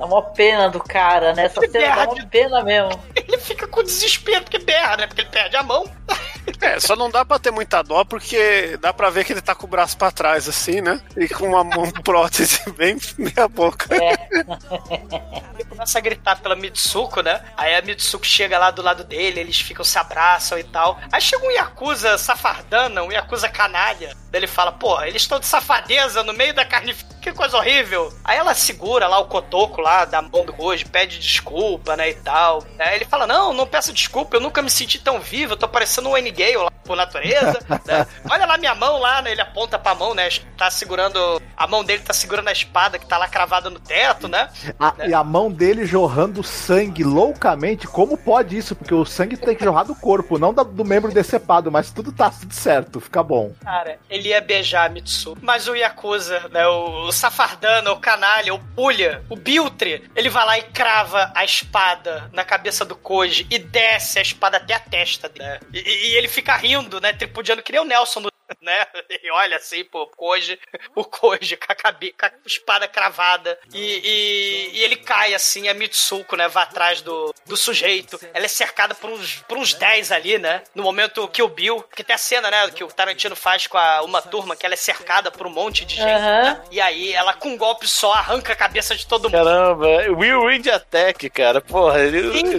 Dá uma pena do cara, né? Essa cena dá uma pena mesmo. Ele fica com desespero porque berra, né? Porque ele perde a mão. É, só não dá pra ter muita dó porque dá pra ver que ele tá com o braço pra trás, assim, né? E com uma mão prótese bem meia boca. Ele começa a gritar pela Mitsuko, né? Aí a Mitsuko chega lá do lado dele, eles ficam, se abraçam e tal. Aí chega um Yakuza safardana, um Yakuza canalha. Daí ele fala, pô, eles estão de safadeza no meio da carnificina, que coisa horrível. Aí ela segura lá o cotoco lá da mão do Goji, pede desculpa, né, e tal. Aí ele fala, não, não peço desculpa, eu nunca me senti tão vivo, eu tô parecendo um N-Gale lá por natureza. né? Olha lá minha mão lá, né, ele aponta pra mão, né, tá segurando, a mão dele tá segurando a espada que tá lá cravada no teto, né? A- E a mão dele jorrando sangue loucamente. Como pode isso? Porque o sangue tem que jorrar do corpo, não do membro decepado, mas tudo tá tudo certo, fica bom. Cara, ele ia beijar a Mitsu. Mas o Yakuza, né, o, o safardana, o canalha, o pulha, o Biltre, ele vai lá e crava a espada na cabeça do Koji e desce a espada até a testa dele. né? E, e- ele fica rindo, né, tripudiando que nem o Nelson no né? E olha assim, pô, Koji, o Koji com a, cabe, com a espada cravada. E, e- e ele cai assim, a Mitsuko, né? Vai atrás do, do sujeito. Ela é cercada por uns, por uns 10 ali, né? No momento que o Bill. Que tem a cena, né? Que o Tarantino faz com a, uma turma que ela é cercada por um monte de gente. Aham. né? E aí ela, com um golpe só, arranca a cabeça de todo mundo. Caramba, Will Wind Attack, cara. Porra, ele. Sim.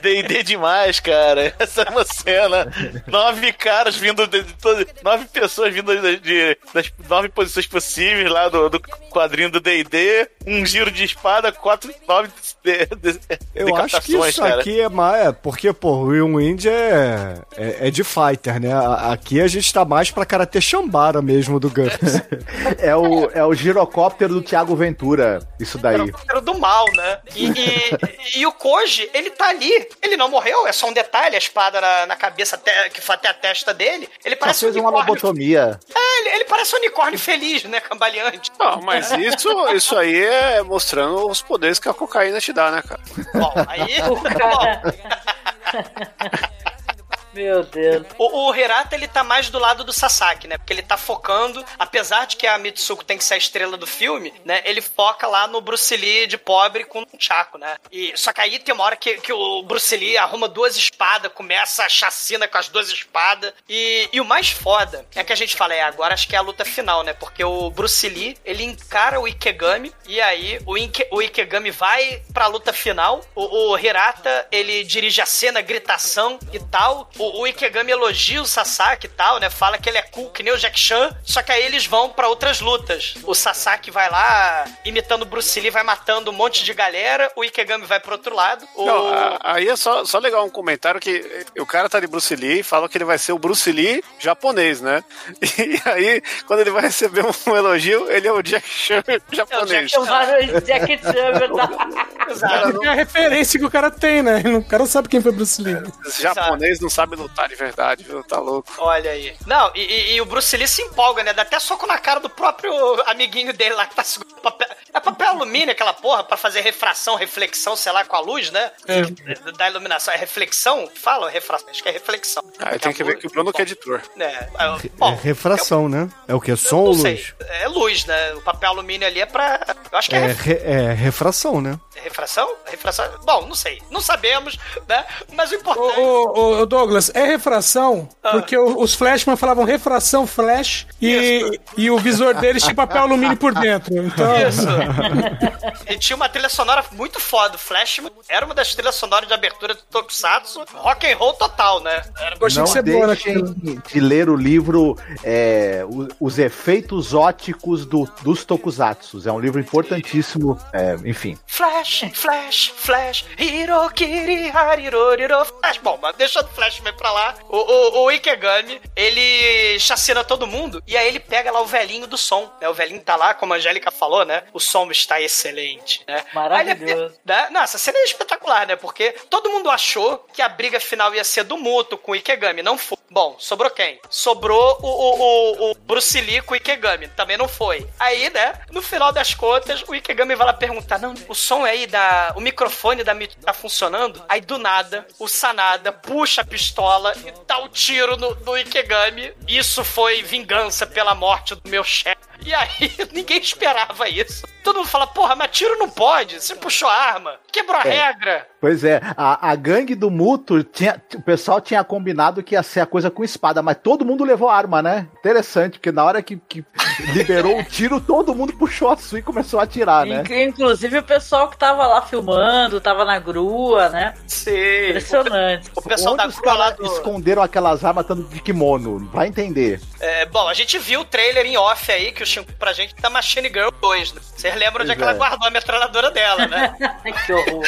D&D demais, cara. Essa é uma cena. Nove caras vindo de, de todo- Nove pessoas vindo de, de- das nove posições possíveis lá do, do quadrinho do D&D. Um giro de espada, quatro, nove de, de, Eu acho que isso cara. aqui é mais. É, porque, pô, o Will Wind é, é, é de fighter, né? Aqui a gente tá mais pra karatê chambara mesmo do GURPS. É o, é o girocóptero do Thiago Ventura, isso daí. Era do mal, né? E, e- e o Koji, ele tá ali. Ele não morreu, é só um detalhe, a espada na, na cabeça até, que foi até a testa dele. Ele Só parece fez um uma unicórnio lobotomia. É, Ele, ele parece um unicórnio feliz, né? Cambaleante. Não, mas isso, isso aí é mostrando os poderes que a cocaína te dá, né, cara? Bom, aí. Meu Deus. O, o Hirata, ele tá mais do lado do Sasaki, né? Porque ele tá focando, apesar de que a Mitsuko tem que ser a estrela do filme, né? Ele foca lá no Bruce Lee de pobre com um chaco, né? E, só que aí tem uma hora que, que o Bruce Lee arruma duas espadas, começa a chacina com as duas espadas. E, e o mais foda é que a gente fala, é, agora acho que é a luta final, né? Porque o Bruce Lee, ele encara o Ikegami, e aí o, Ike, o Ikegami vai pra luta final. O, o Hirata, ele dirige a cena, gritação e tal. O, o Ikegami elogia o Sasaki e tal, né? Fala que ele é cool, que nem o Jack Chan. Só que aí eles vão pra outras lutas. O Sasaki vai lá, imitando o Bruce Lee, vai matando um monte de galera. O Ikegami vai pro outro lado. O... Não, a- aí é só, só legal um comentário que o cara tá de Bruce Lee e fala que ele vai ser o Bruce Lee japonês, né? E aí, quando ele vai receber um elogio, ele é o Jack Chan japonês. Eu falo Jack Chan, é verdade. É a referência que o cara tem, né? O cara sabe quem foi Bruce Lee. Japonês não sabe lutar de verdade, viu? Tá louco. Olha aí. Não, e, e- e o Bruce Lee se empolga, né? Dá até soco na cara do próprio amiguinho dele lá que tá segurando papel. É papel alumínio aquela porra pra fazer refração, reflexão, sei lá, com a luz, né? É. Da iluminação. É reflexão? Fala refração. Acho que é reflexão. Aí tem que ver que o Bruno que é editor. É, é, É bom, refração, né? É o que? Som não ou sei. luz? É luz, né? O papel alumínio ali é pra. Eu acho que é, É, ref- re- é refração, né? é refração? Refração? Bom, não sei. Não sabemos, né? Mas o Ô, importante. ô, ô, Douglas, é refração, porque o- os Flashman falavam refração flash e, e o visor deles tinha papel alumínio por dentro. Então, Isso. e tinha uma trilha sonora muito foda. O Flash era uma das trilhas sonoras de abertura do Tokusatsu. Rock and roll total, né? Era Não boa deixem de ler o livro é, Os Efeitos Óticos do, dos Tokusatsus. É um livro importantíssimo, é, enfim. Flash, Flash, Flash, Hirokiri, Hariroriro, Flash. Bom, mas deixando o Flash bem pra lá, o, o, o Ikegami, ele chacina todo mundo e aí ele pega lá o velhinho do som, né? O velhinho tá lá, como a Angélica falou, né? O som está excelente, né? Maravilhoso. Aí ele- né? Não, essa cena é espetacular, né? Porque todo mundo achou que a briga final ia ser do Muto com o Ikegami. Não foi. Bom, sobrou quem? Sobrou o, o, o, o Bruce Lee com o Ikegami. Também não foi. Aí, né? No final das contas, o Ikegami vai lá perguntar: Não, o som aí da. O microfone da Mito tá funcionando? Aí do nada, o Sanada puxa a pistola e dá o tiro no, no Ikegami. Isso foi vingança pela morte do meu chefe. E aí, ninguém esperava isso. Todo mundo fala, porra, mas tiro não pode. Você puxou a arma. Quebrou a É. regra. Pois é, a, a gangue do Muto, tinha, o pessoal tinha combinado que ia ser a coisa com espada, mas todo mundo levou arma, né? Interessante, porque na hora que, que liberou o tiro, todo mundo puxou a sua e começou a atirar, né? Inc- Inclusive o pessoal que tava lá filmando, tava na grua, né? Sim. Impressionante. O pessoal Onde da os grua lá caras do... esconderam aquelas armas tanto de kimono? Vai entender. É, bom, a gente viu o trailer em off aí que o Chico pra gente da Machine Girl 2. né? Vocês lembram onde é que ela é. guardou a metralhadora dela, né? que horror.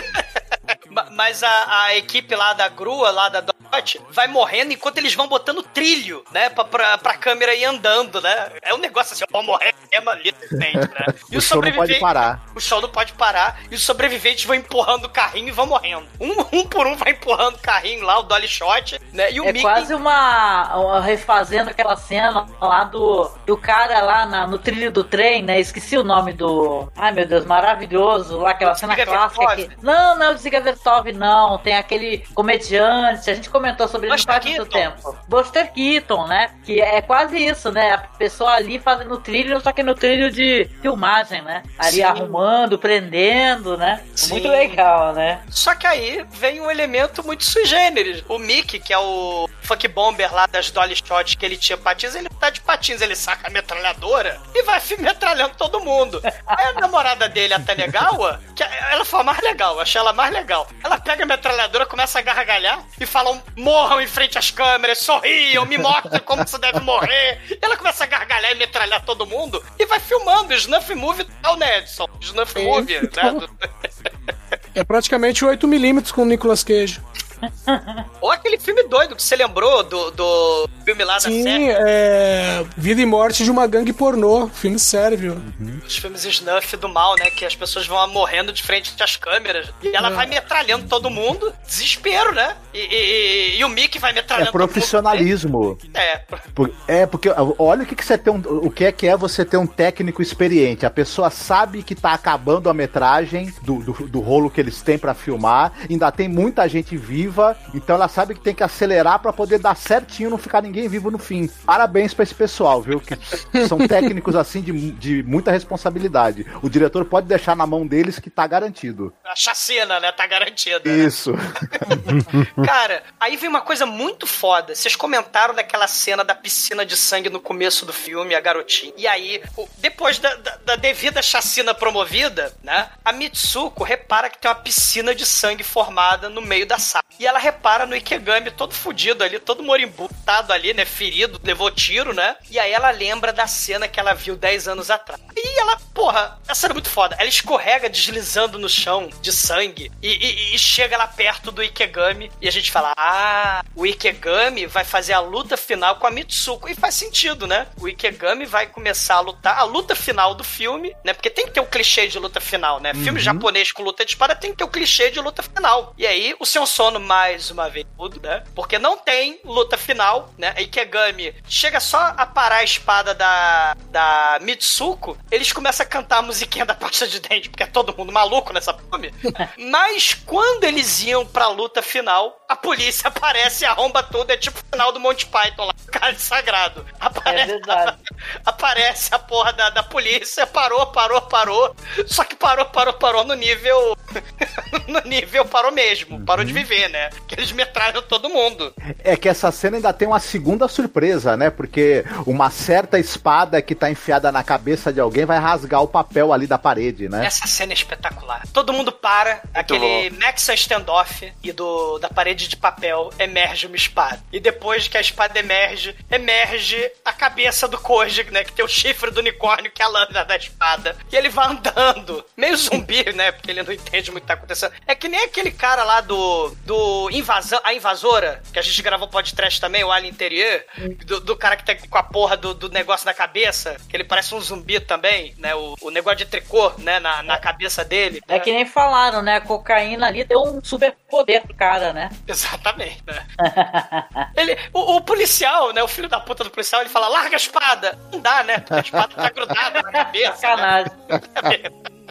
Ma- Mas a, a equipe lá da grua, lá da Dot, vai morrendo enquanto eles vão botando trilho, né? Pra, pra, pra câmera ir andando, né? É um negócio assim, vão morrer mesmo ali, né? E O show não pode parar. O show não pode parar. E os sobreviventes vão empurrando o carrinho e vão morrendo. Um, um por um vai empurrando o carrinho lá, o Dolly Shot, né? E o É Mickey... quase uma, uma- refazendo aquela cena lá do, do cara lá na- no trilho do trem, né? Esqueci o nome do. Ai meu Deus, maravilhoso. Lá aquela cena clássica aqui. Não, não, Ziga Vertov, não. Tem aquele comediante, a gente comentou sobre ele faz muito tempo. Buster Keaton, né? Que é quase isso, né? A pessoa ali fazendo trilho, só que no trilho de filmagem, né? Ali Sim. arrumando, prendendo, né? Sim. Muito legal, né? Só que aí vem um elemento muito sui generis. O Mickey, que é o funk bomber lá das Dolly Shots que ele tinha patins, ele tá de patins, ele saca a metralhadora e vai metralhando todo mundo. Aí a namorada dele, a Tanegawa, que ela foi a mais legal, eu achei ela mais legal. Ela pega a metralhadora, começa a gargalhar e falam: morram em frente às câmeras, sorriam, me mostrem como você deve morrer. E ela começa a gargalhar e metralhar todo mundo e vai filmando o Snuff Movie tal, né, Edson? Snuff É, Movie, né? é praticamente 8mm com o Nicolas Cage. Ou aquele filme doido que você lembrou do, do filme lá da Sim, série. é. Vida e Morte de uma gangue pornô. Filme sério. Os filmes snuff do mal, né? Que as pessoas vão morrendo de frente às câmeras. E ela vai metralhando todo mundo. Desespero, né? E, e- e- e o Mickey vai É metralhando. profissionalismo. todo mundo. É, Por- É, porque olha o que, que você tem um, o que é que é você ter um técnico experiente. A pessoa sabe que tá acabando a metragem do, do, do rolo que eles têm pra filmar, ainda tem muita gente viva, então ela sabe que tem que acelerar pra poder dar certinho, não ficar ninguém vivo no fim. Parabéns pra esse pessoal, viu? Que são técnicos assim de, de muita responsabilidade. O diretor pode deixar na mão deles que tá garantido. a chacina, né? Tá garantida. né? Isso. Cara, aí vem uma coisa muito foda. Vocês comentaram daquela cena da piscina de sangue no começo do filme, a garotinha. E aí, depois da, da- da devida chacina promovida, né? A Mitsuko repara que tem uma piscina de sangue formada no meio da sala. E ela repara no Ikegami todo fudido ali, todo morimbutado ali, né? Ferido, levou tiro, né? E aí ela lembra da cena que ela viu 10 anos atrás. E ela, porra, essa cena é muito foda. Ela escorrega deslizando no chão de sangue e, e- e chega lá perto do Ikegami e a gente fala: Ah, o Ikegami vai fazer a luta final com a Mitsuko. E faz sentido, né? O Ikegami vai começar a lutar. A luta final do filme, né? Porque tem que ter o clichê de luta final, né? Filme japonês com luta de espada tem que ter o clichê de luta final. E aí, o seu sono, mais uma vez, tudo, né? Porque não tem luta final, né? A Ikegami chega só a parar a espada da, da Mitsuko, eles começam a cantar a musiquinha da pasta de dente, porque é todo mundo maluco nessa filme. Mas quando eles iam pra luta final, a polícia aparece e arromba tudo. É tipo o final do Monty Python lá, cara sagrado. É Aparece, verdade. aparece a porra da, da polícia, parou, parou, parou. Só que parou, parou, parou no nível. no nível parou mesmo. Parou de viver, né? Que eles metralham todo mundo. É que essa cena ainda tem uma segunda surpresa, né? Porque uma certa espada que tá enfiada na cabeça de alguém vai rasgar o papel ali da parede, né? Essa cena é espetacular. Todo mundo para, aquele Mexa standoff e do, da parede de papel emerge uma espada. E depois que a espada emerge, emerge a cabeça do Koji, né? Que tem o chifre do unicórnio, que é a lâmina da espada. E ele vai andando, meio zumbi, né? Porque ele não entende muito o que tá acontecendo. É que nem aquele cara lá do, do invasão, a invasora, que a gente gravou podcast também, o Alien Interior, do, do cara que tá com a porra do, do negócio na cabeça, que ele parece um zumbi também, né? O, o negócio de tricô, né? Na, na cabeça dele. É que nem falaram, né? A cocaína ali deu um super poder pro cara, né? Exatamente, né? Ele, o, o policial, né? O filho da puta do policial, ele fala, larga a espada. Não dá, né? Porque a espada tá grudada na cabeça. né? Sacanagem.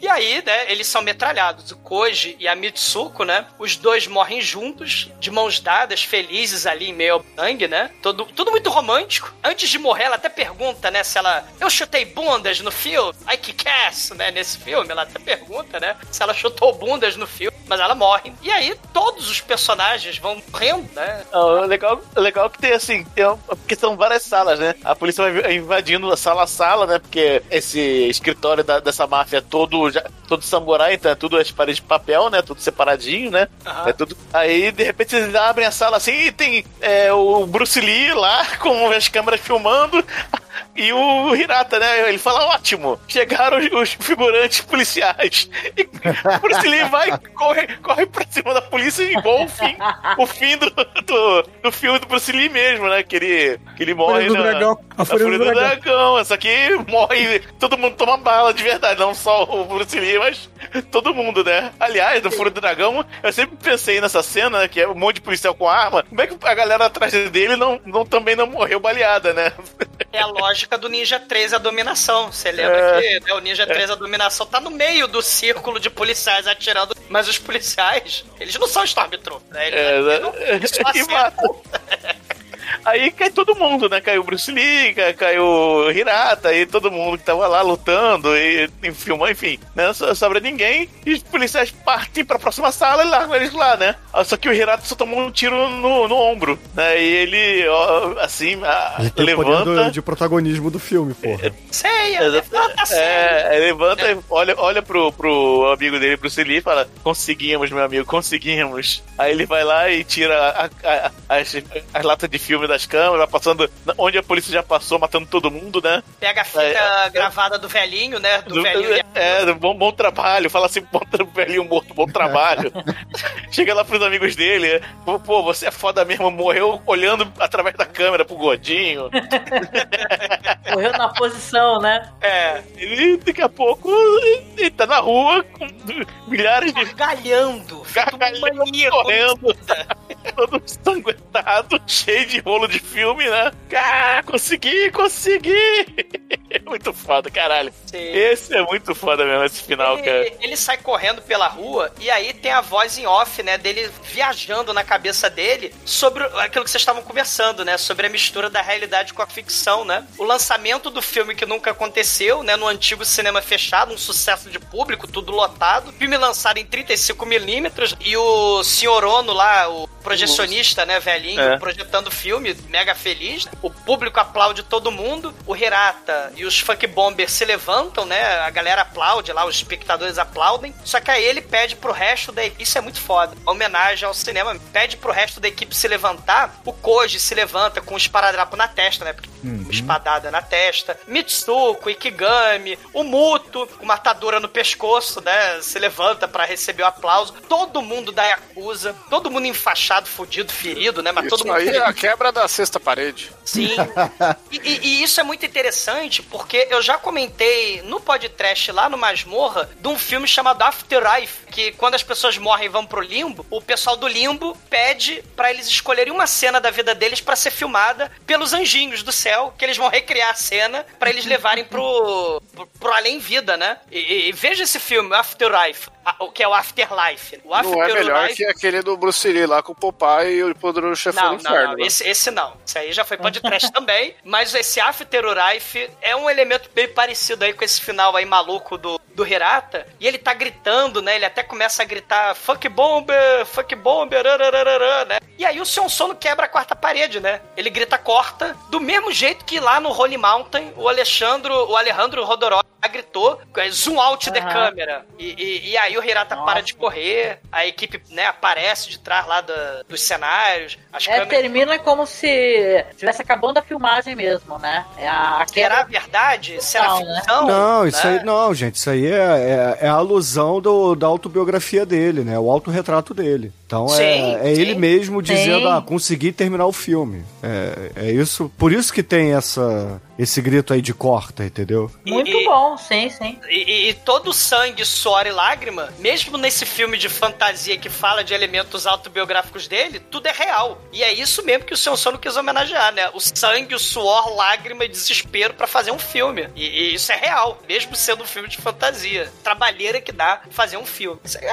E aí, né, eles são metralhados. O Koji e a Mitsuko, né? Os dois morrem juntos, de mãos dadas, felizes ali em meio ao sangue, né? Tudo, tudo muito romântico. Antes de morrer, ela até pergunta, né, se ela. Eu chutei bundas no filme? I kick ass, né? Nesse filme, ela até pergunta, né? Se ela chutou bundas no filme, mas ela morre. E aí, todos os personagens vão morrendo, né? Não, legal, legal que tem assim, tem porque são várias salas, né? A polícia vai invadindo sala a sala, né? Porque esse escritório da- dessa máfia é todo, já- todo samurai, então é tudo as paredes de papel, né? Tudo separadinho, né? Aham. É tudo. Aí, de repente, eles abrem a sala assim e tem é, o Bruce Lee lá com as câmeras filmando. E o Hirata, né? Ele fala: ótimo, chegaram os, figurantes policiais. E o Bruce Lee vai, corre, corre pra cima da polícia e igual o fim, o fim do, do, do filme do Bruce Lee mesmo, né? Que ele, que ele morre do na, dragão. A Fúria do dragão. dragão. Só que morre, todo mundo toma bala de verdade, não só o Bruce Lee, mas todo mundo, né? Aliás, do Fúria do Dragão, eu sempre pensei nessa cena, né, que é um monte de policial com arma, como é que a galera atrás dele não, não, também não morreu baleada, né? É a lógica do Ninja 3 a dominação. Você lembra É. que né, o Ninja 3 a dominação tá no meio do círculo de policiais atirando, mas os policiais, eles não são Stormtrooper, né? Eles É, atiram né? só E acertam. Aí cai todo mundo, né? Caiu o Bruce Lee, cai- caiu o Hirata, aí todo mundo que tava lá lutando e, e filmando, enfim, né? Só sobra ninguém. E os policiais partem pra próxima sala e largam eles lá, né? Ah, Só que o Hirata só tomou um tiro no, no ombro, né? E ele, ó, assim, a- Ele poder levanta. do- de protagonismo do filme, porra. Ceia, levanta a ceia. É, ele levanta, e olha, olha pro, pro amigo dele, Bruce Lee, e fala: Conseguimos, meu amigo, conseguimos. Aí ele vai lá e tira a- a- as, as latas de filme das câmeras, vai passando onde a polícia já passou, matando todo mundo, né? Pega a fita É, gravada do velhinho, né? Do, Do- velhinho e a- é, do bom, bom trabalho. Fala assim, bom velhinho morto, bom trabalho. Chega lá pros amigos dele, pô, pô, você é foda mesmo, morreu olhando através da câmera pro gordinho. Morreu na posição, né? É, ele daqui a pouco ele tá na rua com milhares de Gargalhando, gargalhando, correndo. todo ensanguentado, cheio de rolo de filme, né? Ah, consegui, consegui! muito foda, caralho. Sim. Esse é muito foda mesmo, esse final, cara. Ele, ele sai correndo pela rua e aí tem a voz em off, né, dele viajando na cabeça dele sobre aquilo que vocês estavam conversando, né, sobre a mistura da realidade com a ficção, né? O lançamento do filme que nunca aconteceu, né, no antigo cinema fechado, um sucesso de público, tudo lotado. Filme lançado em 35 milímetros e o senhor Ono lá, o projecionista, né, velhinho, É. projetando o filme, mega feliz. O público aplaude todo mundo. O Hirata e os funk bombers se levantam, né? A galera aplaude lá, os espectadores aplaudem. Só que aí ele pede pro resto da equipe. Isso é muito foda. A homenagem ao cinema. Pede pro resto da equipe se levantar. O Koji se levanta com um esparadrapo na testa, né? Porque espadada na testa. Mitsuko, Ikigami, o Muto, com uma atadura no pescoço, né? Se levanta pra receber o aplauso. Todo mundo da Yakuza, todo mundo enfaixado, fudido, ferido, né? Mas todo Isso mundo aí é a quebra da sexta parede. Sim. E, e- e isso é muito interessante porque eu já comentei no podcast lá no Masmorra de um filme chamado Afterlife, que quando as pessoas morrem e vão pro limbo, o pessoal do limbo pede pra eles escolherem uma cena da vida deles pra ser filmada pelos anjinhos do céu, que eles vão recriar a cena pra eles levarem pro, pro, pro além vida, né? E, e- veja esse filme, Afterlife, o que é o Afterlife. O Não é melhor Afterlife que aquele do Bruce Lee lá com o Popeye e o Poderoso Chefão não, do não, Inferno. não, né? esse, esse não. Esse aí já foi podcast também. Mas esse After Life é um elemento bem parecido aí com esse final aí maluco do, do Hirata. E ele tá gritando, né? Ele até começa a gritar fuck bomber, fuck bomber, né? E aí o Sion Sono quebra a quarta parede, né? Ele grita corta, do mesmo jeito que lá no Holy Mountain o Alexandro, o Alejandro Rodoró gritou, é, zoom out the Aham. câmera. E, e- e aí o Hirata para de correr, a equipe, né, aparece de trás lá da- dos cenários, as É, câmeras... termina como se estivesse acabando a filmagem mesmo, né? É a, a Será queda- verdade? Será Não, né? ficção? Não, isso né? aí, não, gente, isso aí é, é, é a alusão do, da autobiografia dele, né? O autorretrato dele. Então Sim, é, é sim. ele mesmo dizendo, Sim. ah, consegui terminar o filme. É, é isso, por isso que tem essa, esse grito aí de corta, entendeu? Muito E- bom, sim, sim. E, e- e todo sangue, suor e lágrima, mesmo nesse filme de fantasia que fala de elementos autobiográficos dele, tudo é real. E é isso mesmo que o Seu Sono quis homenagear, né? O sangue, o suor, lágrima e desespero pra fazer um filme. E, e isso é real, mesmo sendo um filme de fantasia. Trabalheira que dá fazer um filme. Isso é,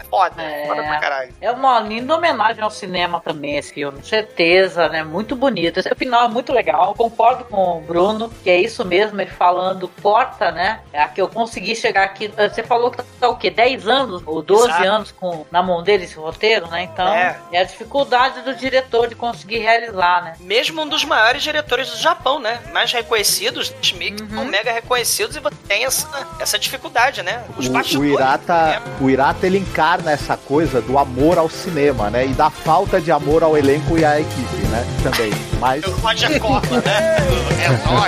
é foda, É. foda pra caralho. É uma linda homenagem ao cinema também, esse filme. Certeza, né? Muito bonito. Esse final é muito legal. Concordo com o Bruno, que é isso mesmo, ele falando porta, né? É a que eu consegui chegar aqui. Você falou que tá o quê? 10 anos ou 12 Exato. anos com, na mão dele esse roteiro, né? Então, É. é. a dificuldade do diretor de conseguir realizar, né? Mesmo um dos maiores diretores do Japão, né? Mais reconhecidos, os Miki são mega reconhecidos e você tem essa, essa dificuldade, né? Os O, o Irata, né? o Irata ele encarna essa coisa do amor ao cinema, né? E da falta de amor ao elenco e à equipe, né? Também. Mas O Roger Corman, né? O Herzog,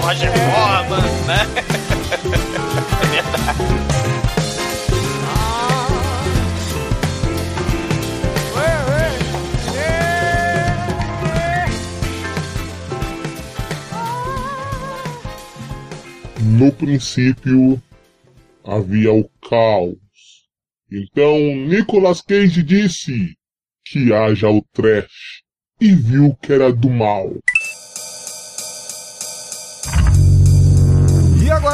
Roger Corman, né? No princípio havia o caos. Então Nicolas Cage disse que haja o trash e viu que era do mal.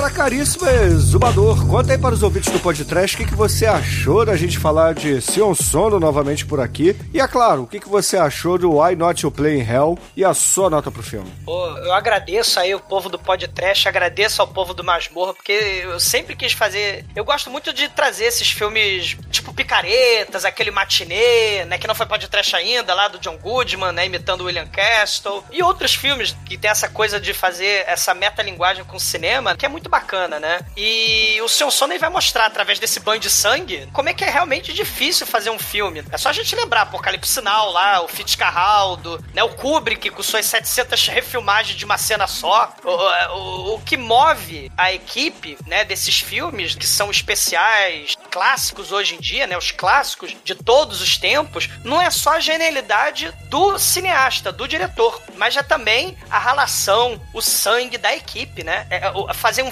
Agora, caríssimo exumador, conta aí para os ouvintes do podcast o que, que você achou da gente falar de Sion Sono novamente por aqui. E é claro, o que, que você achou do Why Not You Play in Hell e a sua nota pro filme. Pô, eu agradeço aí o povo do podcast, agradeço ao povo do Masmorra, porque eu sempre quis fazer. Eu gosto muito de trazer esses filmes tipo picaretas, aquele matinê, né? Que não foi podcast ainda, lá do John Goodman, né? Imitando William Castle. E outros filmes que tem essa coisa de fazer essa metalinguagem com o cinema, que é muito bacana, né? E o Seu Sonnen vai mostrar, através desse banho de sangue, como é que é realmente difícil fazer um filme. É só a gente lembrar Apocalipse Sinal lá, o Fitzcarraldo, né? O Kubrick com suas 700 refilmagens de uma cena só. O, o, o que move a equipe, né, desses filmes, que são especiais, clássicos hoje em dia, né? Os clássicos de todos os tempos, não é só a genialidade do cineasta, do diretor, mas é também a relação, o sangue da equipe, né? É, fazer um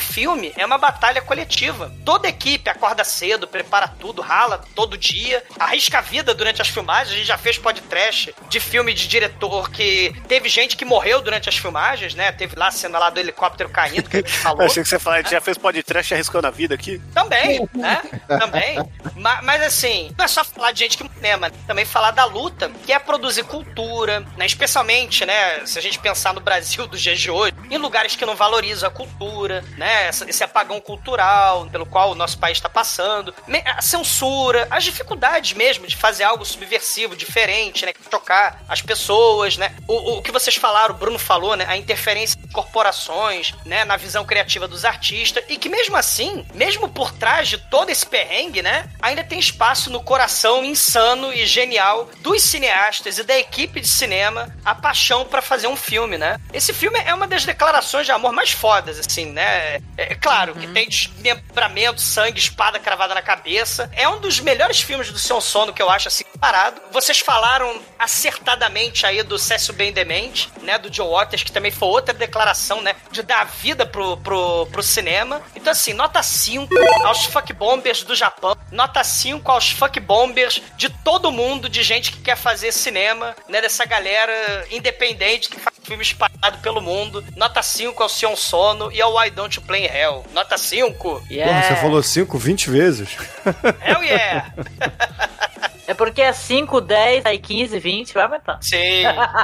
é uma batalha coletiva. Toda equipe acorda cedo, prepara tudo, rala todo dia, arrisca a vida durante as filmagens. A gente já fez podcast de filme de diretor que teve gente que morreu durante as filmagens, né? Teve lá a cena lá do helicóptero caindo, que a gente falou. Achei que você a gente já fez podcast arriscando a vida aqui. Também, né? Também. Ma- Mas, assim, não é só falar de gente que né, mas também falar da luta, que é produzir cultura, né? Especialmente, né? Se a gente pensar no Brasil dos dias de hoje, em lugares que não valorizam a cultura, né? Esse apagão cultural pelo qual o nosso país está passando, a censura, as dificuldades mesmo de fazer algo subversivo, diferente, né? Chocar as pessoas, né? O, o que vocês falaram, o Bruno falou, né? A interferência de corporações, né? Na visão criativa dos artistas, e que mesmo assim, mesmo por trás de todo esse perrengue, né? Ainda tem espaço no coração insano e genial dos cineastas e da equipe de cinema a paixão pra fazer um filme, né? Esse filme é uma das declarações de amor mais fodas, assim, né? É, claro que tem desmembramento, sangue, espada cravada na cabeça. É um dos melhores filmes do Seu Sono que eu acho, assim, parado. Vocês falaram acertadamente aí do Cécio Bem Demente, né? Do Joe Waters, que também foi outra declaração, né? De dar vida pro, pro, pro cinema. Então, assim, nota 5 aos fuckbombers do Japão. Nota 5 aos fuckbombers de todo mundo, de gente que quer fazer cinema, né? Dessa galera independente que faz filme espalhado pelo mundo. Nota 5 ao Sion Sono e ao Why Don't You Play in Hell. Nota 5. Porra, você falou 5, 20 vezes. Hell yeah! É porque é 5, 10, aí 15, 20, vai aumentar. Sim.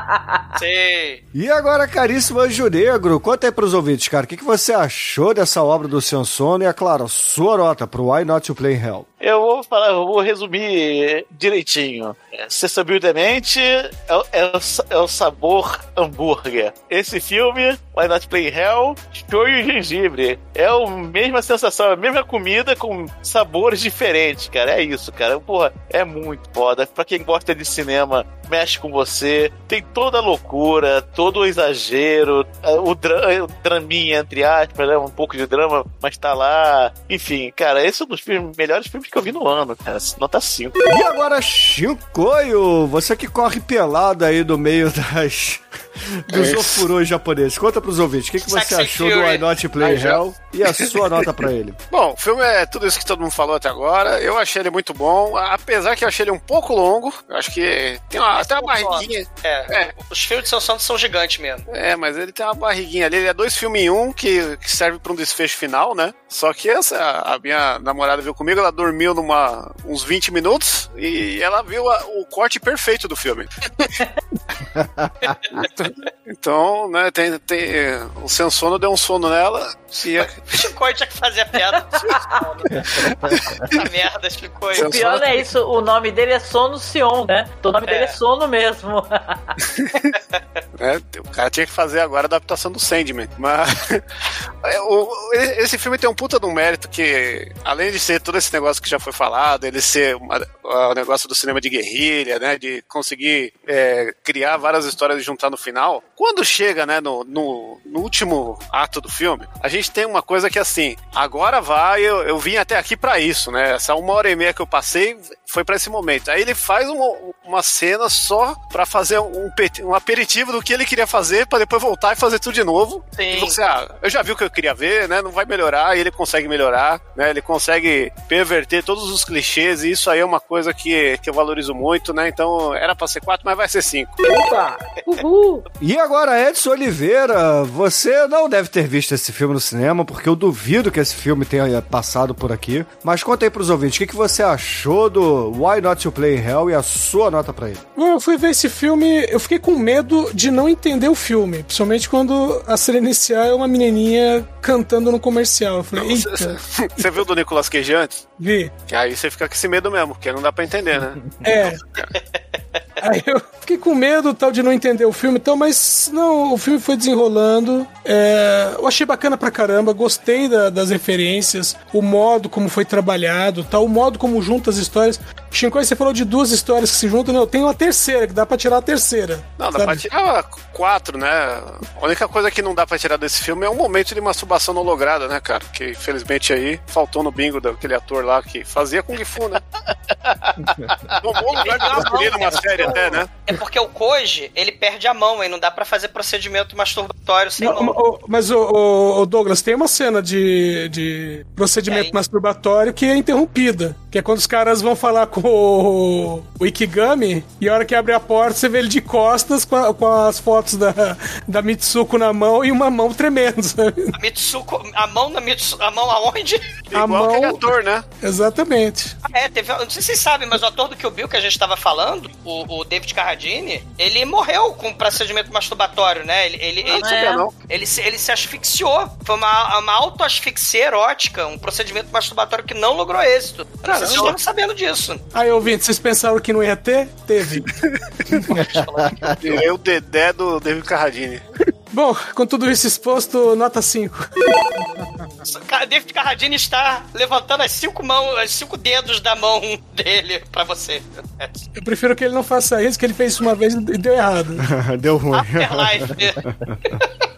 Sim. E agora, caríssimo Anjo Negro, conta aí pros ouvintes, cara, o que, que você achou dessa obra do Sion Sono e, é claro, sua nota pro Why Not You Play in Hell? Eu vou falar, eu vou resumir direitinho. Sexta Demente é, o- é, é o sabor hambúrguer. Esse filme, Why Not Play in Hell, shoyu e gengibre. É a mesma sensação, a mesma comida com sabores diferentes, cara. É isso, cara. Porra, é muito foda. Pra quem gosta de cinema, mexe com você. Tem toda a loucura, todo o exagero, o, dra o draminha, entre aspas, né? Um pouco de drama, mas tá lá. Enfim, cara, esse é um dos filmes- melhores filmes que eu vi no ano, cara. Nota 5. E agora, Shinkoio, você que corre pelado aí do meio das... dos É ofurôs japoneses. Conta pros ouvintes, o que, que você achou do. Why Not Play. Hell e a sua nota pra ele? Bom, o filme é tudo isso que todo mundo falou até agora. Eu achei ele muito bom, apesar que eu achei ele um pouco longo. Eu acho que tem uma, tem uma barriguinha. É, os filmes de Seu Sono são gigantes mesmo. É, mas ele tem uma barriguinha ali. Ele é dois filmes em um que, que serve pra um desfecho final, né? Só que essa, a minha namorada viu comigo, ela dormiu numa, uns 20 minutos e ela viu a- o corte perfeito do filme. então, né, tem, tem, o seu sono deu um sono nela. E a- Chicoio tinha que fazer a piada. Essa merda, Chicoio. O pior não é isso, o nome dele é Sono Sion, né? O nome dele é Sono mesmo. né, o cara tinha que fazer agora a adaptação do Sandman. Mas é, o- esse filme tem um puta de um mérito que, além de ser todo esse negócio que já foi falado, ele ser uma- o negócio do cinema de guerrilha, né? De conseguir é, criar várias histórias e juntar no final. Quando chega, né, no, no, no último ato do filme, a gente tem uma coisa que assim, agora vai, eu, eu vim até aqui pra isso, né? Essa uma hora e meia que eu passei foi pra esse momento. Aí ele faz uma, uma cena só pra fazer um, um aperitivo do que ele queria fazer pra depois voltar e fazer tudo de novo. Sim. E você, ah, eu já vi o que eu queria ver, né? Não vai melhorar, e ele consegue melhorar, né? Ele consegue perverter todos os clichês, e isso aí é uma coisa que, que eu valorizo muito, né? Então era pra ser quatro, mas vai ser cinco. Opa! Uhul! E agora, Edson Oliveira, você não deve ter visto esse filme no cinema, porque eu duvido que esse filme tenha passado por aqui. Mas conta aí pros ouvintes, o que, que você achou do Why Not You Play in Hell e a sua nota pra ele? Bom, eu fui ver esse filme, eu fiquei com medo de não entender o filme, principalmente quando a cena inicial é uma menininha cantando no comercial. Eu falei, eita, Você viu do Nicolas Cage antes? vi. Aí você fica com esse medo mesmo, porque não dá pra entender, né? É. Aí eu fiquei com medo tal de não entender o filme, então, mas não, o filme foi desenrolando. É, eu achei bacana pra caramba, gostei da- das referências, o modo como foi trabalhado, tal, o modo como junta as histórias. Shinkoi, você falou de duas histórias que se juntam, não, tem uma terceira, que dá pra tirar a terceira. Não, dá sabe? pra tirar quatro, né? A única coisa que não dá pra tirar desse filme é um momento de masturbação no hologrado, né, cara? Que infelizmente aí faltou no bingo daquele ator lá que fazia Kung Fu, né? Tomou o lugar de numa série até, né? É porque o Koji, ele perde a mão, e não dá pra fazer procedimento masturbatório sem Não, mão. o- mas, o, Douglas, tem uma cena de, de procedimento Tem. masturbatório que é interrompida. Que é quando os caras vão falar com o, o Ikigami e a hora que abre a porta, você vê ele de costas com, a- com as fotos da, da Mitsuko na mão e uma mão tremendo, sabe? A Mitsuko, a mão da Mitsuko, a mão aonde? A Igual mão- aquele ator, né? Exatamente. Ah, É, teve. Não sei se vocês sabem, mas o ator do Kill Bill que a gente tava falando, o, o David Carradine, ele morreu com procedimento masturbatório, né? Ele, ele, ele, não sabia, não. ele, se, ele se asfixiou. Foi uma, uma autoasfixia erótica, um procedimento masturbatório que não logrou êxito. Eu não sei se estavam sabendo disso. Aí, ouvinte, vocês pensaram que não ia ter? Teve. Eu, o Dedé do David Carradine. Bom, com tudo isso exposto, nota 5. Cara, David Carradine está levantando as cinco mãos, os cinco dedos da mão dele pra você. Eu prefiro que ele não faça isso, que ele fez isso uma vez e deu errado. Deu ruim. Afterlife.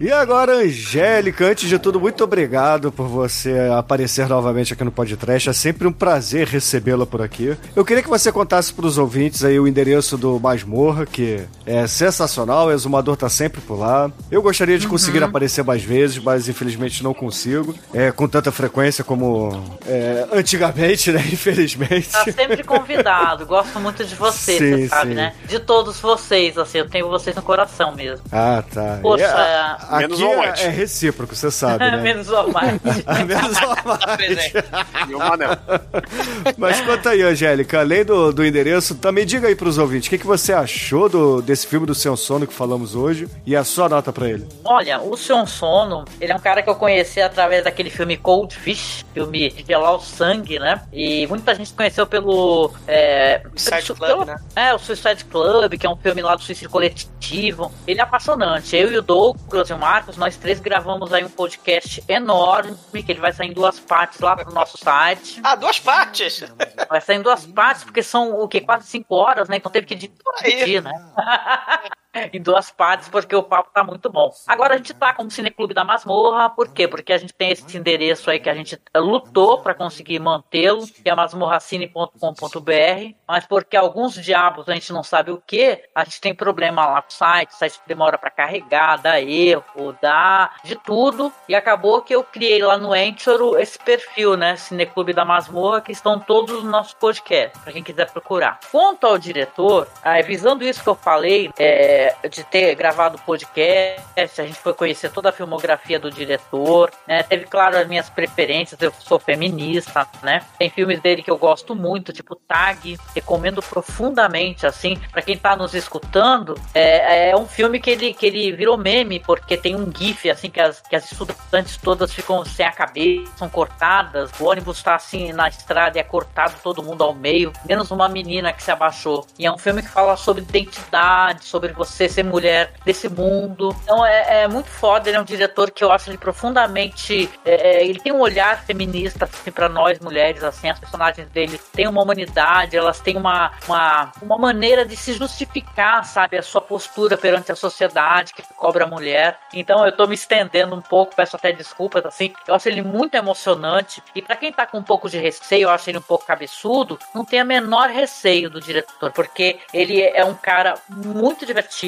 E agora, Angélica, antes de tudo, muito obrigado por você aparecer novamente aqui no podcast. É sempre um prazer recebê-la por aqui. Eu queria que você contasse para os ouvintes aí o endereço do Masmorra, que é sensacional, o Exumador tá sempre por lá. Eu gostaria de conseguir aparecer mais vezes, mas infelizmente não consigo. É, com tanta frequência como é, antigamente, né? Infelizmente. Tá sempre convidado. Gosto muito de você, Sim, você sabe, sim. né? De todos vocês, assim, eu tenho vocês no coração mesmo. Ah, tá. Poxa, Menos aqui é, é recíproco, você sabe, né? menos ou mais. Menos o Tá presente. E o Manel. Mas conta aí, Angélica, além do, do endereço, também diga aí pros ouvintes, o que, que você achou do, desse filme do Seu Sono que falamos hoje e a sua nota pra ele. Olha, o Sion Sono, ele é um cara que eu conheci através daquele filme Cold Fish, filme de gelar o sangue, né? E muita gente conheceu pelo. É, Suicide pelo- Club, pelo- né? É, o Suicide Club, que é um filme lá do suicídio coletivo. Ele é apaixonante. Eu e o Douglas Marcos, nós três gravamos aí um podcast enorme, que ele vai sair em duas partes lá pro nosso site. Ah, duas partes. Vai sair em duas partes, porque são o quê? Quase cinco horas, né? Então teve que dividir, né? em duas partes, porque o papo tá muito bom. Agora a gente tá como Cineclube da Masmorra, por quê? Porque a gente tem esse endereço aí que a gente eh, lutou pra conseguir mantê-lo, que é masmorracine.com.br, mas porque alguns diabos a gente não sabe o que, a gente tem problema lá no site, o site demora pra carregar, dá erro, dá de tudo, e acabou que eu criei lá no Anchor esse perfil, né, Cineclube da Masmorra, que estão todos os nossos podcasts, pra quem quiser procurar. Quanto ao diretor, visando isso que eu falei, é, de ter gravado podcast, a gente foi conhecer toda a filmografia do diretor, né, teve, claro, as minhas preferências, eu sou feminista, né, tem filmes dele que eu gosto muito, tipo Tag, recomendo profundamente, assim, pra quem tá nos escutando, é, é um filme que ele, que ele virou meme, porque tem um gif, assim, que as, que as estudantes todas ficam sem a cabeça, são cortadas, o ônibus tá assim na estrada e é cortado todo mundo ao meio, menos uma menina que se abaixou. E é um filme que fala sobre identidade, sobre você ser mulher desse mundo. Então é, é muito foda, ele é um diretor que eu acho ele profundamente. é, é, ele tem um olhar feminista assim, para nós mulheres, assim, as personagens dele têm uma humanidade, elas têm uma, uma, uma maneira de se justificar, sabe, a sua postura perante a sociedade que cobra a mulher. Então eu tô me estendendo um pouco, peço até desculpas, assim. Eu acho ele muito emocionante. E para quem tá com um pouco de receio, eu acho ele um pouco cabeçudo, não tem a menor receio do diretor, porque ele é um cara muito divertido.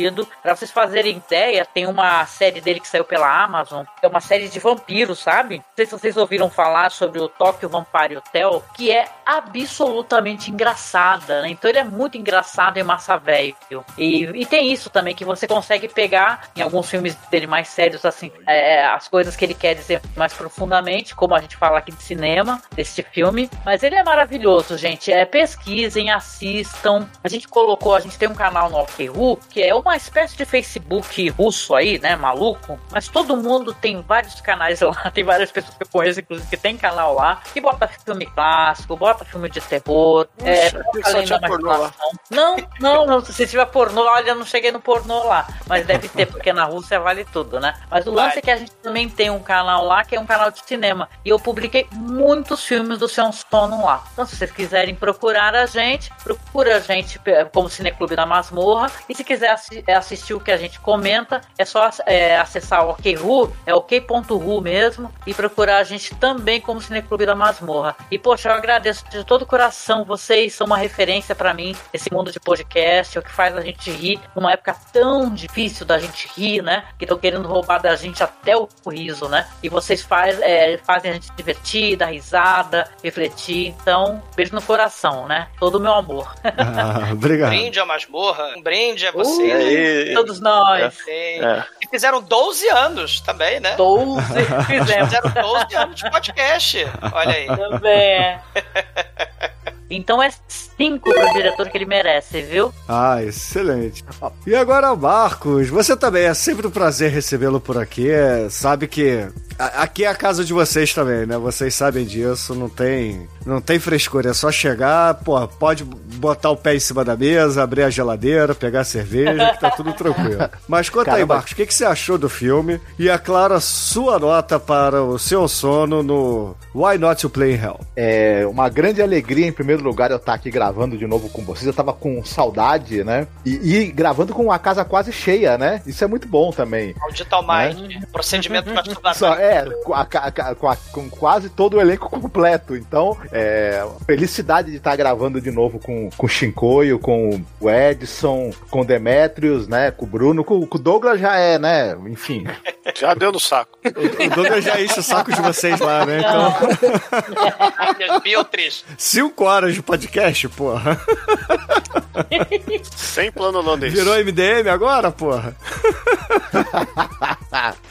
Pra vocês fazerem ideia, tem uma série dele que saiu pela Amazon, é uma série de vampiros, sabe? Não sei se vocês ouviram falar sobre o Tokyo Vampire Hotel, que é absolutamente engraçada, né? Então ele é muito engraçado e massa velho. E, e tem isso também, que você consegue pegar em alguns filmes dele mais sérios, assim, é, as coisas que ele quer dizer mais profundamente, como a gente fala aqui de cinema, deste filme. Mas ele é maravilhoso, gente. É, pesquisem, assistam. A gente colocou, a gente tem um canal no OkRu, que é uma espécie de Facebook russo aí, né? Maluco. Mas todo mundo tem vários canais lá. Tem várias pessoas que eu conheço, inclusive, que tem canal lá, que bota filme clássico, bota filme de terror. é, bota pornô lá. Não, não, não. Se tiver pornô, olha, eu não cheguei no pornô lá. Mas deve ter, porque na Rússia vale tudo, né? Mas o lance é que a gente também tem um canal lá, que é um canal de cinema. E eu publiquei muitos filmes do Seu Sono lá. Então, se vocês quiserem procurar a gente, procura a gente eh, como Cineclube da Masmorra. E se quiser assistir assi- assistir o que a gente comenta, é só é, acessar o OKRU, é ok.ru mesmo, e procurar a gente também como Cineclube da Masmorra. E, poxa, eu agradeço de todo o coração, vocês são uma referência pra mim, esse mundo de podcast, é o que faz a gente rir, numa época tão difícil da gente rir, né? Que estão querendo roubar da gente até o riso, né? E vocês faz, é, fazem a gente divertir, dar risada, refletir. Então, beijo no coração, né? Todo o meu amor. Ah, obrigado. brinde a masmorra, um brinde a Uh, vocês. Aí. Todos nós. Sim. É. E fizeram 12 anos também, né? 12 fizemos Fizeram 12 anos de podcast. Olha aí. também. Então é 5 pro diretor que ele merece, viu? Ah, excelente. E agora, Marcos, você também é sempre um prazer recebê-lo por aqui. É, sabe que aqui é a casa de vocês também, né? Vocês sabem disso, não tem, não tem frescura, é só chegar, pô, pode botar o pé em cima da mesa, abrir a geladeira, pegar a cerveja, que tá tudo tranquilo. Mas conta aí, Caramba. Marcos, o que, que você achou do filme? E é a sua nota para o seu sono no Why Not You Play in Hell? É uma grande alegria, em primeiro lugar, eu estar aqui gravando de novo com vocês. Eu tava com saudade, né? E, e gravando com a casa quase cheia, né? Isso é muito bom também. Audital Mind, procedimento Só, é, com, a com a- com quase todo o elenco completo. Então, é, felicidade de estar gravando de novo com, com o Shinkoio, com o Edson, com o Demetrius, né? Com o Bruno, com, com o Douglas já é, né? Enfim. Já deu no saco. O Douglas já enche o saco de vocês lá, né? Então, Beatriz. cinco horas de podcast, porra. Sem plano holandês. Virou MDM agora, porra?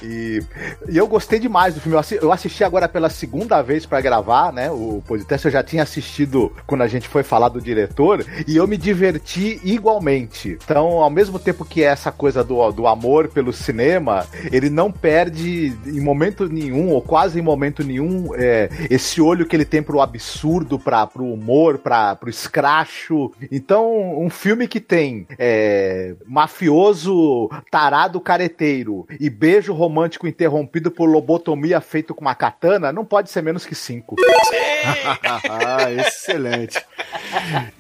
e, e eu gostei demais do filme. Eu assi- Eu assisti agora pela segunda vez pra gravar, né? O podcast eu já tinha assistido quando a gente foi falar do diretor e eu me diverti igualmente. Então, ao mesmo tempo que essa coisa do, do amor pelo cinema, ele não perde em momento nenhum, ou quase em momento nenhum, é, esse olho que ele tem pro absurdo, pra, pro humor, pra, pro escracho. Então, um filme que tem é, mafioso tarado careteiro e beijo romântico interrompido por lobotomia feito com uma katana, não pode ser menos que cinco. ah, excelente.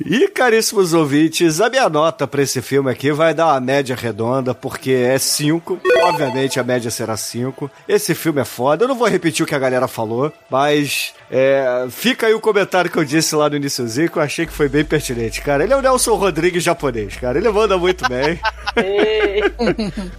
E, caríssimos ouvintes, a minha nota pra esse filme aqui vai dar uma média redonda, porque é 5. Obviamente a média será 5. Esse filme é foda. Eu não vou repetir o que a galera falou, mas é, fica aí o comentário que eu disse lá no iníciozinho, que eu achei que foi bem pertinente, cara. Ele é o Nelson Rodrigues japonês, cara. Ele manda muito bem.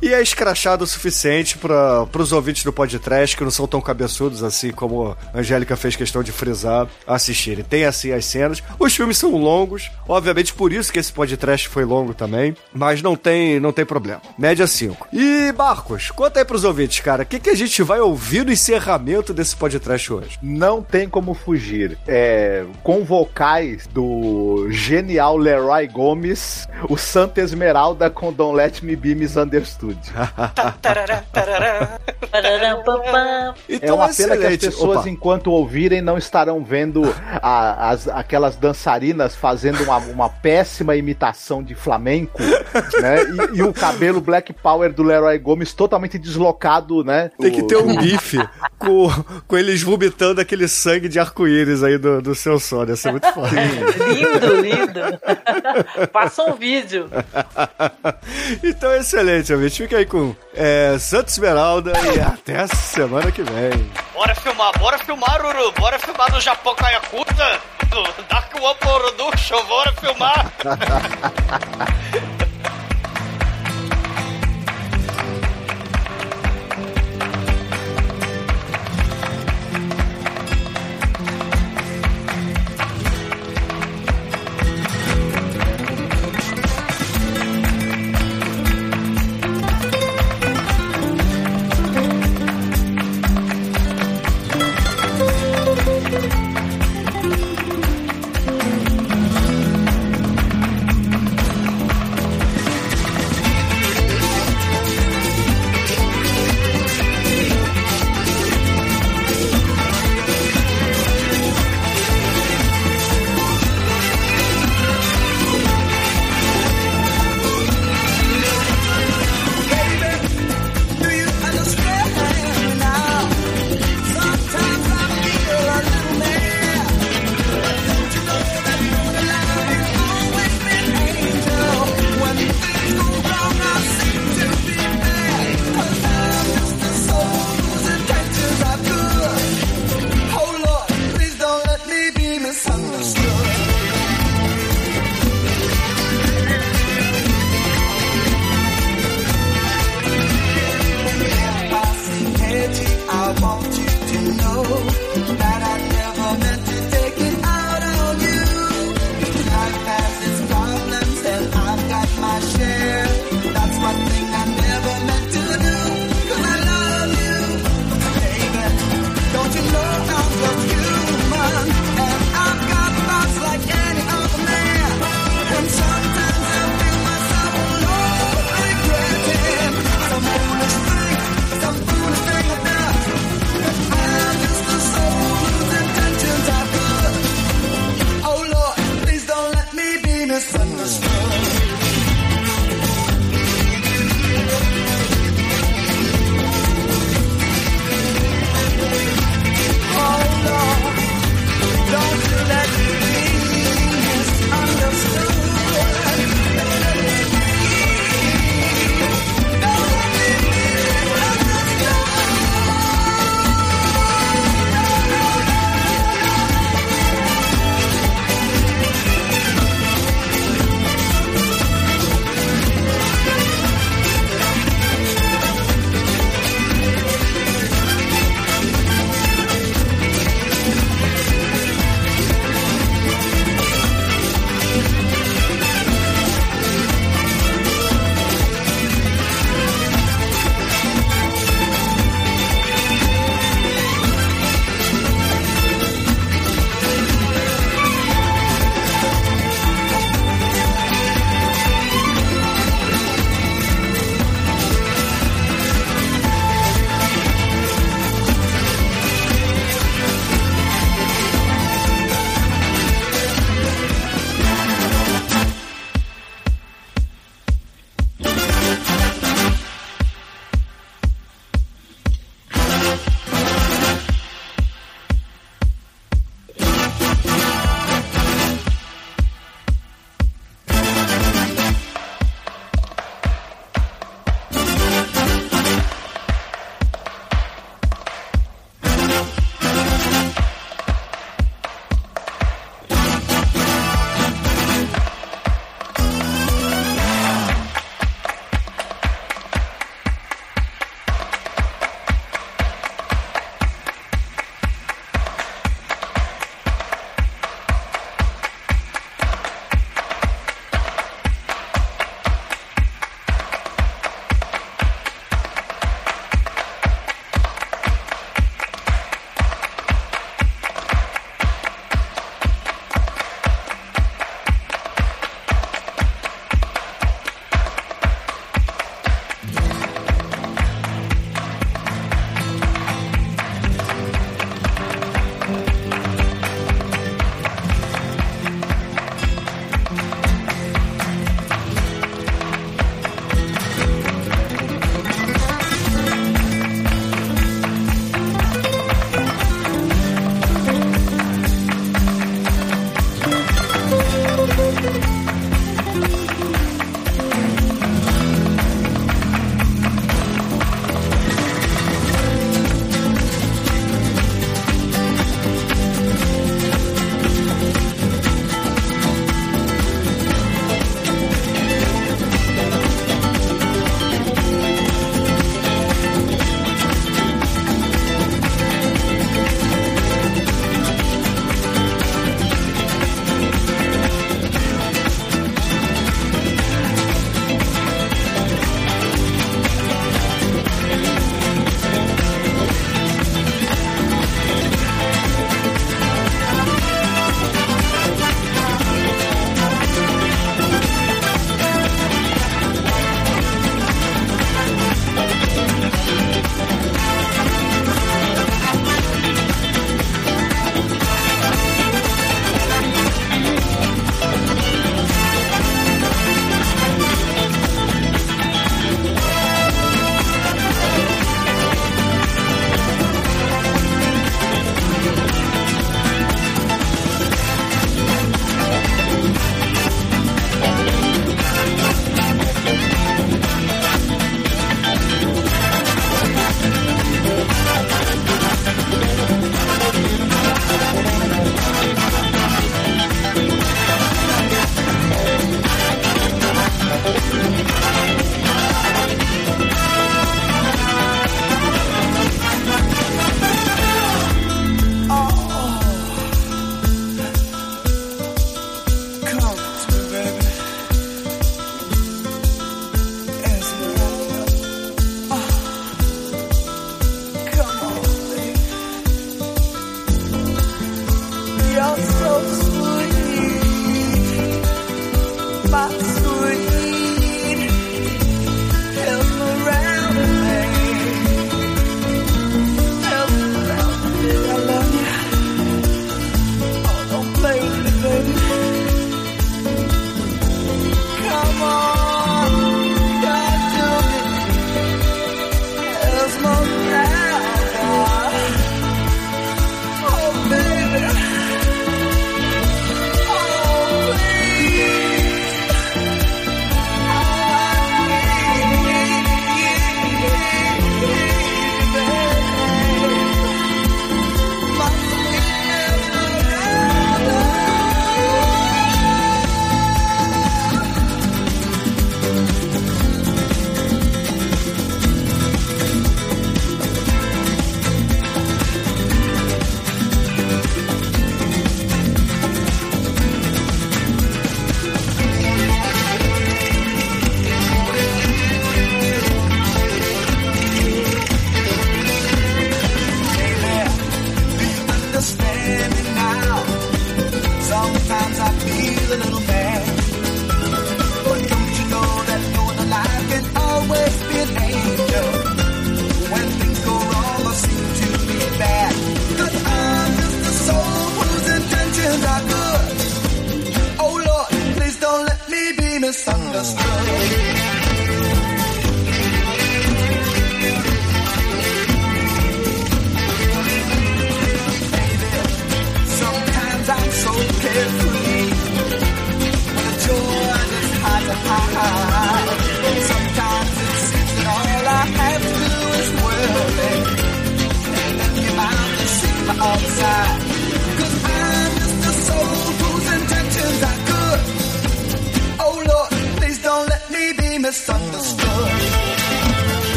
E é escrachado o suficiente para os ouvintes do podcast, que não são tão cabeçudos assim como a Angélica fez questão de frisar, assistirem. Tem assim as cenas. Os filmes são longos, obviamente por isso que esse podcast foi longo também, mas não tem, não tem problema. Média 5. E Marcos, conta aí pros ouvintes, cara, o que, que a gente vai ouvir no encerramento desse podcast hoje? Não tem como fugir. É, com vocais do genial Leroy Gomes, o Santa Esmeralda com Don't Let Me Be Misunderstood. Tarará. Pam. É Então, uma pena que as pessoas, Opa. enquanto ouvirem, não estarão vendo a- as, aquelas dançarinas fazendo uma, uma péssima imitação de flamenco, né? E, e o cabelo Black Power do Leroy Gomes totalmente deslocado, né? Tem que ter um gif com, com eles vomitando aquele sangue de arco-íris aí do, do seu sono. Ia ser muito foda. Lindo, lindo. Passa um vídeo. então, excelente, ouvinte. Fica aí com é, Santa Esmeralda e até a semana que vem. Bora filmar, bora filmar, Uru. Bora filmar no Japão Kayakuta, do Dark One Production. Bora filmar.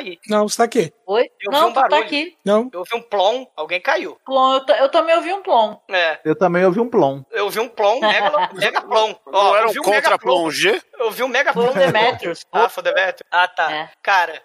cair. Não, você tá aqui. Oi? Eu não, está um tá barulho. tá aqui. Não. Eu ouvi um plom, alguém caiu. Plom, eu, eu também ouvi um plom. É. Eu também ouvi um plom. Eu ouvi um plom, mega, mega plom. Ó, não era um contra plom G? Eu vi um mega plom. Plom Demetrius. Ah, foi Demetrius. Ah, tá. É. Cara...